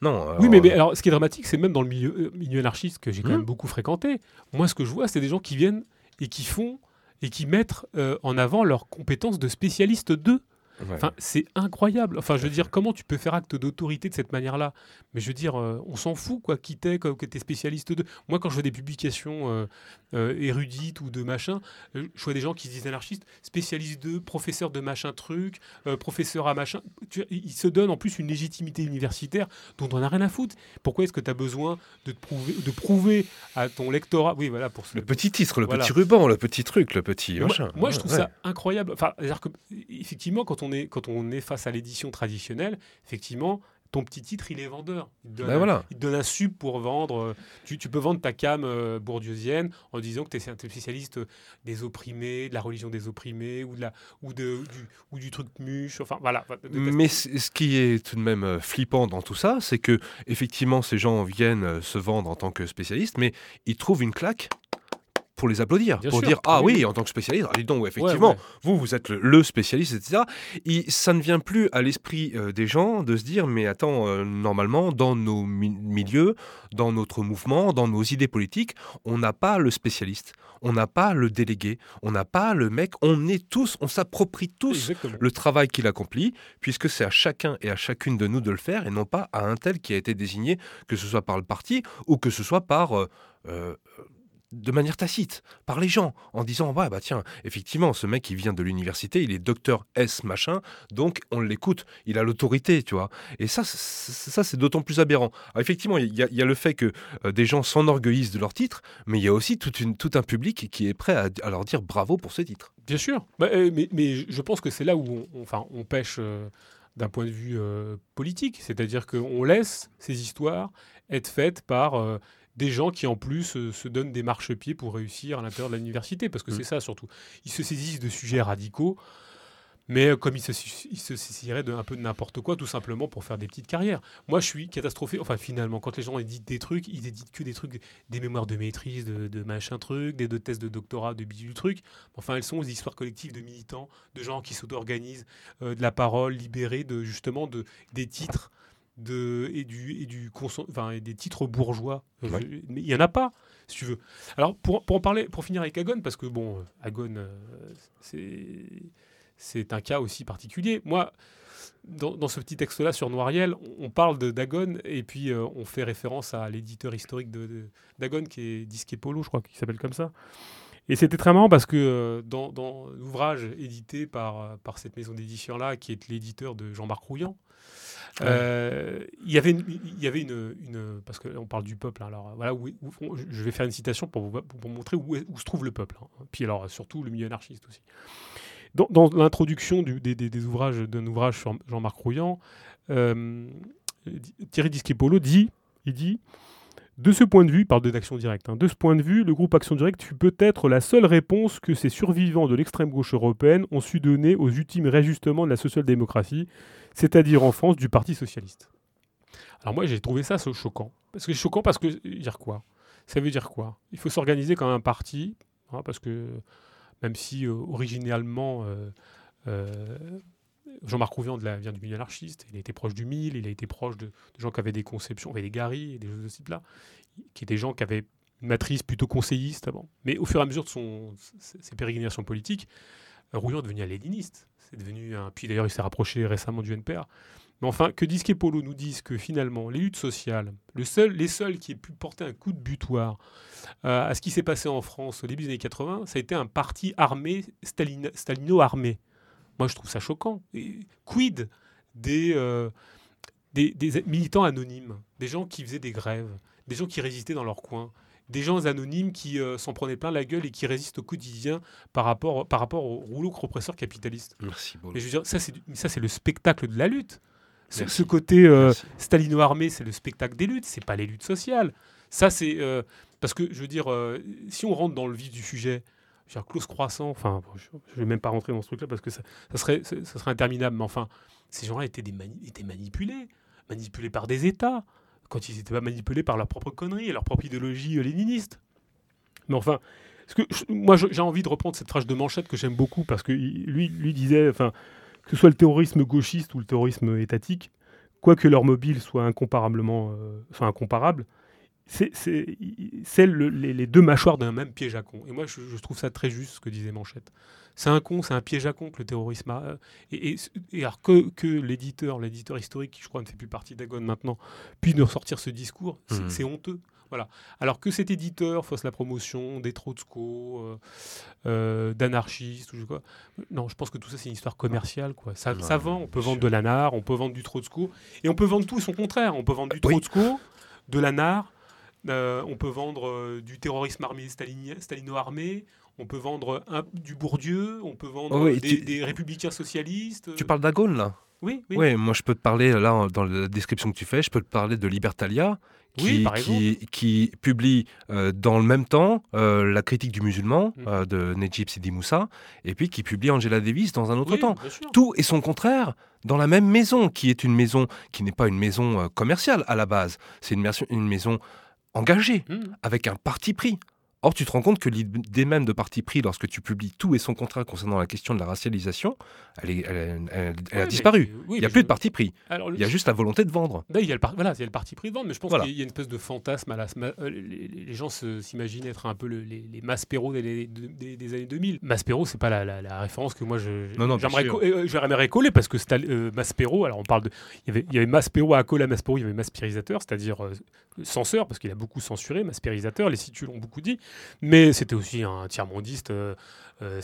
Non. Oui, mais, mais, alors, ce qui est dramatique, c'est même dans le milieu, euh, milieu anarchiste que j'ai quand même mmh. beaucoup fréquenté. Moi, ce que je vois, c'est des gens qui viennent et qui font et qui mettent euh, en avant leurs compétences de spécialistes d'eux. Enfin, c'est incroyable. Enfin, je veux dire, comment tu peux faire acte d'autorité de cette manière-là? Mais je veux dire, euh, on s'en fout, quoi, qui t'es, que t'es spécialiste de. Moi, quand je fais des publications euh, euh, érudites ou de machin, je vois des gens qui se disent anarchistes, spécialistes de, professeurs de machin truc, professeurs à machin. ils se donnent en plus une légitimité universitaire dont on n'a rien à foutre. Pourquoi est-ce que tu as besoin de, prouver, de prouver à ton lectorat? Oui, voilà, pour Le petit titre, le petit ruban, le petit truc, le petit machin. Moi, je trouve ça incroyable. Enfin, que, effectivement, quand on quand on est face à l'édition traditionnelle, effectivement, ton petit titre, il est vendeur. Il te donne, ben un, il donne un sub pour vendre. Euh, tu, peux vendre ta cam euh, bourdieusienne en disant que tu es un spécialiste des opprimés, de la religion des opprimés ou, de la, ou, de, du, ou du truc muche. Enfin, voilà. Mais ce qui est tout de même euh, flippant dans tout ça, c'est que effectivement, ces gens viennent se vendre en tant que spécialistes, mais ils trouvent une claque pour les applaudir, pour dire ah oui, en tant que spécialiste, ah, dis donc, effectivement, vous, vous êtes le, spécialiste, etc. Et ça ne vient plus à l'esprit euh, des gens de se dire mais attends, euh, normalement, dans nos milieux, dans notre mouvement, dans nos idées politiques, on n'a pas le spécialiste, on n'a pas le délégué, on n'a pas le mec, on est tous, on s'approprie tous le travail qu'il accomplit, puisque c'est à chacun et à chacune de nous de le faire et non pas à un tel qui a été désigné, que ce soit par le parti ou que ce soit par euh, de manière tacite par les gens en disant ouais bah tiens effectivement ce mec qui vient de l'université il est docteur S machin donc on l'écoute il a l'autorité tu vois. Et ça c'est d'autant plus aberrant. Effectivement il y, a le fait que euh, des gens s'enorgueillissent de leur titre mais il y a aussi tout un public qui est prêt à, leur dire bravo pour ce titre. Bien sûr. Bah, euh, mais, je pense que c'est là où on, enfin on pêche euh, d'un point de vue politique. C'est-à-dire qu'on laisse ces histoires être faites par des gens qui en plus euh, se donnent des marchepieds pour réussir à l'intérieur de l'université, parce que mmh. c'est ça surtout. Ils se saisissent de sujets radicaux, mais euh, comme ils se, ils se saisiraient de un peu de n'importe quoi, tout simplement pour faire des petites carrières. Moi, je suis catastrophé. Enfin, finalement, quand les gens éditent des trucs, ils éditent que des trucs, des mémoires de maîtrise, de, machin truc, des deux thèses de doctorat, de bidule truc. Enfin, elles sont des histoires collectives de militants, de gens qui s'auto-organisent, euh, de la parole libérée, de justement de, des titres de, et, du, et, du enfin, des titres bourgeois. Euh, mais il n'y en a pas, si tu veux. Alors, pour, pour, en parler, pour finir avec Agon, parce que, bon, euh, Agon, euh, c'est c'est un cas aussi particulier. Moi, dans, dans ce petit texte-là sur Noiriel, on, parle de Dagon et puis on fait référence à l'éditeur historique de, Dagon qui est Disque Polo, je crois qu'il s'appelle comme ça. Et c'était très marrant parce que dans, dans l'ouvrage édité par, par cette maison d'édition-là, qui est l'éditeur de Jean-Marc Rouillant, euh, il y avait, une, y avait une, parce qu'on parle du peuple. Hein, alors voilà, où, je vais faire une citation pour vous montrer où, se trouve le peuple. Hein. Puis alors surtout le milieu anarchiste aussi. Dans, l'introduction des, ouvrages d'un ouvrage sur Jean-Marc Rouillant, euh, Thierry Disquepolo dit, il dit. De ce point de vue, il parle d'Action Directe, hein, de ce point de vue, le groupe Action Directe fut peut-être la seule réponse que ces survivants de l'extrême gauche européenne ont su donner aux ultimes réajustements de la social-démocratie, c'est-à-dire en France du Parti socialiste. Alors moi j'ai trouvé ça choquant. Parce que choquant parce que dire quoi? Ça veut dire quoi? Il faut s'organiser comme un parti, hein, parce que même si euh, originalement euh, euh, Jean-Marc Rouvian vient du milieu anarchiste, il a été proche du MIL, il a été proche de, gens qui avaient des conceptions, avait des Gary et des choses de ce type-là, qui étaient des gens qui avaient une matrice plutôt conseilliste avant. Mais au fur et à mesure de ses pérégrinations politiques, Rouillon est devenu un léniniste. C'est devenu un. Puis d'ailleurs, il s'est rapproché récemment du NPR. Mais enfin, que Disque et Polo nous disent que finalement, les luttes sociales, le seul, les seuls qui aient pu porter un coup de butoir euh, à ce qui s'est passé en France au début des années 80, ça a été un parti armé, stalino-armé. Moi, je trouve ça choquant. Quid euh, des militants anonymes, des gens qui faisaient des grèves, des gens qui résistaient dans leur coin, des gens anonymes qui euh, s'en prenaient plein la gueule et qui résistent au quotidien par rapport, par rapport au rouleau compresseur capitaliste. Merci beaucoup. Mais je veux dire, ça, c'est le spectacle de la lutte. Ce, côté euh, stalino-armé, c'est le spectacle des luttes, c'est pas les luttes sociales. Ça, c'est. Euh, parce que, je veux dire, si on rentre dans le vif du sujet, clause croissant, enfin, je ne vais même pas rentrer dans ce truc-là parce que ça, serait, ça serait interminable, mais enfin, ces gens-là étaient, des étaient manipulés, manipulés par des États, quand ils n'étaient pas manipulés par leur propre connerie et leur propre idéologie euh, léniniste. Mais enfin, moi j'ai envie de reprendre cette phrase de Manchette que j'aime beaucoup parce que lui, disait, enfin, que ce soit le terrorisme gauchiste ou le terrorisme étatique, quoique leur mobile soit incomparablement, euh, incomparable, c'est les, deux mâchoires d'un même piège à con. Et moi, je, trouve ça très juste ce que disait Manchette. C'est un con, c'est un piège à con que le terrorisme a. Et, alors que, que l'éditeur, l'éditeur historique, qui je crois ne fait plus partie d'Agon maintenant, puisse nous ressortir ce discours, c'est mmh. honteux. Voilà. Alors que cet éditeur fasse la promotion des Trotsko, euh, euh, d'anarchistes, ou quoi. Non, je pense que tout ça, c'est une histoire commerciale. Quoi. Ça, ça vend. On peut vendre de l'anar, on peut vendre du Trotsko, et on peut vendre tout et son contraire. On peut vendre du Trotsko, de l'anar, euh, on peut vendre euh, du terrorisme armé stalino-armé, on peut vendre du Bourdieu, on peut vendre des, républicains socialistes. Tu parles d'Agone là? Oui, oui. Oui, moi je peux te parler, là, dans la description que tu fais, je peux te parler de Libertalia, qui, qui, publie euh, dans le même temps la critique du musulman mm. de Nejib Sidi Moussa, et puis qui publie Angela Davis dans un autre temps. Tout est son contraire dans la même maison, qui est une maison qui n'est pas une maison commerciale à la base, c'est une, une maison engagé, mmh. avec un parti pris. Or, tu te rends compte que l'idée même de parti pris, lorsque tu publies tout et son contraire concernant la question de la racialisation, elle, a disparu. il n'y a plus de parti pris. il y a juste la volonté de vendre. il, y a le voilà, il y a le parti pris de vendre, mais je pense qu'il y a une espèce de fantasme. À la, euh, les, gens s'imaginent être un peu les, les Maspero des, des, années 2000. Maspero, c'est pas la, référence que moi je, j'aimerais, coller parce que euh, Maspero, alors on parle de. Il y avait, il y avait Maspero à coller à Maspero, il y avait Maspirisateur, c'est-à-dire euh, censeur, parce qu'il a beaucoup censuré, Maspirisateur, les situs l'ont beaucoup dit. Mais c'était aussi un tiers-mondiste euh, euh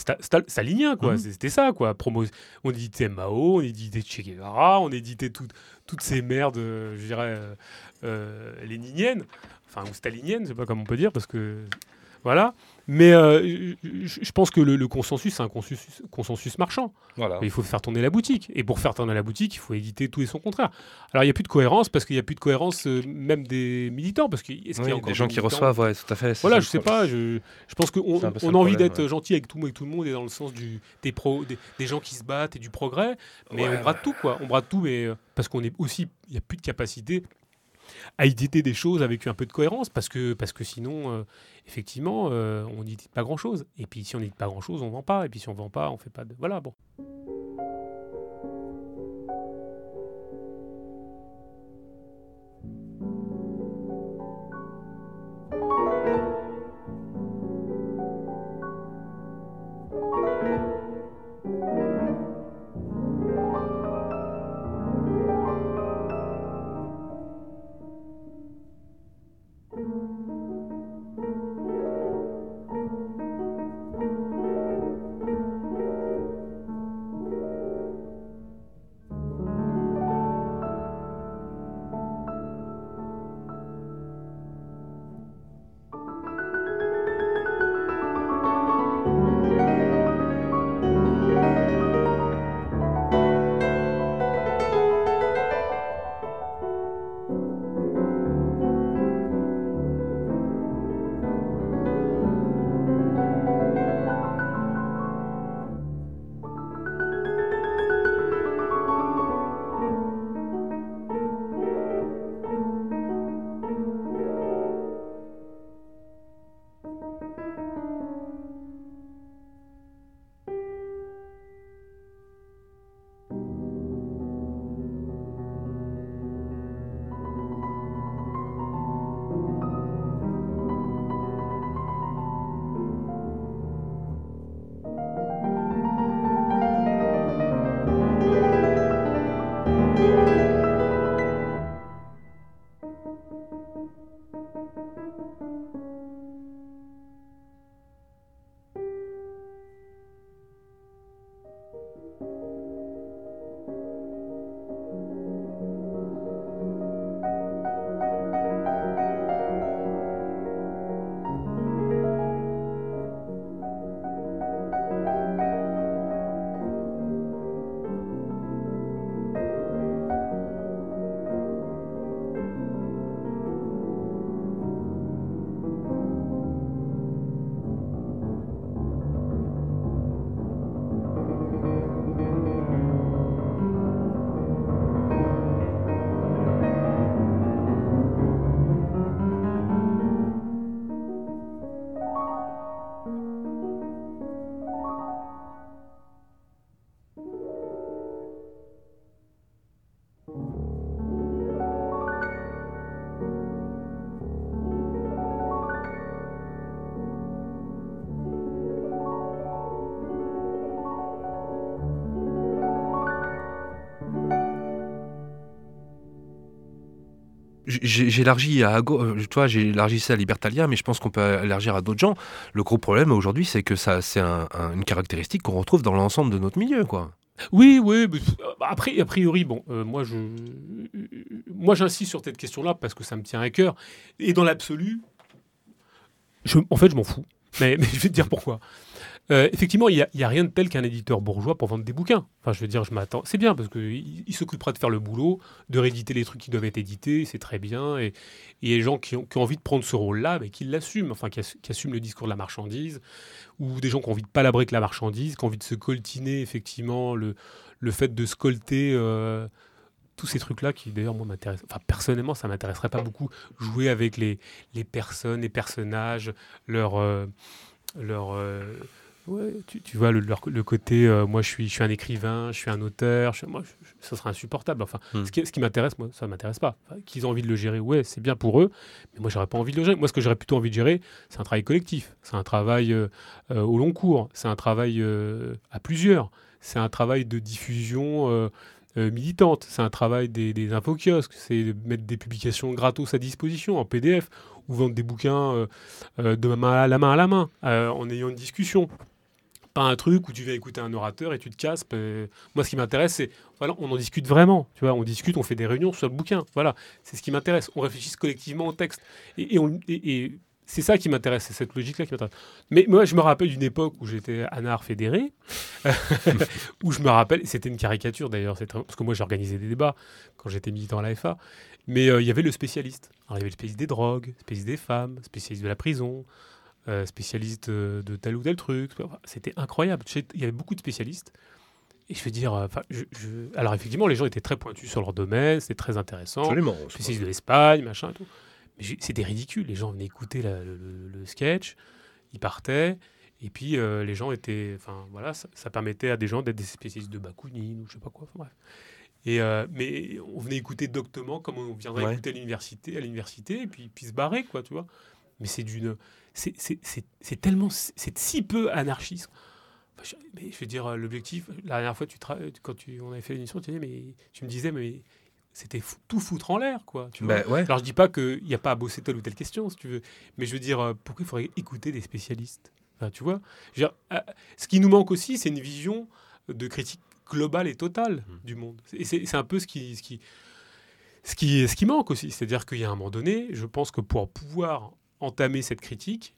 stalinien, quoi. Mhm. C'était ça, quoi. Promo on éditait Mao, on éditait Che Guevara, on éditait toutes ces merdes, euh, je dirais, euh, léniniennes, enfin, ou staliniennes, je sais pas comment on peut dire, parce que. Voilà. Mais euh, je pense que le, consensus, c'est un consensus, consensus marchand. Voilà. Il faut faire tourner la boutique. Et pour faire tourner la boutique, il faut éditer tout et son contraire. Alors, il n'y a plus de cohérence parce qu'il n'y a plus de cohérence euh, même des militants. Parce qu'il y a encore des gens qui reçoivent, ouais, tout à fait. Voilà, je sais pas. Je, je pense qu'on on a envie d'être gentil avec tout, avec tout le monde et dans le sens du, des, pro, des, gens qui se battent et du progrès. Mais on brade tout, quoi. On brade tout, mais euh, parce qu'on est aussi, il n'y a plus de capacité à éditer des choses avec un peu de cohérence parce que, parce que sinon, effectivement, euh, on dit pas grand-chose. Et puis si on dit pas grand-chose, on vend pas. Et puis si on vend pas, on fait pas de... Voilà, bon. J'élargis à toi, j'ai élargi ça à Libertalia, mais je pense qu'on peut élargir à d'autres gens. Le gros problème aujourd'hui, c'est que ça, c'est une caractéristique qu'on retrouve dans l'ensemble de notre milieu, quoi. Oui, oui. après, a priori, bon, moi, je, moi, j'insiste sur cette question-là parce que ça me tient à cœur. Et dans l'absolu, en fait, je m'en fous. Mais, je vais te dire pourquoi. Euh, effectivement, il n'y a, rien de tel qu'un éditeur bourgeois pour vendre des bouquins. Enfin, je veux dire, je m'attends. C'est bien parce qu'il il, s'occupera de faire le boulot, de rééditer les trucs qui doivent être édités, c'est très bien. Et, il y a des gens qui ont, envie de prendre ce rôle-là, mais qui l'assument, enfin, qui, assument le discours de la marchandise, ou des gens qui ont envie de palabrer que la marchandise, qui ont envie de se coltiner, effectivement, le, le fait de scolter. Euh, tous ces trucs-là qui d'ailleurs moi m'intéressent. Enfin personnellement ça m'intéresserait pas beaucoup jouer avec les, les personnes, les personnages, leur euh, leur Ouais, tu, vois, le, le côté, euh, moi je suis, je suis un écrivain, je suis un auteur, moi, ça serait insupportable. Enfin, hmm. ce qui, ce qui m'intéresse, moi, ça ne m'intéresse pas. Qu'ils ont envie de le gérer, ouais, c'est bien pour eux, mais moi, j'aurais pas envie de le gérer. Moi, ce que j'aurais plutôt envie de gérer, c'est un travail collectif, c'est un travail euh, euh, au long cours, c'est un travail à plusieurs, c'est un travail de diffusion militante, c'est un travail des, des infokiosques, c'est de mettre des publications gratos à disposition en PDF ou vendre des bouquins de main à la main à la main en ayant une discussion un truc où tu viens écouter un orateur et tu te casses. Moi, ce qui m'intéresse, c'est voilà, on en discute vraiment. Tu vois, on discute, on fait des réunions sur le bouquin. Voilà, c'est ce qui m'intéresse. On réfléchisse collectivement au texte. Et, c'est ça qui m'intéresse, c'est cette logique-là qui m'intéresse. Mais moi, je me rappelle d'une époque où j'étais anard fédéré, (laughs) où je me rappelle, c'était une caricature d'ailleurs, parce que moi j'organisais des débats quand j'étais militant à l'AFA, mais euh, il y avait le spécialiste. Il y avait le spécialiste des drogues, spécialiste des femmes, spécialiste de la prison, euh, spécialiste de tel ou tel truc. C'était incroyable. Il y avait beaucoup de spécialistes. Et je veux dire, euh, je, alors effectivement, les gens étaient très pointus sur leur domaine, c'était très intéressant. Absolument. Spécialiste de l'Espagne, machin et tout. Mais c'était ridicule. Les gens venaient écouter le, sketch, ils partaient. Et puis euh, les gens étaient, enfin voilà, ça, permettait à des gens d'être des spécialistes de Bakounine ou je sais pas quoi. bref. Et mais on venait écouter doctement comme on viendrait écouter à l'université, à l'université, et puis, puis se barrer quoi, tu vois. Mais c'est d'une, c'est tellement, c'est si peu anarchiste. je, mais je veux dire, l'objectif, la dernière fois, tu quand tu, on avait fait l'émission, tu, mais, tu me disais, mais c'était tout foutre en l'air, quoi. Tu bah, ouais. Alors je dis pas qu'il n'y a pas à bosser telle ou telle question, si tu veux, mais je veux dire, euh, pourquoi il faudrait écouter des spécialistes? Tu vois dire, euh, Ce qui nous manque aussi, c'est une vision de critique globale et totale mmh. du monde. Et c'est un peu ce qui, ce qui, ce qui, ce qui manque aussi. C'est-à-dire qu'il y a un moment donné, je pense que pour pouvoir entamer cette critique,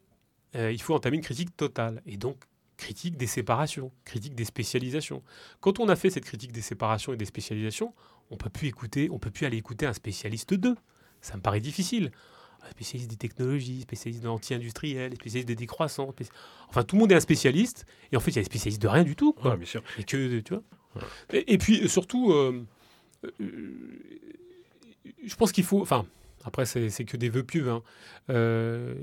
euh, il faut entamer une critique totale. Et donc, critique des séparations, critique des spécialisations. Quand on a fait cette critique des séparations et des spécialisations, on peut plus écouter, on peut plus aller écouter un spécialiste d'eux. Ça me paraît difficile. Un spécialiste des technologies, spécialiste de l'anti-industriel, spécialiste des décroissants. Enfin, tout le monde est un spécialiste. Et en fait, il y a des spécialistes de rien du tout. Quoi. bien sûr. Et que, tu vois. Et, puis, surtout, euh, euh, je pense qu'il faut. Enfin, après, c'est que des vœux pieux. Hein. Euh,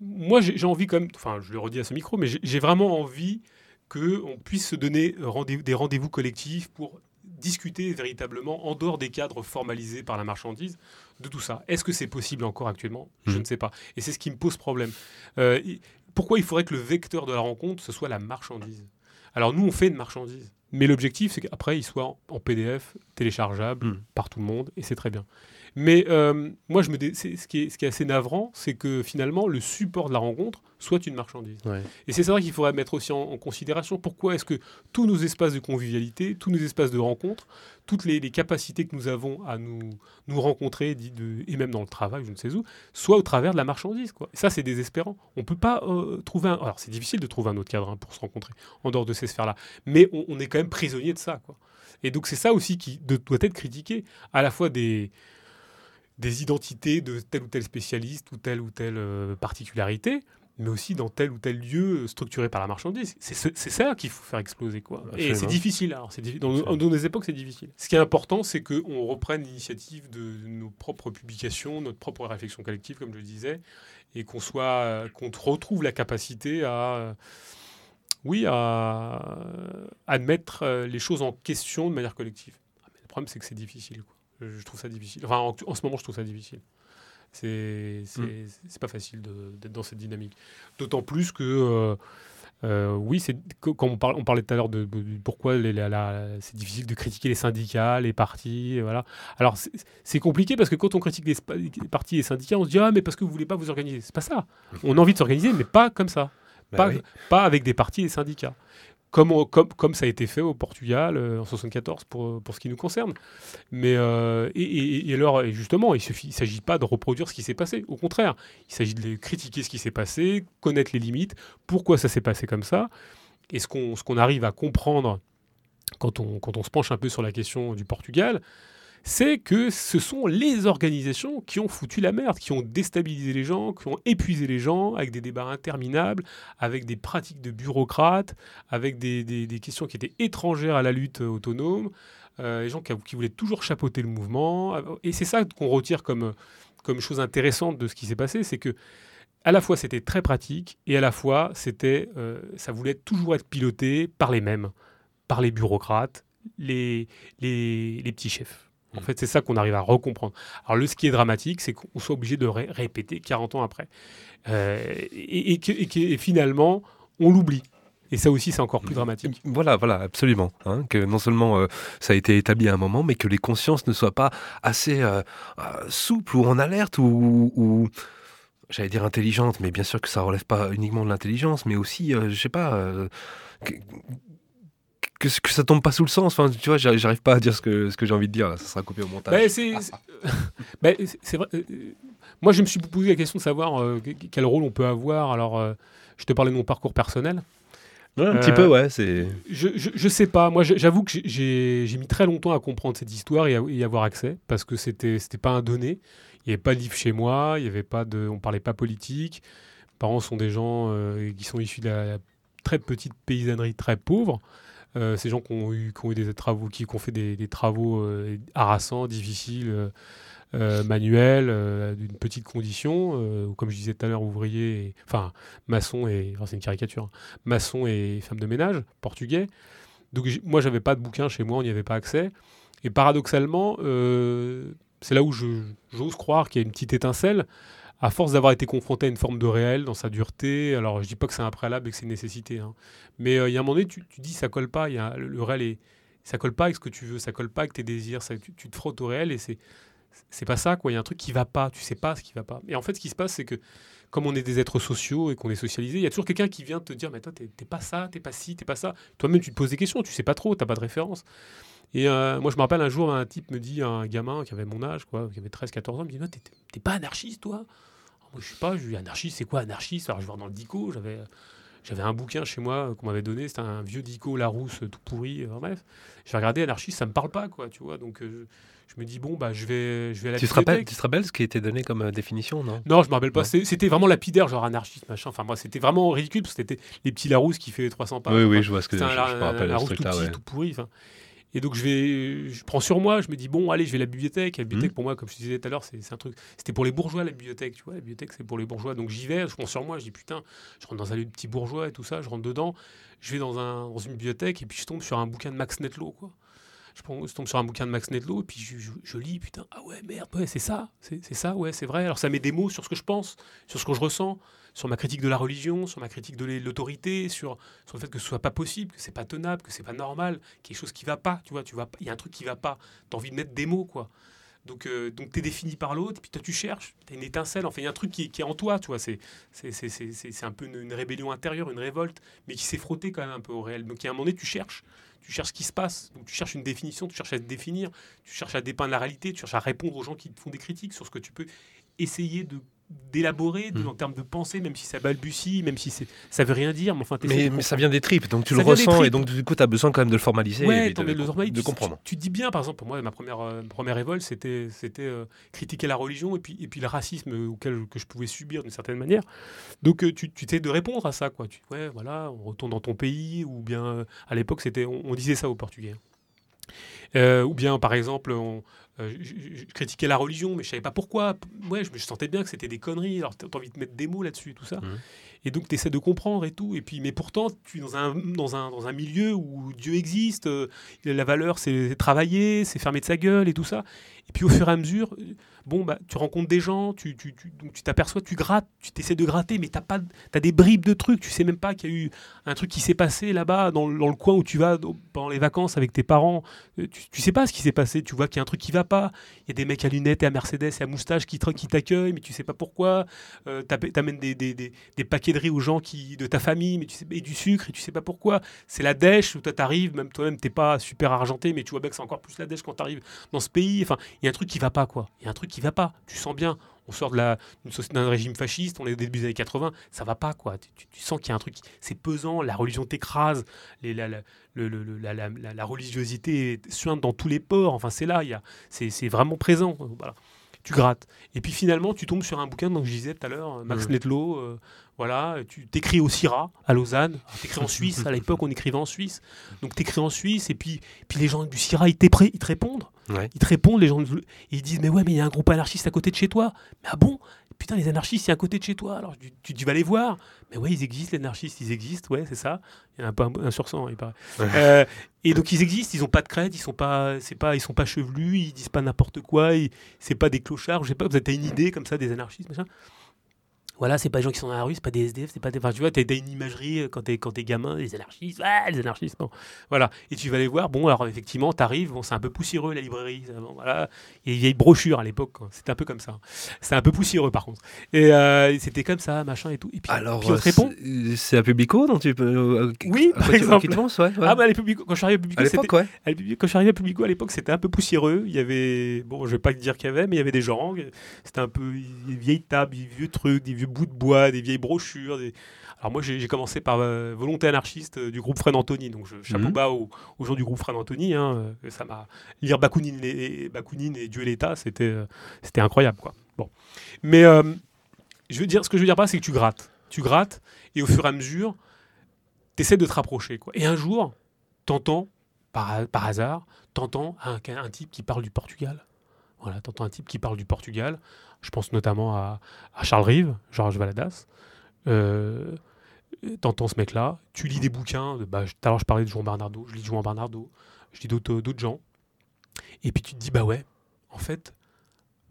moi, j'ai envie quand même, enfin, je le redis à ce micro, mais j'ai vraiment envie qu'on puisse se donner des rendez-vous collectifs pour discuter véritablement en dehors des cadres formalisés par la marchandise de tout ça. Est-ce que c'est possible encore actuellement? Je mmh. ne sais pas. Et c'est ce qui me pose problème. Euh, pourquoi il faudrait que le vecteur de la rencontre, ce soit la marchandise? Alors nous, on fait une marchandise. Mais l'objectif, c'est qu'après, il soit en PDF, téléchargeable mmh. par tout le monde, et c'est très bien. Mais euh, moi, je me ce, qui est, ce qui est assez navrant, c'est que finalement, le support de la rencontre soit une marchandise. Et c'est ça qu'il faudrait mettre aussi en, considération. Pourquoi est-ce que tous nos espaces de convivialité, tous nos espaces de rencontre, toutes les, capacités que nous avons à nous, nous rencontrer, et même dans le travail, je ne sais où, soient au travers de la marchandise. Quoi. ça, c'est désespérant. On ne peut pas euh, trouver un... Alors, c'est difficile de trouver un autre cadre hein, pour se rencontrer en dehors de ces sphères-là. Mais on, on, est quand même prisonnier de ça. Quoi. Et donc, c'est ça aussi qui doit être critiqué, à la fois des des identités de tel ou tel spécialiste ou telle ou telle euh, particularité, mais aussi dans tel ou tel lieu structuré par la marchandise. C'est ça qu'il faut faire exploser. quoi. Et c'est difficile. Alors, dans, dans, nos époques, c'est difficile. Ce qui est important, c'est qu'on reprenne l'initiative de nos propres publications, notre propre réflexion collective, comme je le disais, et qu'on soit, qu'on retrouve la capacité à, oui, à admettre euh, les choses en question de manière collective. Ah, le problème, c'est que c'est difficile. Quoi. Je trouve ça difficile. Enfin, en, ce moment, je trouve ça difficile. C'est c'est mm. pas facile d'être dans cette dynamique. D'autant plus que euh, Euh, oui, c'est quand on, parle, on parlait tout à l'heure de, pourquoi c'est difficile de critiquer les syndicats, les partis, voilà. Alors c'est compliqué parce que quand on critique les, partis et les syndicats, on se dit ah mais parce que vous voulez pas vous organiser. C'est pas ça. On a envie de s'organiser, mais pas comme ça. Bah pas, pas avec des partis et des syndicats comme, comme, comme, ça a été fait au Portugal euh, en 74 pour, pour ce qui nous concerne. Mais, euh, et, et, alors, justement, il ne s'agit pas de reproduire ce qui s'est passé. Au contraire, il s'agit de critiquer ce qui s'est passé, connaître les limites, pourquoi ça s'est passé comme ça. Et ce qu'on qu'on arrive à comprendre quand on, quand on se penche un peu sur la question du Portugal, c'est que ce sont les organisations qui ont foutu la merde, qui ont déstabilisé les gens, qui ont épuisé les gens avec des débats interminables, avec des pratiques de bureaucrates, avec des, questions qui étaient étrangères à la lutte autonome, euh, les gens qui, voulaient toujours chapeauter le mouvement. Et c'est ça qu'on retire comme, comme chose intéressante de ce qui s'est passé, c'est que à la fois c'était très pratique et à la fois c'était, euh, ça voulait toujours être piloté par les mêmes, par les bureaucrates, les, les petits chefs. En fait, c'est ça qu'on arrive à recomprendre. Alors, le, ce qui est dramatique, c'est qu'on soit obligé de répéter 40 ans après. Euh, et, que, finalement, on l'oublie. Et ça aussi, c'est encore plus dramatique. Voilà, voilà, absolument. Hein, que non seulement euh, ça a été établi à un moment, mais que les consciences ne soient pas assez euh, souples ou en alerte ou, j'allais dire intelligentes, mais bien sûr que ça relève pas uniquement de l'intelligence, mais aussi, je sais pas, que, que, ça tombe pas sous le sens. Enfin, tu vois, j'arrive pas à dire ce que, ce que j'ai envie de dire. Ça sera coupé au montage. Ben, c'est, (laughs) ben, vrai. Euh, moi, je me suis posé la question de savoir euh, quel rôle on peut avoir. Alors, euh, je te parlais de mon parcours personnel. un petit peu, ouais. C'est. Je, je, je, sais pas. Moi, j'avoue que j'ai mis très longtemps à comprendre cette histoire et à y avoir accès parce que c'était c'était pas un donné. Il n'y avait pas de livre chez moi. Il y avait pas de. On parlait pas politique. Mes parents sont des gens qui sont issus de la très petite paysannerie très pauvre. Euh, ces gens qui ont eu, qui ont eu des travaux, qui, ont fait des, travaux euh, harassants, difficiles, euh, manuels, d'une petite condition, comme je disais tout à l'heure, ouvrier, enfin maçon et, enfin, c'est une caricature, hein, maçon et femme de ménage, portugais. Donc moi, j'avais pas de bouquin chez moi, on n'y avait pas accès. Et paradoxalement, c'est là où j'ose croire qu'il y a une petite étincelle à force d'avoir été confronté à une forme de réel dans sa dureté, alors je dis pas que c'est un préalable et que c'est une nécessité, hein, mais euh, il y a un moment donné, tu, tu dis ça colle pas, le, réel est, ça colle pas avec ce que tu veux, ça colle pas avec tes désirs, ça, tu, te frottes au réel et c'est c'est pas ça quoi, il y a un truc qui va pas, tu sais pas ce qui va pas. Et en fait, ce qui se passe, c'est que comme on est des êtres sociaux et qu'on est socialisés, il y a toujours quelqu'un qui vient te dire mais toi t'es pas ça, t'es pas ci, t'es pas ça. Toi-même tu te poses des questions, tu sais pas trop, t'as pas de référence. Et euh, moi je me rappelle un jour un type me dit un gamin qui avait mon âge quoi, qui avait 13-14 ans, me dit non t'es pas anarchiste toi? Je sais pas, je lui anarchiste, c'est quoi anarchiste? Alors je vais dans le dico, j'avais j'avais un bouquin chez moi qu'on m'avait donné, c'était un vieux dico Larousse tout pourri, enfin, bref. J'ai regardé anarchiste, ça me parle pas quoi, tu vois. Donc euh, je me dis bon bah je vais je vais à la tu te rappelles tu te rappelles ce qui était donné comme euh, définition non? Non je me rappelle pas c'était vraiment lapidaire genre anarchiste machin. Enfin moi c'était vraiment ridicule parce que c'était les petits Larousse qui fait 300 pages. Oui oui je vois ce que je, je, me rappelle Larousse tout, petit, tout pourri et donc je vais, je prends sur moi, je me dis bon allez, je vais à la bibliothèque. La bibliothèque mmh. pour moi, comme je disais tout à l'heure, c'est un truc. C'était pour les bourgeois la bibliothèque, tu vois. La bibliothèque c'est pour les bourgeois. Donc j'y vais, je prends sur moi, je dis putain, je rentre dans un lieu de petits bourgeois et tout ça, je rentre dedans, je vais dans, un, dans une bibliothèque et puis je tombe sur un bouquin de Max Netlo quoi. Je, prends, je tombe sur un bouquin de Max Netlo et puis je, je, lis putain ah ouais merde ouais c'est ça, c'est ça ouais c'est vrai. Alors ça met des mots sur ce que je pense, sur ce que je ressens sur ma critique de la religion, sur ma critique de l'autorité, sur, sur le fait que ce soit pas possible, que c'est pas tenable, que c'est pas normal, quelque chose qui va pas, tu vois, tu vois, il y a un truc qui va pas, tu as envie de mettre des mots, quoi. Donc, euh, donc tu es défini par l'autre, puis toi tu cherches, tu as une étincelle, enfin il y a un truc qui, qui, est en toi, tu vois, c'est, un peu une, rébellion intérieure, une révolte, mais qui s'est frottée quand même un peu au réel. Donc il y a un moment donné, tu cherches, tu cherches ce qui se passe, donc tu cherches une définition, tu cherches à te définir, tu cherches à dépeindre la réalité, tu cherches à répondre aux gens qui te font des critiques sur ce que tu peux essayer de d'élaborer mmh. en termes de pensée, même si ça balbutie, même si ça veut rien dire. Mais, enfin, mais, mais ça vient des tripes, donc tu le ressens et donc du coup tu as besoin quand même de le formaliser et de, de, comprendre. Tu, dis bien, par exemple, pour moi, ma première, euh, première révolte, c'était euh, critiquer la religion et puis, et puis le racisme auquel que je pouvais subir d'une certaine manière. Donc euh, tu, tu de répondre à ça. Quoi. Tu, ouais, voilà, on retourne dans ton pays, ou bien à l'époque, c'était on, on, disait ça aux Portugais. ou bien, par exemple, on, euh, je, critiquais la religion, mais je savais pas pourquoi. Ouais, je sentais bien que c'était des conneries. Alors, tu as envie de mettre des mots là-dessus, tout ça. Mmh. Et donc, tu essaies de comprendre et tout. Et puis, mais pourtant, tu es dans un, dans un, dans un milieu où Dieu existe. Euh, la valeur, c'est travailler, c'est fermer de sa gueule et tout ça. Et puis, au fur et à mesure, bon, bah, tu rencontres des gens, tu t'aperçois, tu, tu grattes, tu t'essaies de gratter, mais tu as, as, des bribes de trucs. Tu sais même pas qu'il y a eu un truc qui s'est passé là-bas, dans, dans, le coin où tu vas pendant les vacances avec tes parents. Euh, tu, tu sais pas ce qui s'est passé. Tu vois qu'il y a un truc qui va pas. Il y a des mecs à lunettes et à Mercedes et à moustache qui, qui t'accueillent, mais tu sais pas pourquoi. Euh, tu amènes des, des, des, des, paquets de riz aux gens qui, de ta famille, mais tu sais, et du sucre, et tu sais pas pourquoi. C'est la dèche où toi t'arrives, même toi-même, t'es pas super argenté, mais tu vois bien que c'est encore plus la dèche quand tu arrives dans ce pays. Enfin, il y a un truc qui va pas, quoi. Il y a un truc qui va pas. Tu sens bien. On sort d'un régime fasciste, on est au début des années 80, ça va pas, quoi. Tu, sens qu'il y a un truc, c'est pesant, la religion t'écrase, la, la, la, la, religiosité suinte dans tous les ports, enfin, c'est là, c'est, vraiment présent. Voilà tu grattes. Et puis finalement, tu tombes sur un bouquin dont je disais tout à l'heure, Max Netlo, euh, voilà, tu t'écris au CIRA, à Lausanne, t'écris en Suisse, à (laughs) l'époque on écrivait en Suisse, donc t'écris en Suisse, et puis, puis les gens du CIRA, ils, ils te répondent, ils te répondent, les gens, ils disent, mais ouais, mais il y a un groupe anarchiste à côté de chez toi, mais ah bon? Putain, les anarchistes, a à côté de chez toi, alors tu, tu, vas les voir, mais ouais, ils existent, les anarchistes, ils existent, ouais, c'est ça, il y a un peu un, surcent, il paraît. Euh, et donc ils existent, ils n'ont pas de crête, ils sont pas, c'est pas, ils sont pas chevelus, ils disent pas n'importe quoi, c'est pas des clochards, je sais pas, vous avez une idée comme ça des anarchistes, machin? Voilà, c'est pas des gens qui sont dans la rue, c'est pas des SDF, c'est pas des. Enfin, tu vois, t'as une imagerie euh, quand t'es quand es gamin, les anarchistes, ouais, les anarchistes, bon. Voilà. Et tu vas les voir, bon, alors effectivement, t'arrives, bon, c'est un peu poussiéreux la librairie, bon, voilà. Il y a une vieille brochure à l'époque, c'était un peu comme ça. C'est un peu poussiéreux par contre. Et euh, c'était comme ça, machin et tout. Et puis, alors, puis on te répond. C'est à Publico dont tu peux. Euh, oui, par exemple. Tu penses, ouais, Ah, bah, les Publico, quand je suis arrivé à Publico, à l'époque, ouais. Quand je suis arrivé à Publico à l'époque, c'était un peu poussiéreux. Il y avait, bon, je vais pas dire qu'il y avait, mais il y avait des gens. C'était un peu vieilles tables, des vieux trucs, des vieux bouts de bois, des vieilles brochures. Alors moi, j'ai commencé par euh, volonté anarchiste euh, du groupe Fred Anthony. Donc je, chapeau mhm. bas aux, gens du groupe Fred Anthony. Hein, euh, ça m'a lire Bakounine et, Bakounine et Dieu et l'État, c'était c'était incroyable quoi. Bon, mais je veux dire, ce que je veux dire pas, c'est que tu grattes, tu grattes, et au fur et à mesure, tu essaies de te rapprocher quoi. Et un jour, t'entends par, par hasard, t'entends un, un type qui parle du Portugal. Voilà, t'entends un type qui parle du Portugal. Je pense notamment à, Charles Rive, Georges Valadas. Euh, T'entends ce mec-là, tu lis des bouquins. Bah, tout à l'heure, je parlais de Jean Bernardo, je lis Jean Bernardo, je lis d'autres gens. Et puis tu te dis, bah ouais, en fait,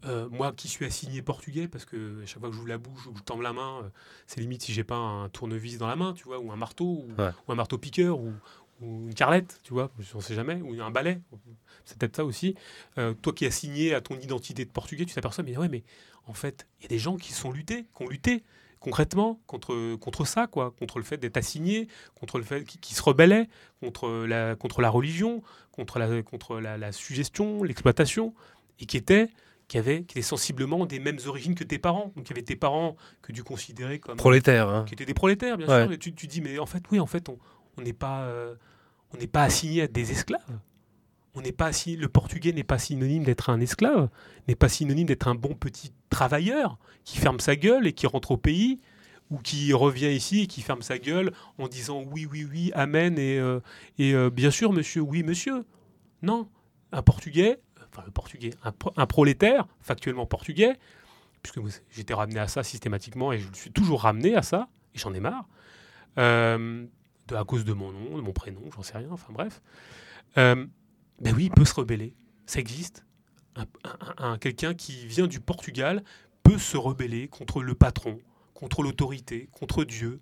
euh, moi qui suis assigné portugais, parce que à chaque fois que j'ouvre la bouche ou je tends la main, euh, c'est limite si j'ai pas un tournevis dans la main, tu vois, ou un marteau, ou, un marteau piqueur, ou, ou, une carlette, tu vois, on sait jamais, ou un balai, c'est peut-être ça aussi. Euh, toi qui as signé à ton identité de portugais, tu t'aperçois, mais ouais, mais en fait, il y a des gens qui sont luttés, qui ont lutté concrètement contre, contre ça, quoi, contre le fait d'être assigné, contre le fait qu'ils se rebellaient, contre la, contre la religion, contre la, contre la, suggestion, l'exploitation, et qui étaient qui avaient qui étaient sensiblement des mêmes origines que tes parents. Donc il y avait tes parents que tu considérais comme prolétaires, hein. qui étaient des prolétaires, bien sûr. Et tu, tu dis mais en fait oui, en fait on n'est pas euh, on n'est pas assigné à des esclaves on n'est pas le portugais n'est pas synonyme d'être un esclave, n'est pas synonyme d'être un bon petit travailleur qui ferme sa gueule et qui rentre au pays ou qui revient ici et qui ferme sa gueule en disant oui oui oui amen et, euh, et euh, bien sûr monsieur oui monsieur. Non, un portugais, enfin le portugais, un, prolétaire factuellement portugais, puisque j'étais ramené à ça systématiquement et je suis toujours ramené à ça et j'en ai marre. Euh, de, à cause de mon nom, de mon prénom, j'en sais rien, enfin bref ben oui, il peut se rebeller. Ça existe. Un, quelqu'un qui vient du Portugal peut se rebeller contre le patron, contre l'autorité, contre Dieu,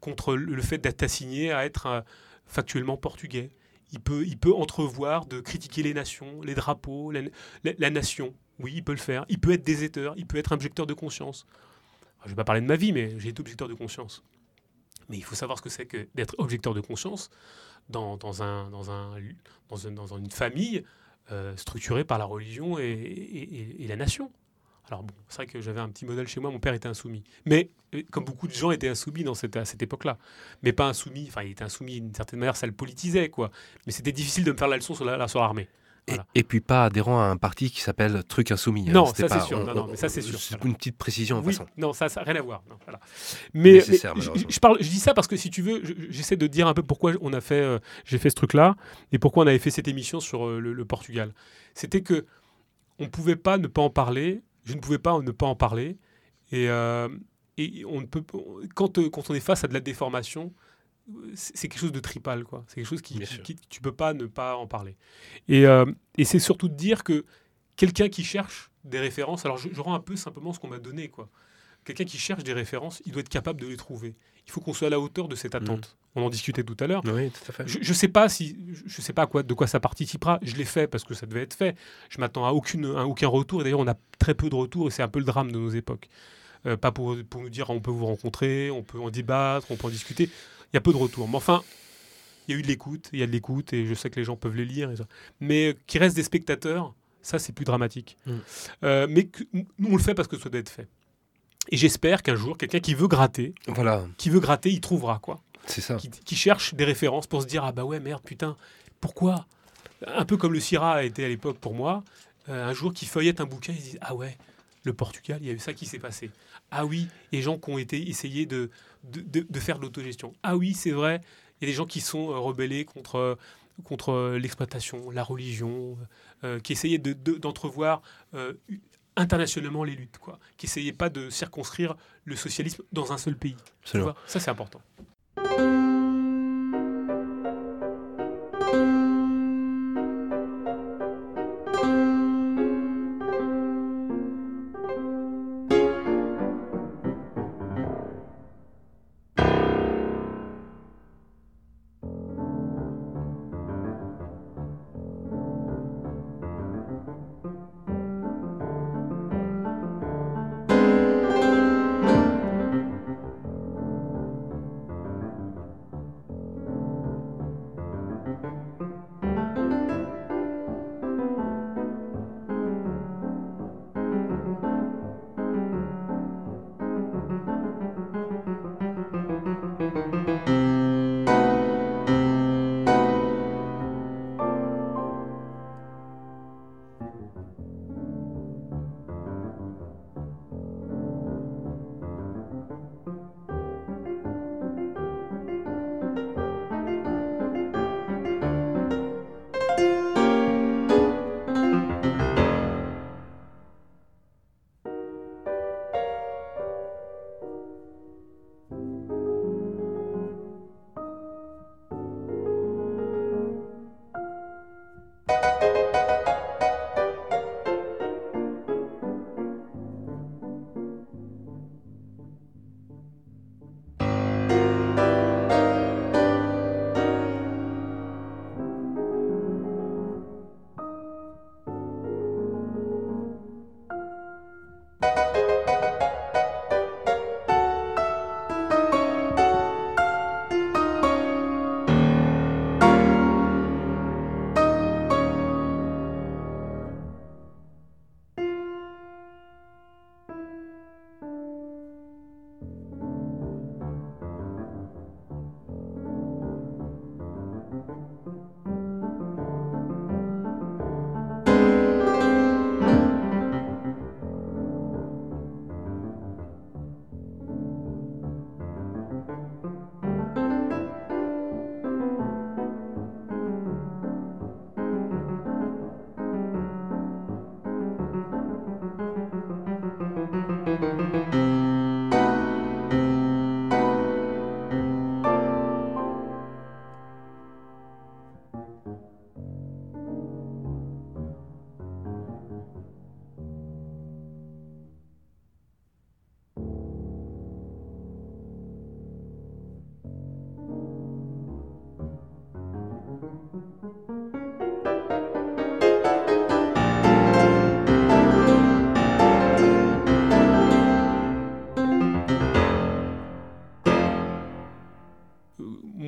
contre le fait d'être assigné à être euh, factuellement portugais. Il peut, il peut entrevoir de critiquer les nations, les drapeaux, la, nation. Oui, il peut le faire. Il peut être déserteur, il peut être objecteur de conscience. je ne vais pas parler de ma vie, mais j'ai été objecteur de conscience. Mais il faut savoir ce que c'est que d'être objecteur de conscience dans, dans, un, dans, un, dans, une famille euh, structurée par la religion et, la nation. Alors bon, c'est vrai que j'avais un petit modèle chez moi, mon père était insoumis. Mais euh, comme beaucoup de gens étaient insoumis dans cette, à cette époque-là. Mais pas insoumis, enfin il était insoumis d'une certaine manière, ça le politisait, quoi. Mais c'était difficile de me faire la leçon sur la, sur Et, puis pas adhérent à un parti qui s'appelle Truc Insoumis. Hein. Non, ça c'est sûr. non, non, mais ça c'est sûr. Une petite précision. Oui, non, ça n'a rien à voir. Mais, je, parle, je dis ça parce que si tu veux, j'essaie de dire un peu pourquoi on a fait, euh, j'ai fait ce truc-là et pourquoi on avait fait cette émission sur euh, le, Portugal. C'était que on pouvait pas ne pas en parler. Je ne pouvais pas ne pas en parler. Et, euh, et on ne peut quand, quand on est face à de la déformation, c'est quelque chose de tripal, quoi. C'est quelque chose qui, qui, tu peux pas ne pas en parler. Et, et c'est surtout de dire que quelqu'un qui cherche des références, alors je, je rends un peu simplement ce qu'on m'a donné, quoi quelqu'un qui cherche des références, il doit être capable de les trouver. Il faut qu'on soit à la hauteur de cette mm. attente. On en discutait tout à l'heure. Oui, tout à fait. Je ne sais pas si, je sais pas quoi, de quoi ça participera. Je l'ai fait parce que ça devait être fait. Je m'attends à, aucune, aucun retour. D'ailleurs, on a très peu de retours et c'est un peu le drame de nos époques. Euh, pas pour, pour nous dire on peut vous rencontrer, on peut en débattre, on peut en discuter. Il y a peu de retours. Mais enfin, il y a eu de l'écoute, il y a de l'écoute et je sais que les gens peuvent les lire. Mais qu'il reste des spectateurs, ça c'est plus dramatique. Mm. Euh, mais nous on le fait parce que ça doit être fait. Et j'espère qu'un jour, quelqu'un qui veut gratter, voilà. qui veut gratter, il trouvera quoi. C'est ça. Qui, cherche des références pour se dire ah bah ouais merde putain pourquoi? Un peu comme le Syrah a été à l'époque pour moi. Euh, un jour, qui feuillette un bouquin, ils disent ah ouais le Portugal, il y a eu ça qui s'est passé. Ah oui, les gens qui ont été essayés de, de, de, faire de l'autogestion. Ah oui, c'est vrai, il y a des gens qui sont euh, rebellés contre, contre l'exploitation, la religion, euh, qui essayaient d'entrevoir internationalement les luttes, quoi, qui n'essayaient pas de circonscrire le socialisme dans un seul pays. Ça, c'est important.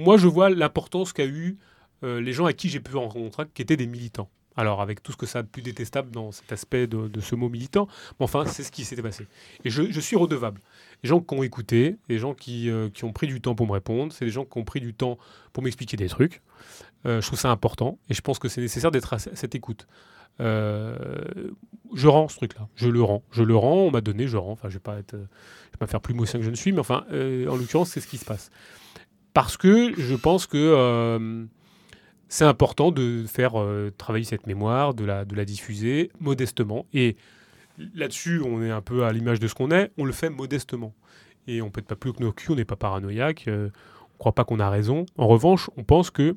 Moi, je vois l'importance qu'a eu euh, les gens à qui j'ai pu rencontrer, qui étaient des militants. Alors, avec tout ce que ça a de plus détestable dans cet aspect de, ce mot militant, mais enfin, c'est ce qui s'était passé. Et je, suis redevable. Les gens qui ont écouté, les gens qui, euh, qui ont pris du temps pour me répondre, c'est les gens qui ont pris du temps pour m'expliquer des trucs. Euh, je trouve ça important et je pense que c'est nécessaire d'être à cette écoute. je rends ce truc-là, je le rends, je le rends, on m'a donné, je rends. Enfin, je vais pas être, vais pas faire plus moussien que je ne suis, mais enfin, en l'occurrence, c'est ce qui se passe parce que je pense que euh, c'est important de faire euh, travailler cette mémoire, de la, de la diffuser modestement. Et là-dessus, on est un peu à l'image de ce qu'on est, on le fait modestement. et on pète pas plus que nos culs, on n'est pas paranoïaque, on ne croit pas qu'on a raison. En revanche, on pense que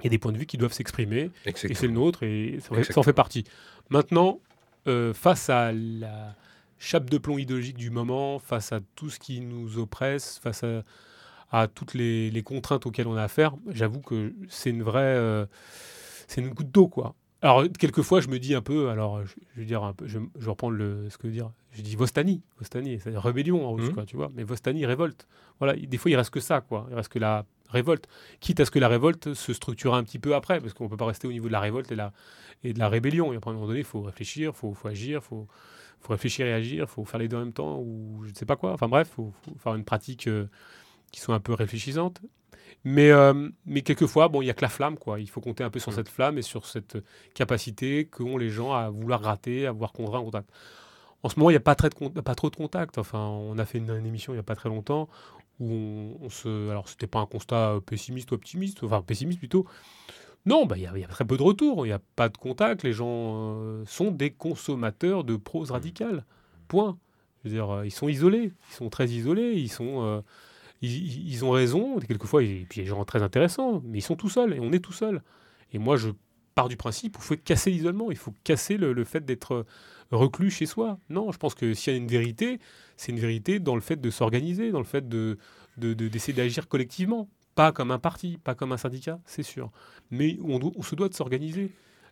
il y a des points de vue qui doivent s'exprimer, et c'est le nôtre, et ça, en fait partie. Maintenant, face à la chape de plomb idéologique du moment, face à tout ce qui nous oppresse, face à, à toutes les, les, contraintes auxquelles on a affaire, j'avoue que c'est une vraie... c'est une goutte d'eau, quoi. Alors, quelquefois, je me dis un peu, alors, je, veux dire, un peu, je, je reprends le, ce que je veux dire, je dis Vostani, Vostani, c'est rébellion en russe, mmh. quoi, tu vois, mais Vostani, révolte. Voilà, des fois, il reste que ça, quoi, il reste que la révolte, quitte à ce que la révolte se structure un petit peu après, parce qu'on ne peut pas rester au niveau de la révolte et, la, et de la rébellion. Et à un moment donné, il faut réfléchir, il faut, faut, agir, il faut, faut, réfléchir et agir, il faut faire les deux en même temps, ou je ne sais pas quoi. Enfin bref, il faut, faire une pratique euh, qui soit un peu réfléchissante. Mais, euh, mais quelquefois, bon, il n'y a que la flamme, quoi. Il faut compter un peu sur mm. cette flamme et sur cette capacité qu'ont les gens à vouloir gratter, à vouloir contraindre en contact. En ce moment, il n'y a pas, très de, pas trop de contact. Enfin, on a fait une, émission il n'y a pas très longtemps où on, se. Alors, c'était pas un constat pessimiste ou optimiste, enfin, pessimiste plutôt. Non, bah, il y, a très peu de retours, il n'y a pas de contact. Les gens euh, sont des consommateurs de prose radicale. Point. Je veux dire, euh, ils sont isolés, ils sont très isolés, ils sont ils, ont raison, quelquefois, et puis il y a des gens très intéressants, mais ils sont tout seuls, et on est tout seul. Et moi, je pars du principe, il faut casser l'isolement, il faut casser le, fait d'être reclus chez soi. Non, je pense que s'il y a une vérité, c'est une vérité dans le fait de s'organiser, dans le fait de, d'essayer d'agir collectivement. Pas comme un parti, pas comme un syndicat, c'est sûr. Mais on, se doit de s'organiser,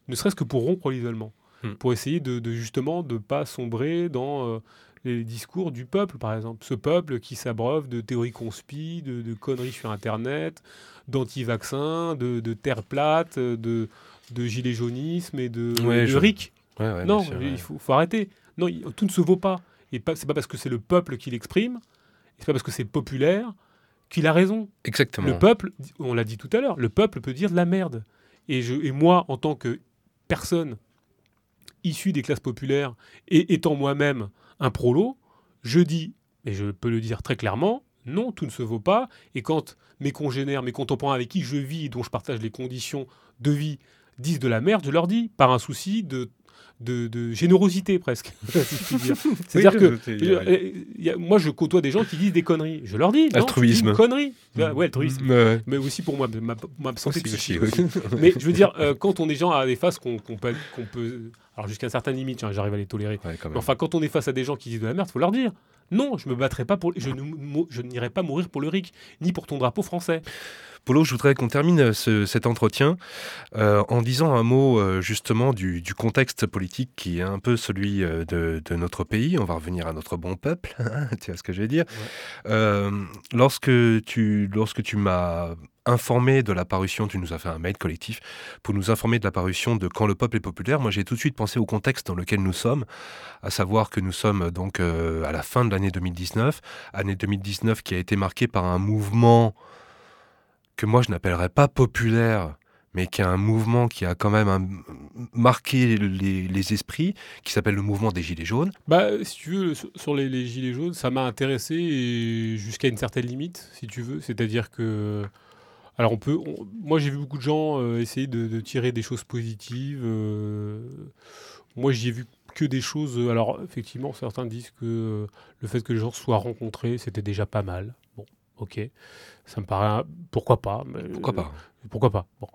ne serait-ce que pour rompre l'isolement, hmm. pour essayer de, justement de ne pas sombrer dans euh, les discours du peuple, par exemple. Ce peuple qui s'abreuve de théories conspi, de, conneries sur Internet, d'anti-vaccins, de, terre plate, de, de gilet jaunisme et de, RIC. non, il faut, arrêter. Non, tout ne se vaut pas. Et pas, c'est pas parce que c'est le peuple qui l'exprime, c'est pas parce que c'est populaire qu'il a raison. Exactement. Le peuple, on l'a dit tout à l'heure, le peuple peut dire de la merde. Et, je, et moi, en tant que personne issue des classes populaires et étant moi-même un prolo, je dis, et je peux le dire très clairement, non, tout ne se vaut pas. Et quand mes congénères, mes contemporains avec qui je vis, dont je partage les conditions de vie, disent de la merde, je leur dis, par un souci de de, générosité presque. C'est-à-dire que moi, je côtoie des gens qui disent des conneries. Je leur dis, altruisme. Une connerie. Mmh. Ouais, altruisme. Mais aussi pour moi, ma, ma santé psychique. Mais je veux dire, euh, quand on est gens à des faces qu'on peut, qu'on peut, alors jusqu'à une certaine limite, hein, j'arrive à les tolérer. enfin, quand on est face à des gens qui disent de la merde, il faut leur dire. Non, je me battrai pas pour, je n'irai pas mourir pour le RIC, ni pour ton drapeau français. Polo, je voudrais qu'on termine euh, cet entretien euh, en disant un mot euh, justement du, contexte politique qui est un peu celui de, notre pays. On va revenir à notre bon peuple, (laughs) hein, tu vois ce que je veux dire. lorsque tu, lorsque tu m'as informé de la parution, tu nous as fait un mail collectif pour nous informer de la parution de Quand le peuple est populaire. Moi, j'ai tout de suite pensé au contexte dans lequel nous sommes, à savoir que nous sommes donc à la fin de l'année 2019, année 2019 qui a été marquée par un mouvement que moi je n'appellerais pas populaire, mais qui a un mouvement qui a quand même marqué les, esprits, qui s'appelle le mouvement des Gilets jaunes. Bah, si tu veux, sur les, Gilets jaunes, ça m'a intéressé jusqu'à une certaine limite, si tu veux. C'est-à-dire que. Alors, on peut. moi, j'ai vu beaucoup de gens euh, essayer de, tirer des choses positives. Euh, moi, j'y ai vu que des choses. Alors, effectivement, certains disent que euh, le fait que les gens soient rencontrés, c'était déjà pas mal. Bon, ok. Ça me paraît. Pourquoi pas Pourquoi pas? Pourquoi pas? Bon.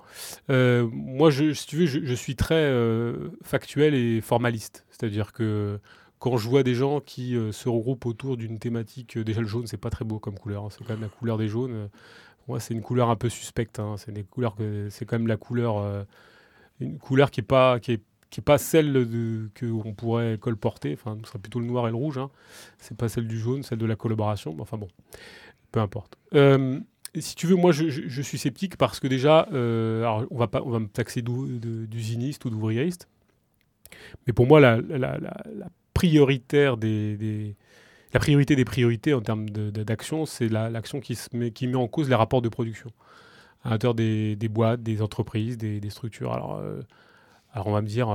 Euh, moi, je, si tu veux, je, suis très euh, factuel et formaliste. C'est-à-dire que quand je vois des gens qui euh, se regroupent autour d'une thématique, déjà le jaune, c'est pas très beau comme couleur. Hein. c'est quand même la couleur des jaunes. Moi, c'est une couleur un peu suspecte. Hein. c'est que quand même la couleur, une couleur qui est pas qui est qui n'est pas celle qu'on pourrait colporter, enfin, ce serait plutôt le noir et le rouge, hein. c'est pas celle du jaune, celle de la collaboration, enfin bon peu importe. Euh, si tu veux, moi, je, suis sceptique parce que déjà, euh, alors on va pas, on va me taxer d'usiniste ou d'ouvrieriste, mais pour moi, la, prioritaire des, la priorité des priorités en termes d'action, c'est l'action qui, met, en cause les rapports de production à l'intérieur des, boîtes, des entreprises, des, structures. Alors, euh, alors, on va me dire,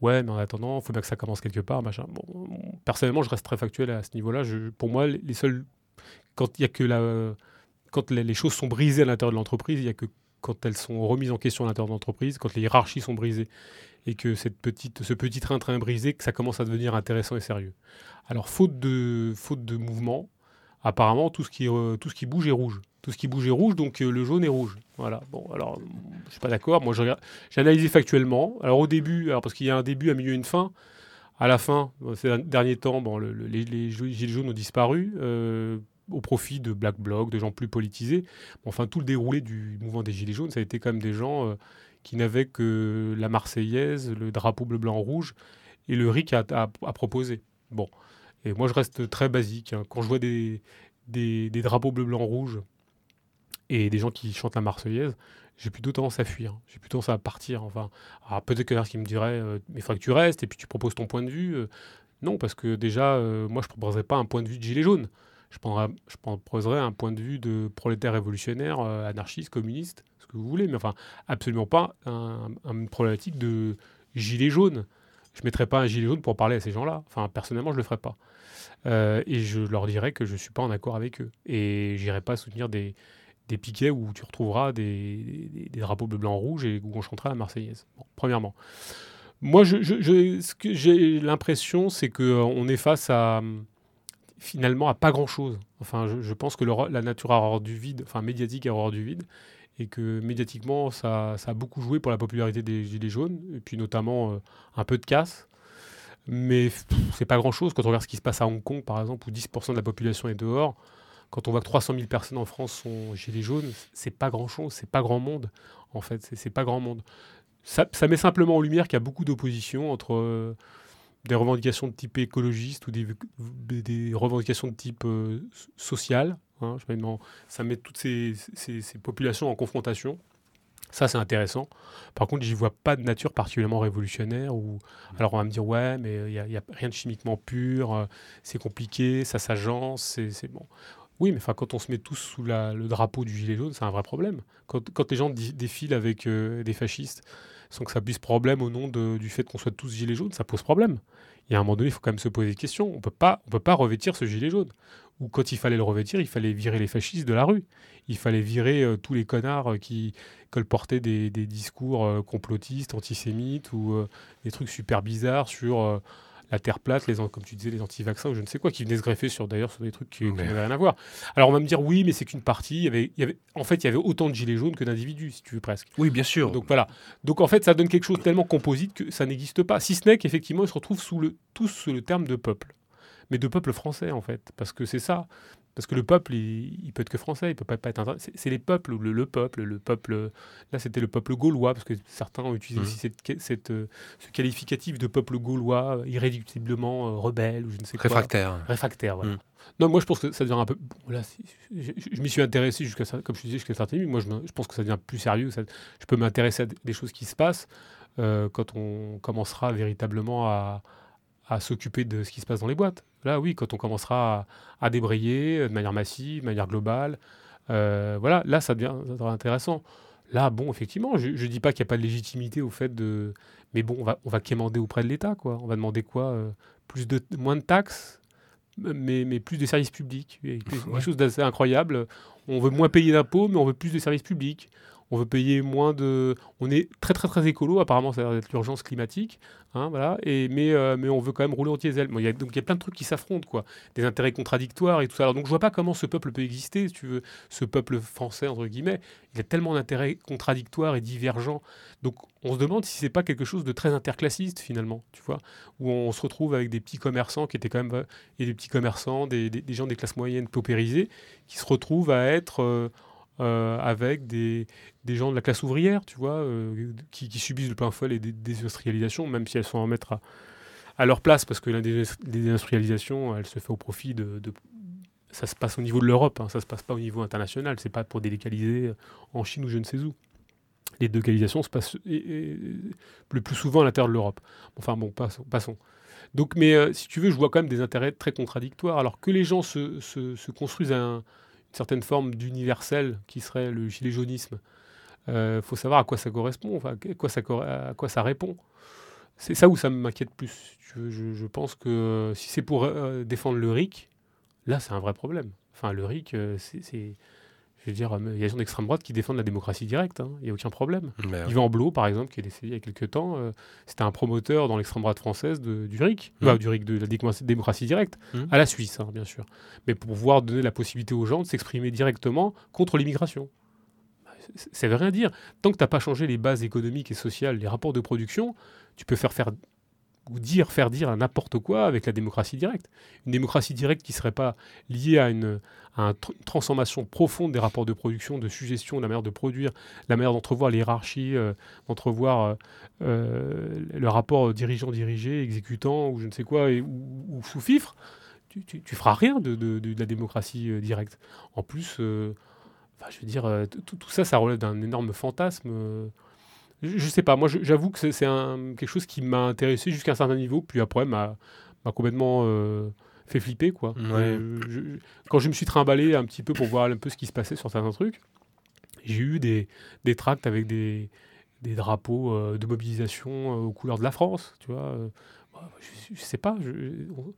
ouais, mais en attendant, il faut bien que ça commence quelque part, personnellement, je reste très factuel à ce niveau-là. Pour moi, les seuls quand a que quand les, choses sont brisées à l'intérieur de l'entreprise, il y a que quand elles sont remises en question à l'intérieur de l'entreprise, quand les hiérarchies sont brisées et que cette petite, ce petit train-train brisé, que ça commence à devenir intéressant et sérieux. Alors, faute de, faute de mouvement, apparemment, tout ce, qui, tout ce qui bouge est rouge. Tout ce qui bouge est rouge, donc le jaune est rouge. Voilà. Bon, alors, je suis pas d'accord. Moi, j'ai analysé factuellement. Alors, au début, alors parce qu'il y a un début, un milieu, une fin. À la fin, ces derniers temps, bon, les, gilets jaunes ont disparu au profit de Black Bloc, de gens plus politisés. Enfin, tout le déroulé du mouvement des Gilets jaunes, ça a été quand même des gens euh, qui n'avaient que la Marseillaise, le drapeau bleu, blanc, rouge et le RIC à, proposer. Bon. Et moi, je reste très basique. Hein. Quand je vois des, des, drapeaux bleu, blanc, rouge et des gens qui chantent la Marseillaise, j'ai plutôt tendance à fuir. J'ai plutôt tendance à partir. Enfin, peut-être que qui me dirait, euh, mais il faudrait que tu restes et puis tu proposes ton point de vue. Euh. non, parce que déjà, moi, je ne proposerais pas un point de vue de gilet jaune je, je proposerais un point de vue de prolétaire révolutionnaire, euh, anarchiste, communiste, ce que vous voulez, mais enfin, absolument pas un, une problématique de gilet jaune. Je ne mettrais pas un gilet jaune pour parler à ces gens-là. Enfin, personnellement, je ne le ferais pas. Euh, et je leur dirais que je ne suis pas en accord avec eux. Et j'irai pas soutenir des, piquets où tu retrouveras des, drapeaux bleu, blanc, rouge et où on chantera la Marseillaise. premièrement. Moi, ce que j'ai l'impression, c'est qu'on est face à, finalement à pas grand-chose. Enfin, je, pense que la nature a horreur du vide, enfin médiatique a horreur du vide, et que médiatiquement, ça, a beaucoup joué pour la popularité des Gilets jaunes, et puis notamment euh, un peu de casse. Mais c'est pas grand-chose quand on regarde ce qui se passe à Hong Kong, par exemple, où 10% de la population est dehors. Quand on voit que 300 000 personnes en France sont Gilets jaunes, c'est pas grand-chose, c'est pas grand monde, en fait, c'est pas grand monde. Ça, met simplement en lumière qu'il y a beaucoup d'opposition entre... Euh, des revendications de type écologiste ou des, des revendications de type euh, social. Hein, ça met toutes ces, ces, populations en confrontation. Ça, c'est intéressant. Par contre, j'y vois pas de nature particulièrement révolutionnaire. Alors, on va me dire, ouais, mais il n'y a, rien de chimiquement pur, euh, c'est compliqué, ça s'agence, c'est bon. Oui, mais quand on se met tous sous le drapeau du gilet jaune, c'est un vrai problème. Quand, quand les gens défilent avec euh, des fascistes, sans que ça puisse problème au nom du fait qu'on soit tous gilets jaunes, ça pose problème. Il y a un moment donné, il faut quand même se poser des questions. On ne peut pas revêtir ce gilet jaune. Ou quand il fallait le revêtir, il fallait virer les fascistes de la rue. Il fallait virer euh, tous les connards euh, qui colportaient des, des discours euh, complotistes, antisémites ou des trucs super bizarres sur la terre plate, les, comme tu disais, les anti-vaccins ou je ne sais quoi, qui venaient se greffer sur d'ailleurs sur des trucs qui, n'avaient rien à voir. Alors on va me dire oui, mais c'est qu'une partie. Il y, avait, y avait, en fait, il y avait autant de gilets jaunes que d'individus, si tu veux presque. Oui, bien sûr. Donc voilà. Donc en fait, ça donne quelque chose tellement composite que ça n'existe pas. Si ce n'est qu'effectivement, ils se retrouvent sous le, tous sous le terme de peuple mais de peuple français en fait, parce que c'est ça. Parce que le peuple, il, peut être que français, il peut pas, pas être. C'est les peuples, le, le, peuple, le peuple. Là, c'était le peuple gaulois, parce que certains ont utilisé mmh. aussi cette, cette, euh, ce qualificatif de peuple gaulois, euh, irréductiblement euh, rebelle, ou je ne sais quoi. Réfractaire. Réfractaire, voilà. Mmh. Non, moi, je pense que ça devient un peu. Voilà, je, m'y suis intéressé jusqu'à comme je disais, jusqu'à certains Moi, je, je, pense que ça devient plus sérieux. Ça, je peux m'intéresser à des choses qui se passent quand on commencera véritablement à à s'occuper de ce qui se passe dans les boîtes. Là, oui, quand on commencera à, débrayer de manière massive, de manière globale, euh, voilà, là, ça devient, intéressant. Là, bon, effectivement, je ne dis pas qu'il n'y a pas de légitimité au fait de... Mais bon, on va, on va quémander auprès de l'État, quoi. On va demander quoi euh, plus de, Moins de taxes, mais, mais plus de services publics. Quelque chose d'assez incroyable. On veut moins payer d'impôts, mais on veut plus de services publics on veut payer moins de. On est très très très écolo, apparemment ça a l'air d'être l'urgence climatique, hein. Et mais euh, mais on veut quand même rouler au diesel. donc il y a plein de trucs qui s'affrontent quoi, des intérêts contradictoires et tout ça. Donc je vois pas comment ce peuple peut exister, ce peuple français entre guillemets. Il y a tellement d'intérêts contradictoires et divergents. Donc on se demande si c'est pas quelque chose de très interclassiste finalement, tu vois, où on se retrouve avec des petits commerçants qui étaient quand même et des petits commerçants, des, gens des classes moyennes paupérisées, qui se retrouvent à être euh, euh, avec des, gens de la classe ouvrière, tu vois, euh, qui, subissent le plein fouet des désindustrialisations, même si elles sont à mettre à, leur place, parce que la désindustrialisation, elle se fait au profit de, ça se passe au niveau de l'Europe, hein, ça se passe pas au niveau international, c'est pas pour délocaliser en Chine ou je ne sais où. Les délocalisations se passent le plus souvent à l'intérieur de l'Europe. Enfin bon, passons. Donc, mais euh, si tu veux, je vois quand même des intérêts très contradictoires. Alors que les gens se construisent un, certaine forme d'universel qui serait le gilet jaunisme. Il euh, faut savoir à quoi ça correspond, enfin, à, quoi ça, répond. C'est ça où ça m'inquiète plus. Je, pense que si c'est pour euh, défendre le RIC, là c'est un vrai problème. Enfin, le RIC, euh, c'est. Je veux dire, il y a des gens d'extrême droite qui défendent la démocratie directe, hein. il n'y a aucun problème. Mais, Yvan Blot, par exemple, qui est décédé il y a quelques temps, euh, c'était un promoteur dans l'extrême droite française de- du RIC. Enfin, du RIC, de la démocratie, directe, Mhm. à la Suisse, hein, bien sûr. Mais pour pouvoir donner la possibilité aux gens de s'exprimer directement contre l'immigration. Ça veut rien dire. Tant que tu n'as pas changé les bases économiques et sociales, les rapports de production, tu peux faire faire ou dire, faire dire n'importe quoi avec la démocratie directe. Une démocratie directe qui ne serait pas liée à une, transformation profonde des rapports de production, de suggestion, de la manière de produire, la manière d'entrevoir les hiérarchies, euh, d'entrevoir euh, euh, le rapport dirigeant-dirigé, exécutant ou je ne sais quoi, ou, ou sous-fifre, tu, feras rien de, la démocratie directe. En plus, je veux dire, tout ça, ça relève d'un énorme fantasme. Je, je sais pas, moi j'avoue que c'est quelque chose qui m'a intéressé jusqu'à un certain niveau, puis après m'a m'a complètement euh, fait flipper quoi. Ouais. Euh, je- quand je me suis trimballé un petit peu pour voir un peu ce qui se passait sur certains trucs, j'ai eu des, des tracts avec des, des drapeaux euh, de mobilisation aux couleurs de la France, tu vois. bah, je, je sais pas, je- on-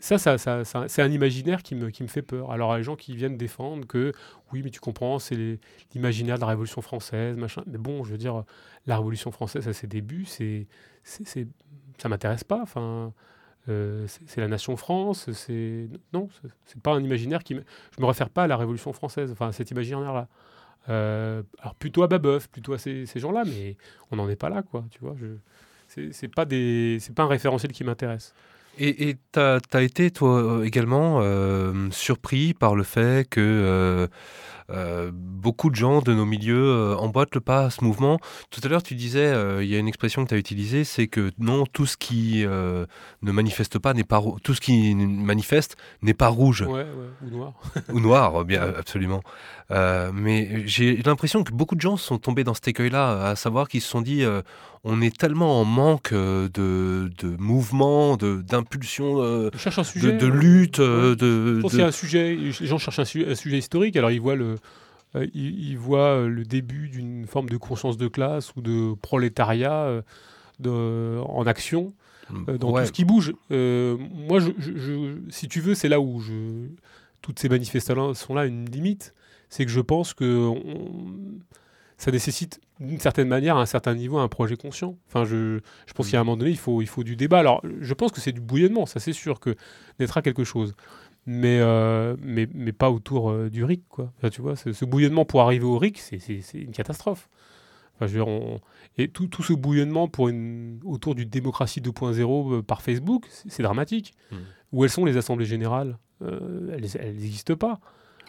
ça, c'est un imaginaire qui me, fait peur. Alors, les gens qui viennent défendre que, oui, mais tu comprends, c'est l'imaginaire de la Révolution française, machin. Mais bon, je veux dire, la Révolution française, à ses débuts, c'est, c'est, ça m'intéresse pas. Enfin, euh, c'est, la nation France. C'est non, c'est, pas un imaginaire qui. Je me réfère pas à la Révolution française. Enfin, à cet imaginaire-là. Euh, alors plutôt à Babeuf, plutôt à ces, gens-là, mais on n'en est pas là, quoi. Tu vois, pas un référentiel qui m'intéresse. Et tu as, été, toi, euh, également euh, surpris par le fait que euh, beaucoup de gens de nos milieux euh, emboîtent le pas à ce mouvement. Tout à l'heure, tu disais, euh, il y a une expression que tu as utilisée, c'est que non, tout ce qui ne manifeste pas n'est pas tout ce qui manifeste n'est pas rouge Ouais, ouais, ou noir. (laughs) ou noir, bien absolument. Mais j'ai l'impression que beaucoup de gens sont tombés dans cet écueil-là, à savoir qu'ils se sont dit, on est tellement en manque de, de mouvement, de d'impulsion, Je cherche un de, de euh, lutte, ouais. de, Je pense de- y a un sujet, les gens cherchent un, su- un sujet historique, alors ils voient le, ils, ils voient euh, le début d'une forme de conscience de classe ou de prolétariat euh, de, en action euh, dans Ouais. tout ce qui bouge. Euh, moi, je, je- je- si tu veux, c'est là où toutes ces manifestations sont là une limite, c'est que je pense que on- ça nécessite d'une certaine manière, à un certain niveau, un projet conscient. Enfin, je, je pense Mm. qu'à un moment donné, il faut, il faut du débat. Alors, je pense que c'est du bouillonnement, ça c'est sûr que naîtra quelque chose. Mais, euh, mais, mais pas autour euh, du RIC, quoi. Enfin, tu vois, ce, ce bouillonnement pour arriver au RIC, c'est- une catastrophe. Enfin, je veux dire, on- et tout, tout ce bouillonnement pour une, autour du démocratie 2.0 euh, par Facebook, c'est dramatique. Mm. Où elles sont les assemblées générales Euh, Elles n'existent pas.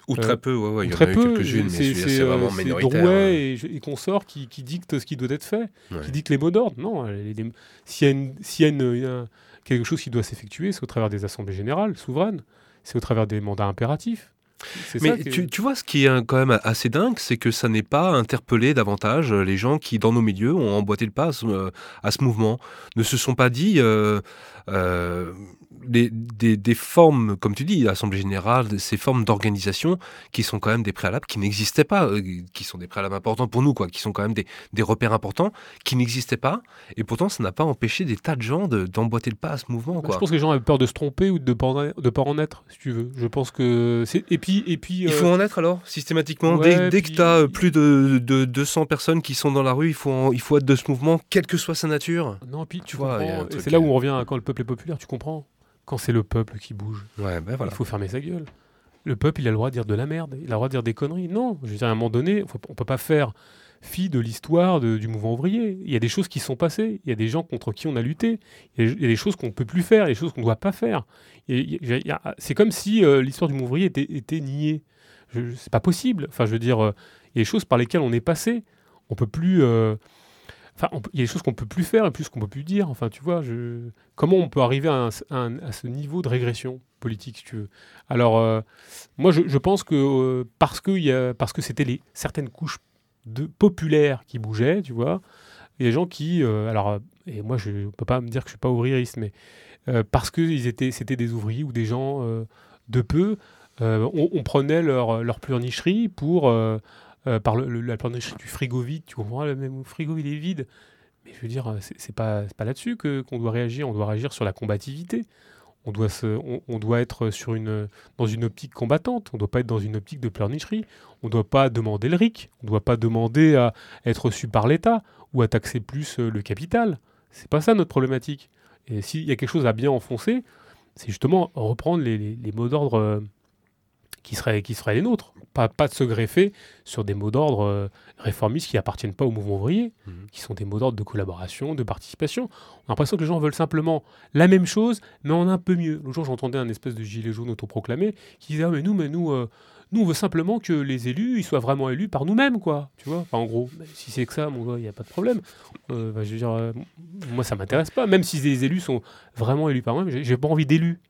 Ou très peu, ouais, ouais, il y en a eu quelques-unes, mais c'est vraiment c'est minoritaire. Drouet hein. et, et consorts qui, qui dictent ce qui doit être fait, Ouais. qui dictent les mots d'ordre. Non, s'il y a, une- s'il y a une- quelque chose qui doit s'effectuer, c'est au travers des assemblées générales souveraines, c'est au travers des mandats impératifs. Ça Mais tu, tu vois, ce qui est quand même assez dingue, c'est que ça n'est pas interpellé davantage euh, les gens qui, dans nos milieux, ont emboîté le pas à ce, euh, à ce mouvement, ne se sont pas dit euh, euh, des, des formes, comme tu dis, l'Assemblée générale, ces formes d'organisation qui sont quand même des préalables qui n'existaient pas, euh, qui sont des préalables importants pour nous, quoi, qui sont quand même des, des repères importants, qui n'existaient pas, et pourtant ça n'a pas empêché des tas de gens de- d'emboîter le pas à ce mouvement. Bah, Quoi. Je pense que les gens avaient peur de se tromper ou de ne pas, en- de pas en être, si tu veux. Je pense que et puis et puis Il euh, faut en être alors, systématiquement. ouais, dès dès puis- que tu as plus de, de 200 personnes qui sont dans la rue, il faut, en- il faut être de ce mouvement, quelle que soit sa nature. non, puis tu vois, et C'est là où euh, on revient à quand le peuple est populaire. Tu comprends Quand c'est le peuple qui bouge. Ouais, ben voilà. Il faut fermer sa gueule. Le peuple, il a le droit de dire de la merde, il a le droit de dire des conneries. Non, je veux dire, à un moment donné, faut- on peut pas faire fi de l'histoire du mouvement ouvrier. Il y a des choses qui sont passées, il y a des gens contre qui on a lutté, il y a, il y a des choses qu'on ne peut plus faire, il y a des choses qu'on ne doit pas faire. C'est comme si euh, l'histoire du mouvement ouvrier était, était niée. C'est pas possible. Enfin, je veux dire, euh, il y a des choses par lesquelles on est passé. On peut plus. euh, Il y a des choses qu'on peut plus faire et plus qu'on peut plus dire. Enfin, tu vois, comment on peut arriver à, ce niveau de régression politique, si tu veux? Alors, euh, moi, je, pense que euh, parce que c'était les certaines couches populaires qui bougeaient, tu vois, il y a des gens qui, euh, alors, et moi, je ne peux pas me dire que je suis pas ouvriériste, mais parce que ils étaient, c'était des ouvriers ou des gens de peu, on, prenait leur, leur pour euh, par la pleurnicherie du frigo vide, tu comprends le même frigo il est vide. Mais je veux dire, c'est pas, pas là-dessus qu'on doit réagir. On doit réagir sur la combativité. On doit, se, on, doit être sur une, dans une optique combattante, on ne doit pas être dans une optique de pleurnicherie, on ne doit pas demander le RIC, on ne doit pas demander à être reçu par l'État ou à taxer plus euh, le capital. C'est pas ça notre problématique. Et s'il y a quelque chose à bien enfoncer, c'est justement reprendre les, les, mots d'ordre euh, qui seraient, qui seraient les nôtres. Pas, pas de se greffer sur des mots d'ordre euh, réformistes qui appartiennent pas au mouvement ouvrier, mmh. qui sont des mots d'ordre de collaboration, de participation. On a l'impression que les gens veulent simplement la même chose, mais en un peu mieux. Le jour, j'entendais un espèce de gilet jaune autoproclamé qui disait ah, mais nous, mais nous, euh, nous, on veut simplement que les élus ils soient vraiment élus par nous-mêmes, quoi. Tu vois? En gros, si c'est que ça, mon gars, il n'y a pas de problème. Euh, bah, je veux dire, moi, ça m'intéresse pas. Même si les élus sont vraiment élus par moi-même, j'ai pas envie d'élus.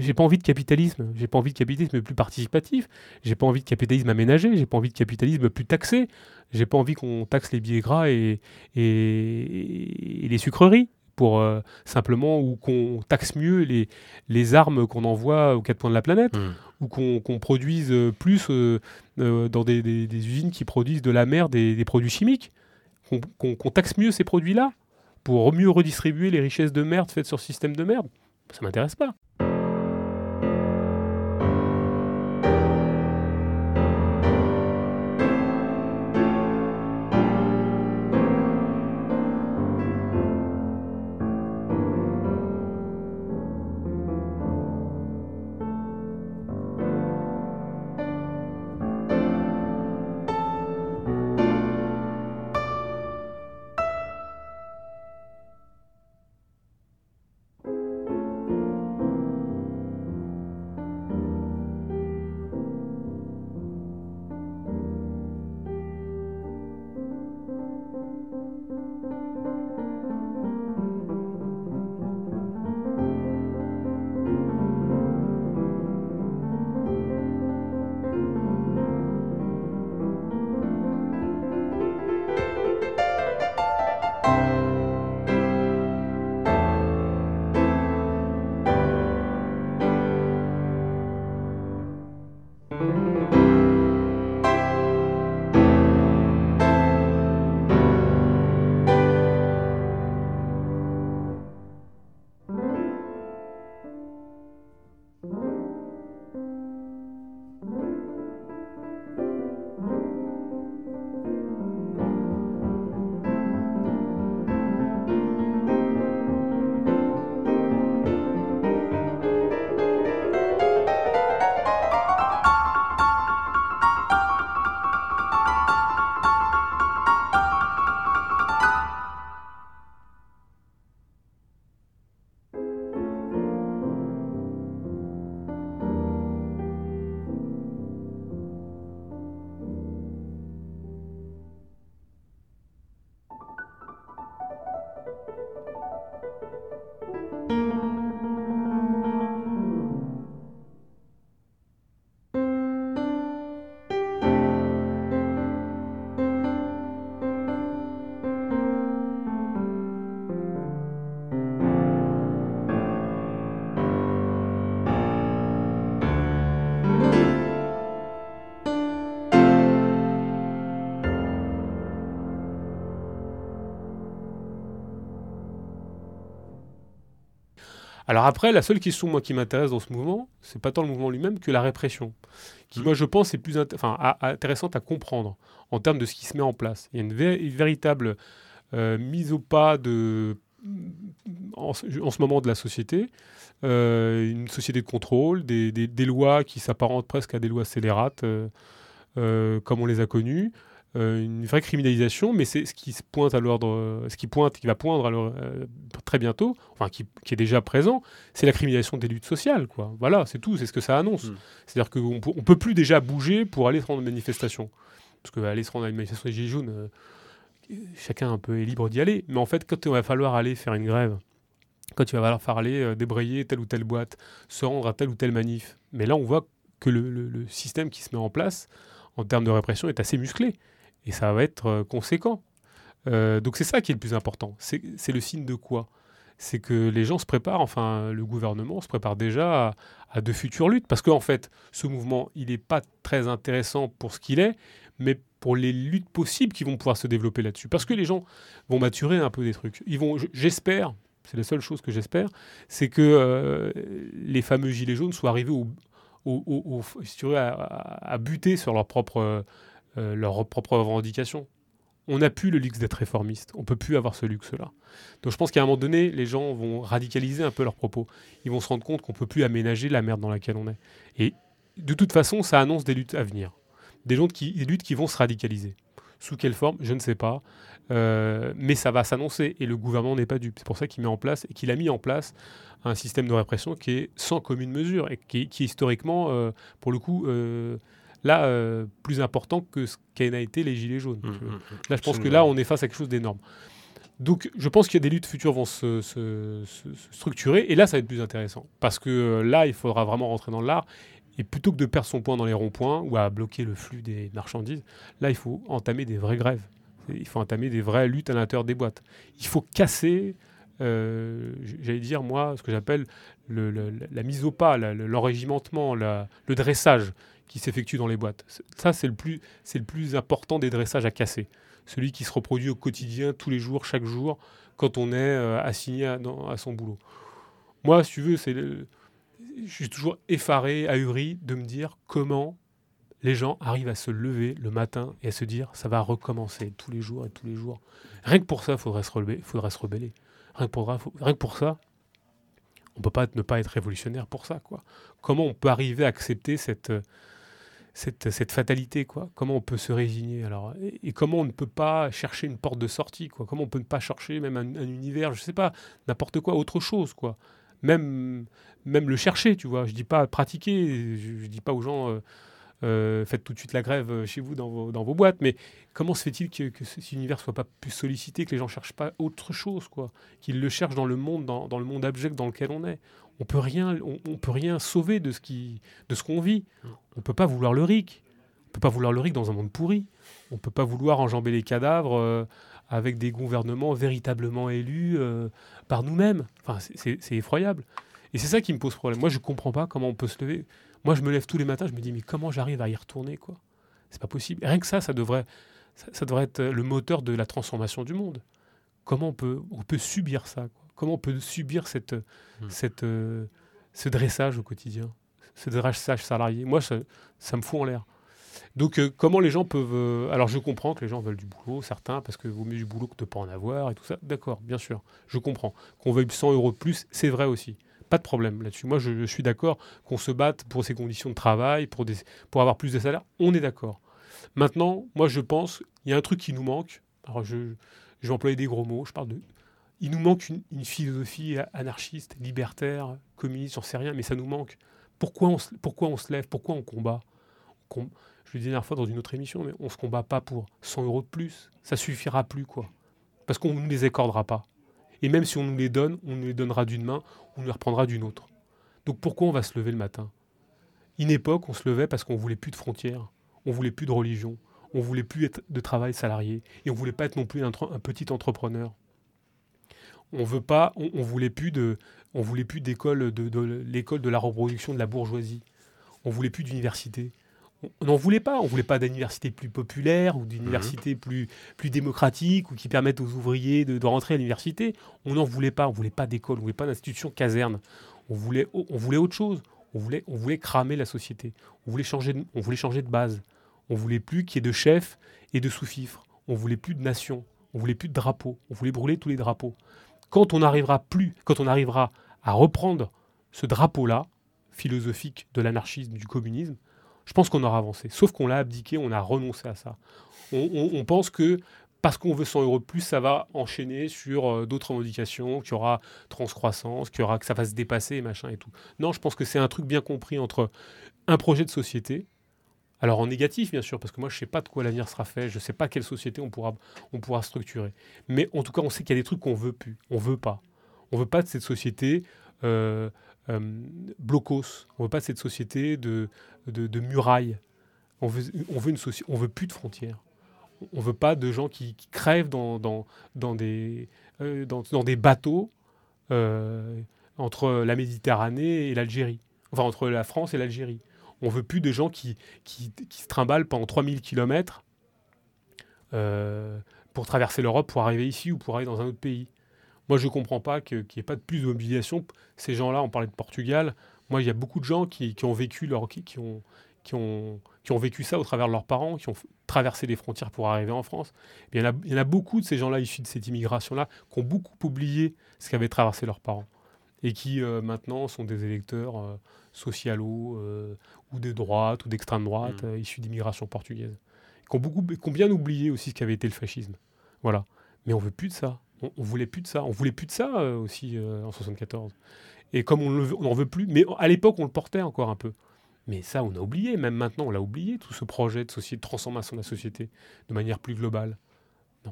J'ai pas envie de capitalisme. J'ai pas envie de capitalisme plus participatif. J'ai pas envie de capitalisme aménagé. J'ai pas envie de capitalisme plus taxé. J'ai pas envie qu'on taxe les billets gras et, et, les sucreries pour euh, simplement ou qu'on taxe mieux les, les armes qu'on envoie aux quatre coins de la planète mmh. ou qu'on produise plus euh, euh, dans des, des, usines qui produisent de la merde et des produits chimiques. Qu'on taxe mieux ces produits-là pour mieux redistribuer les richesses de merde faites sur ce système de merde. Ça m'intéresse pas. Après, la seule question moi qui m'intéresse dans ce mouvement, c'est pas tant le mouvement lui-même que la répression, qui mmh. moi je pense est plus intéressante à comprendre en termes de ce qui se met en place. Il y a une, véritable euh, mise au pas de, en, ce moment de la société, euh, une société de contrôle, des, lois qui s'apparentent presque à des lois scélérates, euh, comme on les a connues. Euh, une vraie criminalisation, mais c'est ce qui se pointe à l'ordre, ce qui pointe, qui va poindre euh, très bientôt, enfin qui, est déjà présent, c'est la criminalisation des luttes sociales, quoi. Voilà, c'est tout, c'est ce que ça annonce. Hmm. C'est-à-dire qu'on ne peut plus déjà bouger pour aller se rendre à une manifestation, parce que aller se rendre à une manifestation des Gilets jaunes, euh, chacun un peu est libre d'y aller, mais en fait, quand il va falloir aller faire une grève, quand il va falloir aller débrayer telle ou telle boîte, se rendre à telle ou telle manif, mais là on voit que le système qui se met en place en termes de répression est assez musclé et ça va être euh, conséquent. Euh, donc c'est ça qui est le plus important. C'est le signe de quoi? C'est que les gens se préparent, enfin le gouvernement se prépare déjà à, de futures luttes. Parce qu'en fait, ce mouvement, il n'est pas très intéressant pour ce qu'il est, mais pour les luttes possibles qui vont pouvoir se développer là-dessus. Parce que les gens vont maturer un peu des trucs. Ils vont, j'espère, c'est la seule chose que j'espère, c'est que euh, les fameux gilets jaunes soient arrivés au, au, à, buter sur leurs propres euh, leur propre revendications. On n'a plus le luxe d'être réformiste. On peut plus avoir ce luxe-là. Donc je pense qu'à un moment donné, les gens vont radicaliser un peu leurs propos. Ils vont se rendre compte qu'on peut plus aménager la merde dans laquelle on est. Et de toute façon, ça annonce des luttes à venir. Des, luttes qui vont se radicaliser. Sous quelle forme Je ne sais pas. Euh, mais ça va s'annoncer et le gouvernement n'est pas dupe. C'est pour ça qu'il met en place et qu'il a mis en place un système de répression qui est sans commune mesure et qui, historiquement, euh, pour le coup, euh, là, plus important que ce qu'en a été les Gilets jaunes. Mmh, mmh, mmh. là, je pense que là, on est face à quelque chose d'énorme. Donc, je pense qu'il y a des luttes futures vont se, se, structurer et là, ça va être plus intéressant parce que là, il faudra vraiment rentrer dans l'art. Et plutôt que de perdre son point dans les ronds-points ou à bloquer le flux des marchandises, là, il faut entamer des vraies grèves. Il faut entamer des vraies luttes à l'intérieur des boîtes. Il faut casser, euh, j'allais dire, moi, ce que j'appelle la mise au pas, l'enrégimentement, le dressage qui s'effectue dans les boîtes. Ça, c'est le, plus, le plus important des dressages à casser. Celui qui se reproduit au quotidien, tous les jours, chaque jour, quand on est euh, assigné à, son boulot. Moi, si tu veux, c'est je suis toujours effaré, ahuri de me dire comment les gens arrivent à se lever le matin et à se dire ça va recommencer tous les jours et tous les jours. Rien que pour ça, il faudrait se, faudrait se rebeller. Rien que, pour, ça, on peut pas ne pas être révolutionnaire pour ça. quoi. Comment on peut arriver à accepter cette, cette, fatalité quoi Comment on peut se résigner alors et, comment on ne peut pas chercher une porte de sortie quoi Comment on peut ne pas chercher même un, univers, je sais pas, n'importe quoi, autre chose quoi même, même le chercher, tu vois. Je dis pas pratiquer, je, je dis pas aux gens euh, euh, faites tout de suite la grève euh, chez vous dans vos, boîtes. Mais comment se fait-il que, cet univers soit pas plus sollicité, que les gens cherchent pas autre chose, quoi Qu'ils le cherchent dans le monde, dans, le monde abject dans lequel on est? On peut rien, peut rien sauver de ce qu'on vit. On peut pas vouloir le RIC. On peut pas vouloir le RIC dans un monde pourri. On peut pas vouloir enjamber les cadavres euh, avec des gouvernements véritablement élus par nous-mêmes. C'est effroyable. Et c'est ça qui me pose problème. Moi, je comprends pas comment on peut se lever. Moi, je me lève tous les matins, je me dis, mais comment j'arrive à y retourner, quoi? C'est pas possible. rien que ça, ça devrait, ça, devrait être le moteur de la transformation du monde. Comment on peut, on peut subir ça Comment on peut subir cette, hmm. cette, euh, ce dressage au quotidien Ce dressage salarié? Moi, ça, ça me fout en l'air. Donc, euh, comment les gens peuvent. Euh, alors, je comprends que les gens veulent du boulot, certains, parce que vaut mieux du boulot que de ne pas en avoir et tout ça. D'accord, bien sûr, je comprends. Qu'on veuille 100 euros de plus, c'est vrai aussi. Pas de problème là-dessus. Moi, je, suis d'accord qu'on se batte pour ces conditions de travail, pour, des, pour avoir plus de salaire. On est d'accord. Maintenant, moi, je pense, il y a un truc qui nous manque. Alors, je, je vais employer des gros mots. Je parle de. Il nous manque une, philosophie anarchiste, libertaire, communiste, j'en sais rien, mais ça nous manque. Pourquoi on se, lève Pourquoi on combat? Je le disais la dernière fois dans une autre émission, mais on ne se combat pas pour 100 euros de plus. Ça suffira plus, quoi. Parce qu'on ne les accordera pas. Et même si on nous les donne, on nous les donnera d'une main, on nous les reprendra d'une autre. Donc pourquoi on va se lever le matin? Une époque, on se levait parce qu'on voulait plus de frontières, on voulait plus de religion, on voulait plus être de travail salarié, et on voulait pas être non plus un, petit entrepreneur. On veut pas, on, voulait plus de, on voulait plus d'école de, de l'école de la reproduction de la bourgeoisie. On voulait plus d'université on n'en voulait pas. On voulait pas d'université plus populaire ou d'université mhm. plus, plus démocratique ou qui permettent aux ouvriers de, rentrer à l'université. On n'en voulait pas. On voulait pas d'école. On voulait pas d'institution caserne. On voulait, on voulait autre chose. On voulait, on voulait cramer la société. On voulait changer de, on voulait changer de base. On voulait plus qu'il y ait de chefs et de sous-fifres. On voulait plus de nation. On voulait plus de drapeaux. On voulait brûler tous les drapeaux. Quand on arrivera plus, quand on arrivera à reprendre ce drapeau-là, philosophique de l'anarchisme, du communisme, je pense qu'on aura avancé. Sauf qu'on l'a abdiqué, on a renoncé à ça. On, pense que parce qu'on veut 100 euros de plus, ça va enchaîner sur euh, d'autres revendications, qu'il y aura transcroissance, qu'il y aura, que ça va se dépasser, machin et tout. Non, je pense que c'est un truc bien compris entre un projet de société, alors en négatif, bien sûr, parce que moi, je ne sais pas de quoi l'avenir sera fait, je ne sais pas quelle société on pourra, structurer. Mais en tout cas, on sait qu'il y a des trucs qu'on veut plus, on veut pas. On veut pas de cette société euh, euh, blocos. On veut pas cette société de, de, murailles. On veut, veut une on veut plus de frontières. On veut pas de gens qui, crèvent dans, des, euh, dans, des bateaux entre la Méditerranée et l'Algérie. Enfin, entre la France et l'Algérie. On veut plus de gens qui, se trimballent pendant 3000 km pour traverser l'Europe pour arriver ici ou pour aller dans un autre pays. Moi, je ne comprends pas qu'il n'y ait pas de plus de mobilisation. Ces gens-là, on parlait de Portugal. Moi, il y a beaucoup de gens qui, ont vécu leur, qui, ont, vécu ça au travers de leurs parents, qui ont traversé les frontières pour arriver en France. il y en a beaucoup de ces gens-là issus de cette immigration-là qui ont beaucoup oublié ce qu'avaient traversé leurs parents et qui euh, maintenant sont des électeurs euh, socialos euh, ou de droite ou d'extrême droite mmh. issus d'immigration portugaise. Qui ont, beaucoup, qui ont bien oublié aussi ce qu'avait été le fascisme. Voilà. Mais on veut plus de ça. On, on, voulait plus de ça. On voulait plus de ça aussi en 74. Et comme on n'en veut plus, mais à l'époque on le portait encore un peu. Mais ça, on a oublié, même maintenant, on l'a oublié, tout ce projet de, société, de transformation de la société de manière plus globale.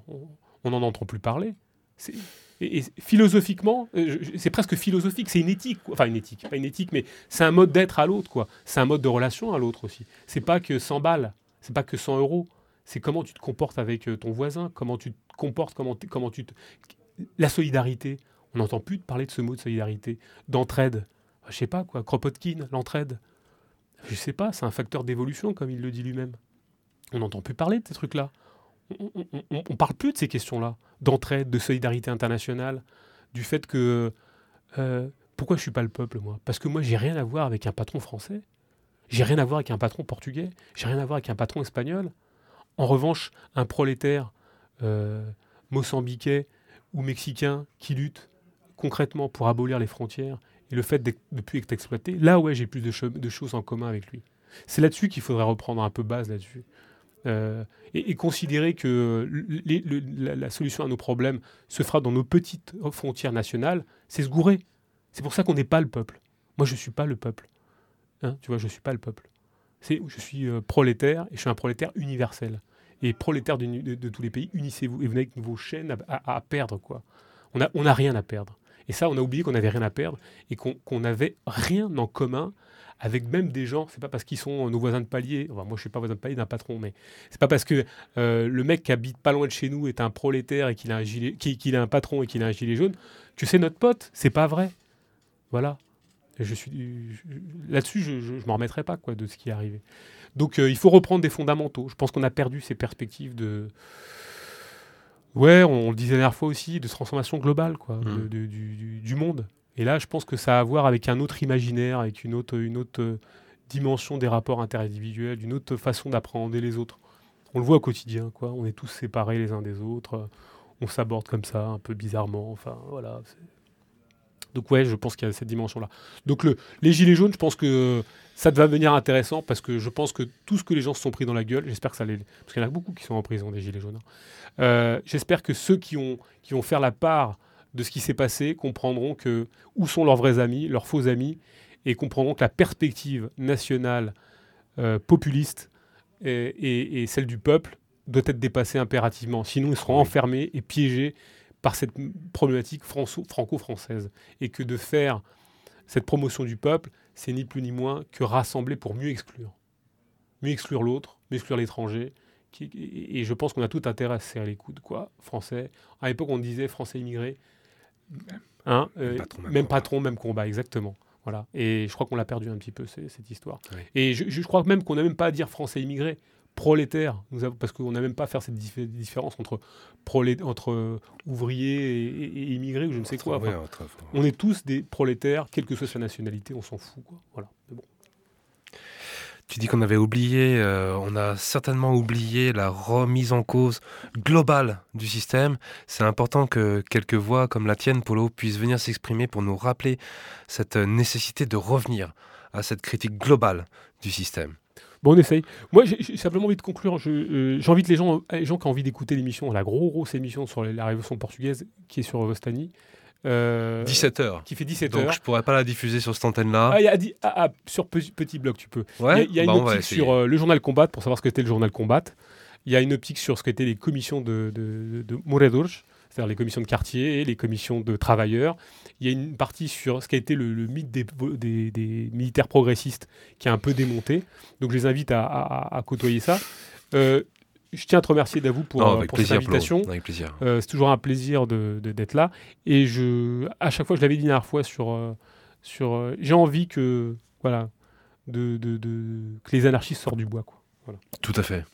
on n'en entend plus parler. Et, philosophiquement, euh, c'est presque philosophique, c'est une éthique, enfin une éthique, pas une éthique, mais c'est un mode d'être à l'autre, quoi. C'est un mode de relation à l'autre aussi. C'est pas que 100 balles, c'est pas que 100 euros, c'est comment tu te comportes avec euh, ton voisin, comment tu te comportes, comment, comment tu te... La solidarité, on n'entend plus parler de ce mot de solidarité, d'entraide. Je sais pas quoi, Kropotkin, l'entraide. Je sais pas, c'est un facteur d'évolution, comme il le dit lui-même. On n'entend plus parler de ces trucs-là. On, ne parle plus de ces questions-là, d'entraide, de solidarité internationale, du fait que euh, pourquoi je suis pas le peuple moi? Parce que moi j'ai rien à voir avec un patron français, j'ai rien à voir avec un patron portugais, j'ai rien à voir avec un patron espagnol. En revanche, un prolétaire euh, mozambiquais ou mexicain qui lutte concrètement pour abolir les frontières et le fait de plus être exploité, là ouais j'ai plus de, choses en commun avec lui. C'est là-dessus qu'il faudrait reprendre un peu base là-dessus. Euh, et, considérer que la, solution à nos problèmes se fera dans nos petites frontières nationales, c'est se gourer. C'est pour ça qu'on n'est pas le peuple. Moi, je ne suis pas le peuple. Hein, tu vois, je ne suis pas le peuple. Je suis euh, prolétaire et je suis un prolétaire universel. Et prolétaire de, tous les pays, unissez-vous et venez avec vos chaînes à, perdre. quoi. On n'a a rien à perdre. Et ça, on a oublié qu'on n'avait rien à perdre et qu'on n'avait rien en commun avec même des gens, c'est pas parce qu'ils sont nos voisins de palier, moi je suis pas voisin de palier d'un patron, mais c'est pas parce que euh, le mec qui habite pas loin de chez nous est un prolétaire et qu'il a un gilet, qu'il a un patron et qu'il a un gilet jaune, que c'est notre pote, c'est pas vrai. Voilà. je suis là-dessus, je, je, m'en remettrai pas quoi de ce qui est arrivé. Donc euh, il faut reprendre des fondamentaux. Je pense qu'on a perdu ces perspectives de Ouais, on, le disait la dernière fois aussi, de transformation globale quoi, mmh. du, monde. Et là, je pense que ça a à voir avec un autre imaginaire, avec une autre, une autre euh, dimension des rapports interindividuels, une autre façon d'appréhender les autres. On le voit au quotidien, quoi. On est tous séparés les uns des autres. On s'aborde comme ça, un peu bizarrement. Enfin, voilà. Donc ouais, je pense qu'il y a cette dimension-là. Donc le, les gilets jaunes, je pense que ça va devenir intéressant parce que je pense que tout ce que les gens se sont pris dans la gueule, j'espère que ça les... Parce qu'il y en a beaucoup qui sont en prison, des gilets jaunes. Hein. Euh, j'espère que ceux qui, ont, qui vont faire la part de ce qui s'est passé comprendront que où sont leurs vrais amis, leurs faux amis, et comprendront que la perspective nationale euh, populiste et, et, celle du peuple doit être dépassée impérativement. Sinon, ils seront enfermés et piégés par cette problématique franco-française. Et que de faire cette promotion du peuple, c'est ni plus ni moins que rassembler pour mieux exclure. Mieux exclure l'autre, mieux exclure l'étranger. Et je pense qu'on a tout intérêt à se serrer les coudes, quoi, français. À l'époque, on disait français immigré. Hein, même, euh, patron, même, patron, même combat, exactement. Voilà. Et je crois qu'on l'a perdu un petit peu, cette histoire. Et je, je, crois même qu'on n'a même pas à dire français immigré prolétaires, nous parce qu'on n'a même pas à faire cette différence entre, entre euh, ouvriers et, immigrés ou je ne sais quoi. on est tous des prolétaires, quelle que soit sa nationalité, on s'en fout. Quoi. Voilà. Tu dis qu'on avait oublié, euh, on a certainement oublié la remise en cause globale du système. C'est important que quelques voix comme la tienne, Polo, puissent venir s'exprimer pour nous rappeler cette nécessité de revenir à cette critique globale du système. Bon, on essaye. Moi, j'ai simplement envie de conclure. Euh, j'invite les gens, les gens qui ont envie d'écouter l'émission, la grosse, grosse émission sur la révolution portugaise qui est sur Vostani. Euh, 17h. Qui fait 17h. Donc je pourrais pas la diffuser sur cette antenne-là. Ah, y a, ah, ah, sur petit, bloc, tu peux. Il y a, une bah, optique sur euh, le journal Combat, pour savoir ce qu'était le journal Combat. Il y a une optique sur ce qu'étaient les commissions de, de, de c'est-à-dire les commissions de quartier, les commissions de travailleurs. Il y a une partie sur ce qui a été le, mythe des, des, militaires progressistes qui a un peu démonté. Donc je les invite à, côtoyer ça. Euh, je tiens à te remercier Davou pour, euh, pour cette invitation. Avec plaisir. Euh, c'est toujours un plaisir d'être de, d'être là. Et je, à chaque fois, je l'avais dit la dernière fois sur, sur j'ai envie que voilà, de, de, que les anarchistes sortent du bois. Quoi. Voilà. Tout à fait.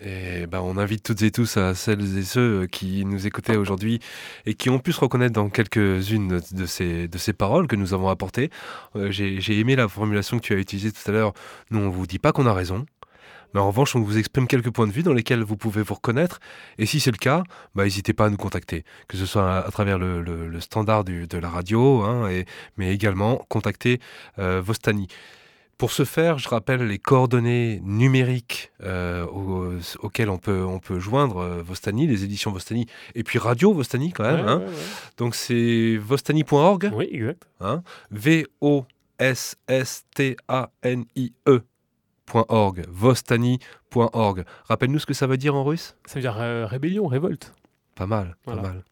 Et ben, on invite toutes et tous à celles et ceux qui nous écoutaient aujourd'hui et qui ont pu se reconnaître dans quelques-unes de ces, de ces paroles que nous avons apportées. Euh, j'ai aimé la formulation que tu as utilisée tout à l'heure. Nous, on vous dit pas qu'on a raison. Mais en revanche, on vous exprime quelques points de vue dans lesquels vous pouvez vous reconnaître. Et si c'est le cas, bah, n'hésitez pas à nous contacter, que ce soit à, travers le, standard de la radio, hein, et, mais également contacter euh, Vostani. Pour ce faire, je rappelle les coordonnées numériques euh, auxquelles on peut, on peut joindre euh, Vostani, les éditions Vostani, et puis Radio Vostani quand même. Hein. Donc c'est vostani.org. Oui, exact. Hein. V-O-S-S-T-A-N-I-E.org. Vostani.org. Rappelle-nous ce que ça veut dire en russe? Ça veut dire euh, rébellion, révolte. Pas mal, pas mal.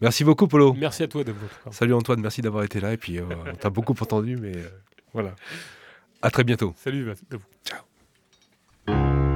Merci beaucoup, Polo. Merci à toi, Salut Antoine, merci d'avoir été là. Et puis, on t'a beaucoup (laughs) entendu, mais voilà. (laughs) À très bientôt. Salut, Ciao.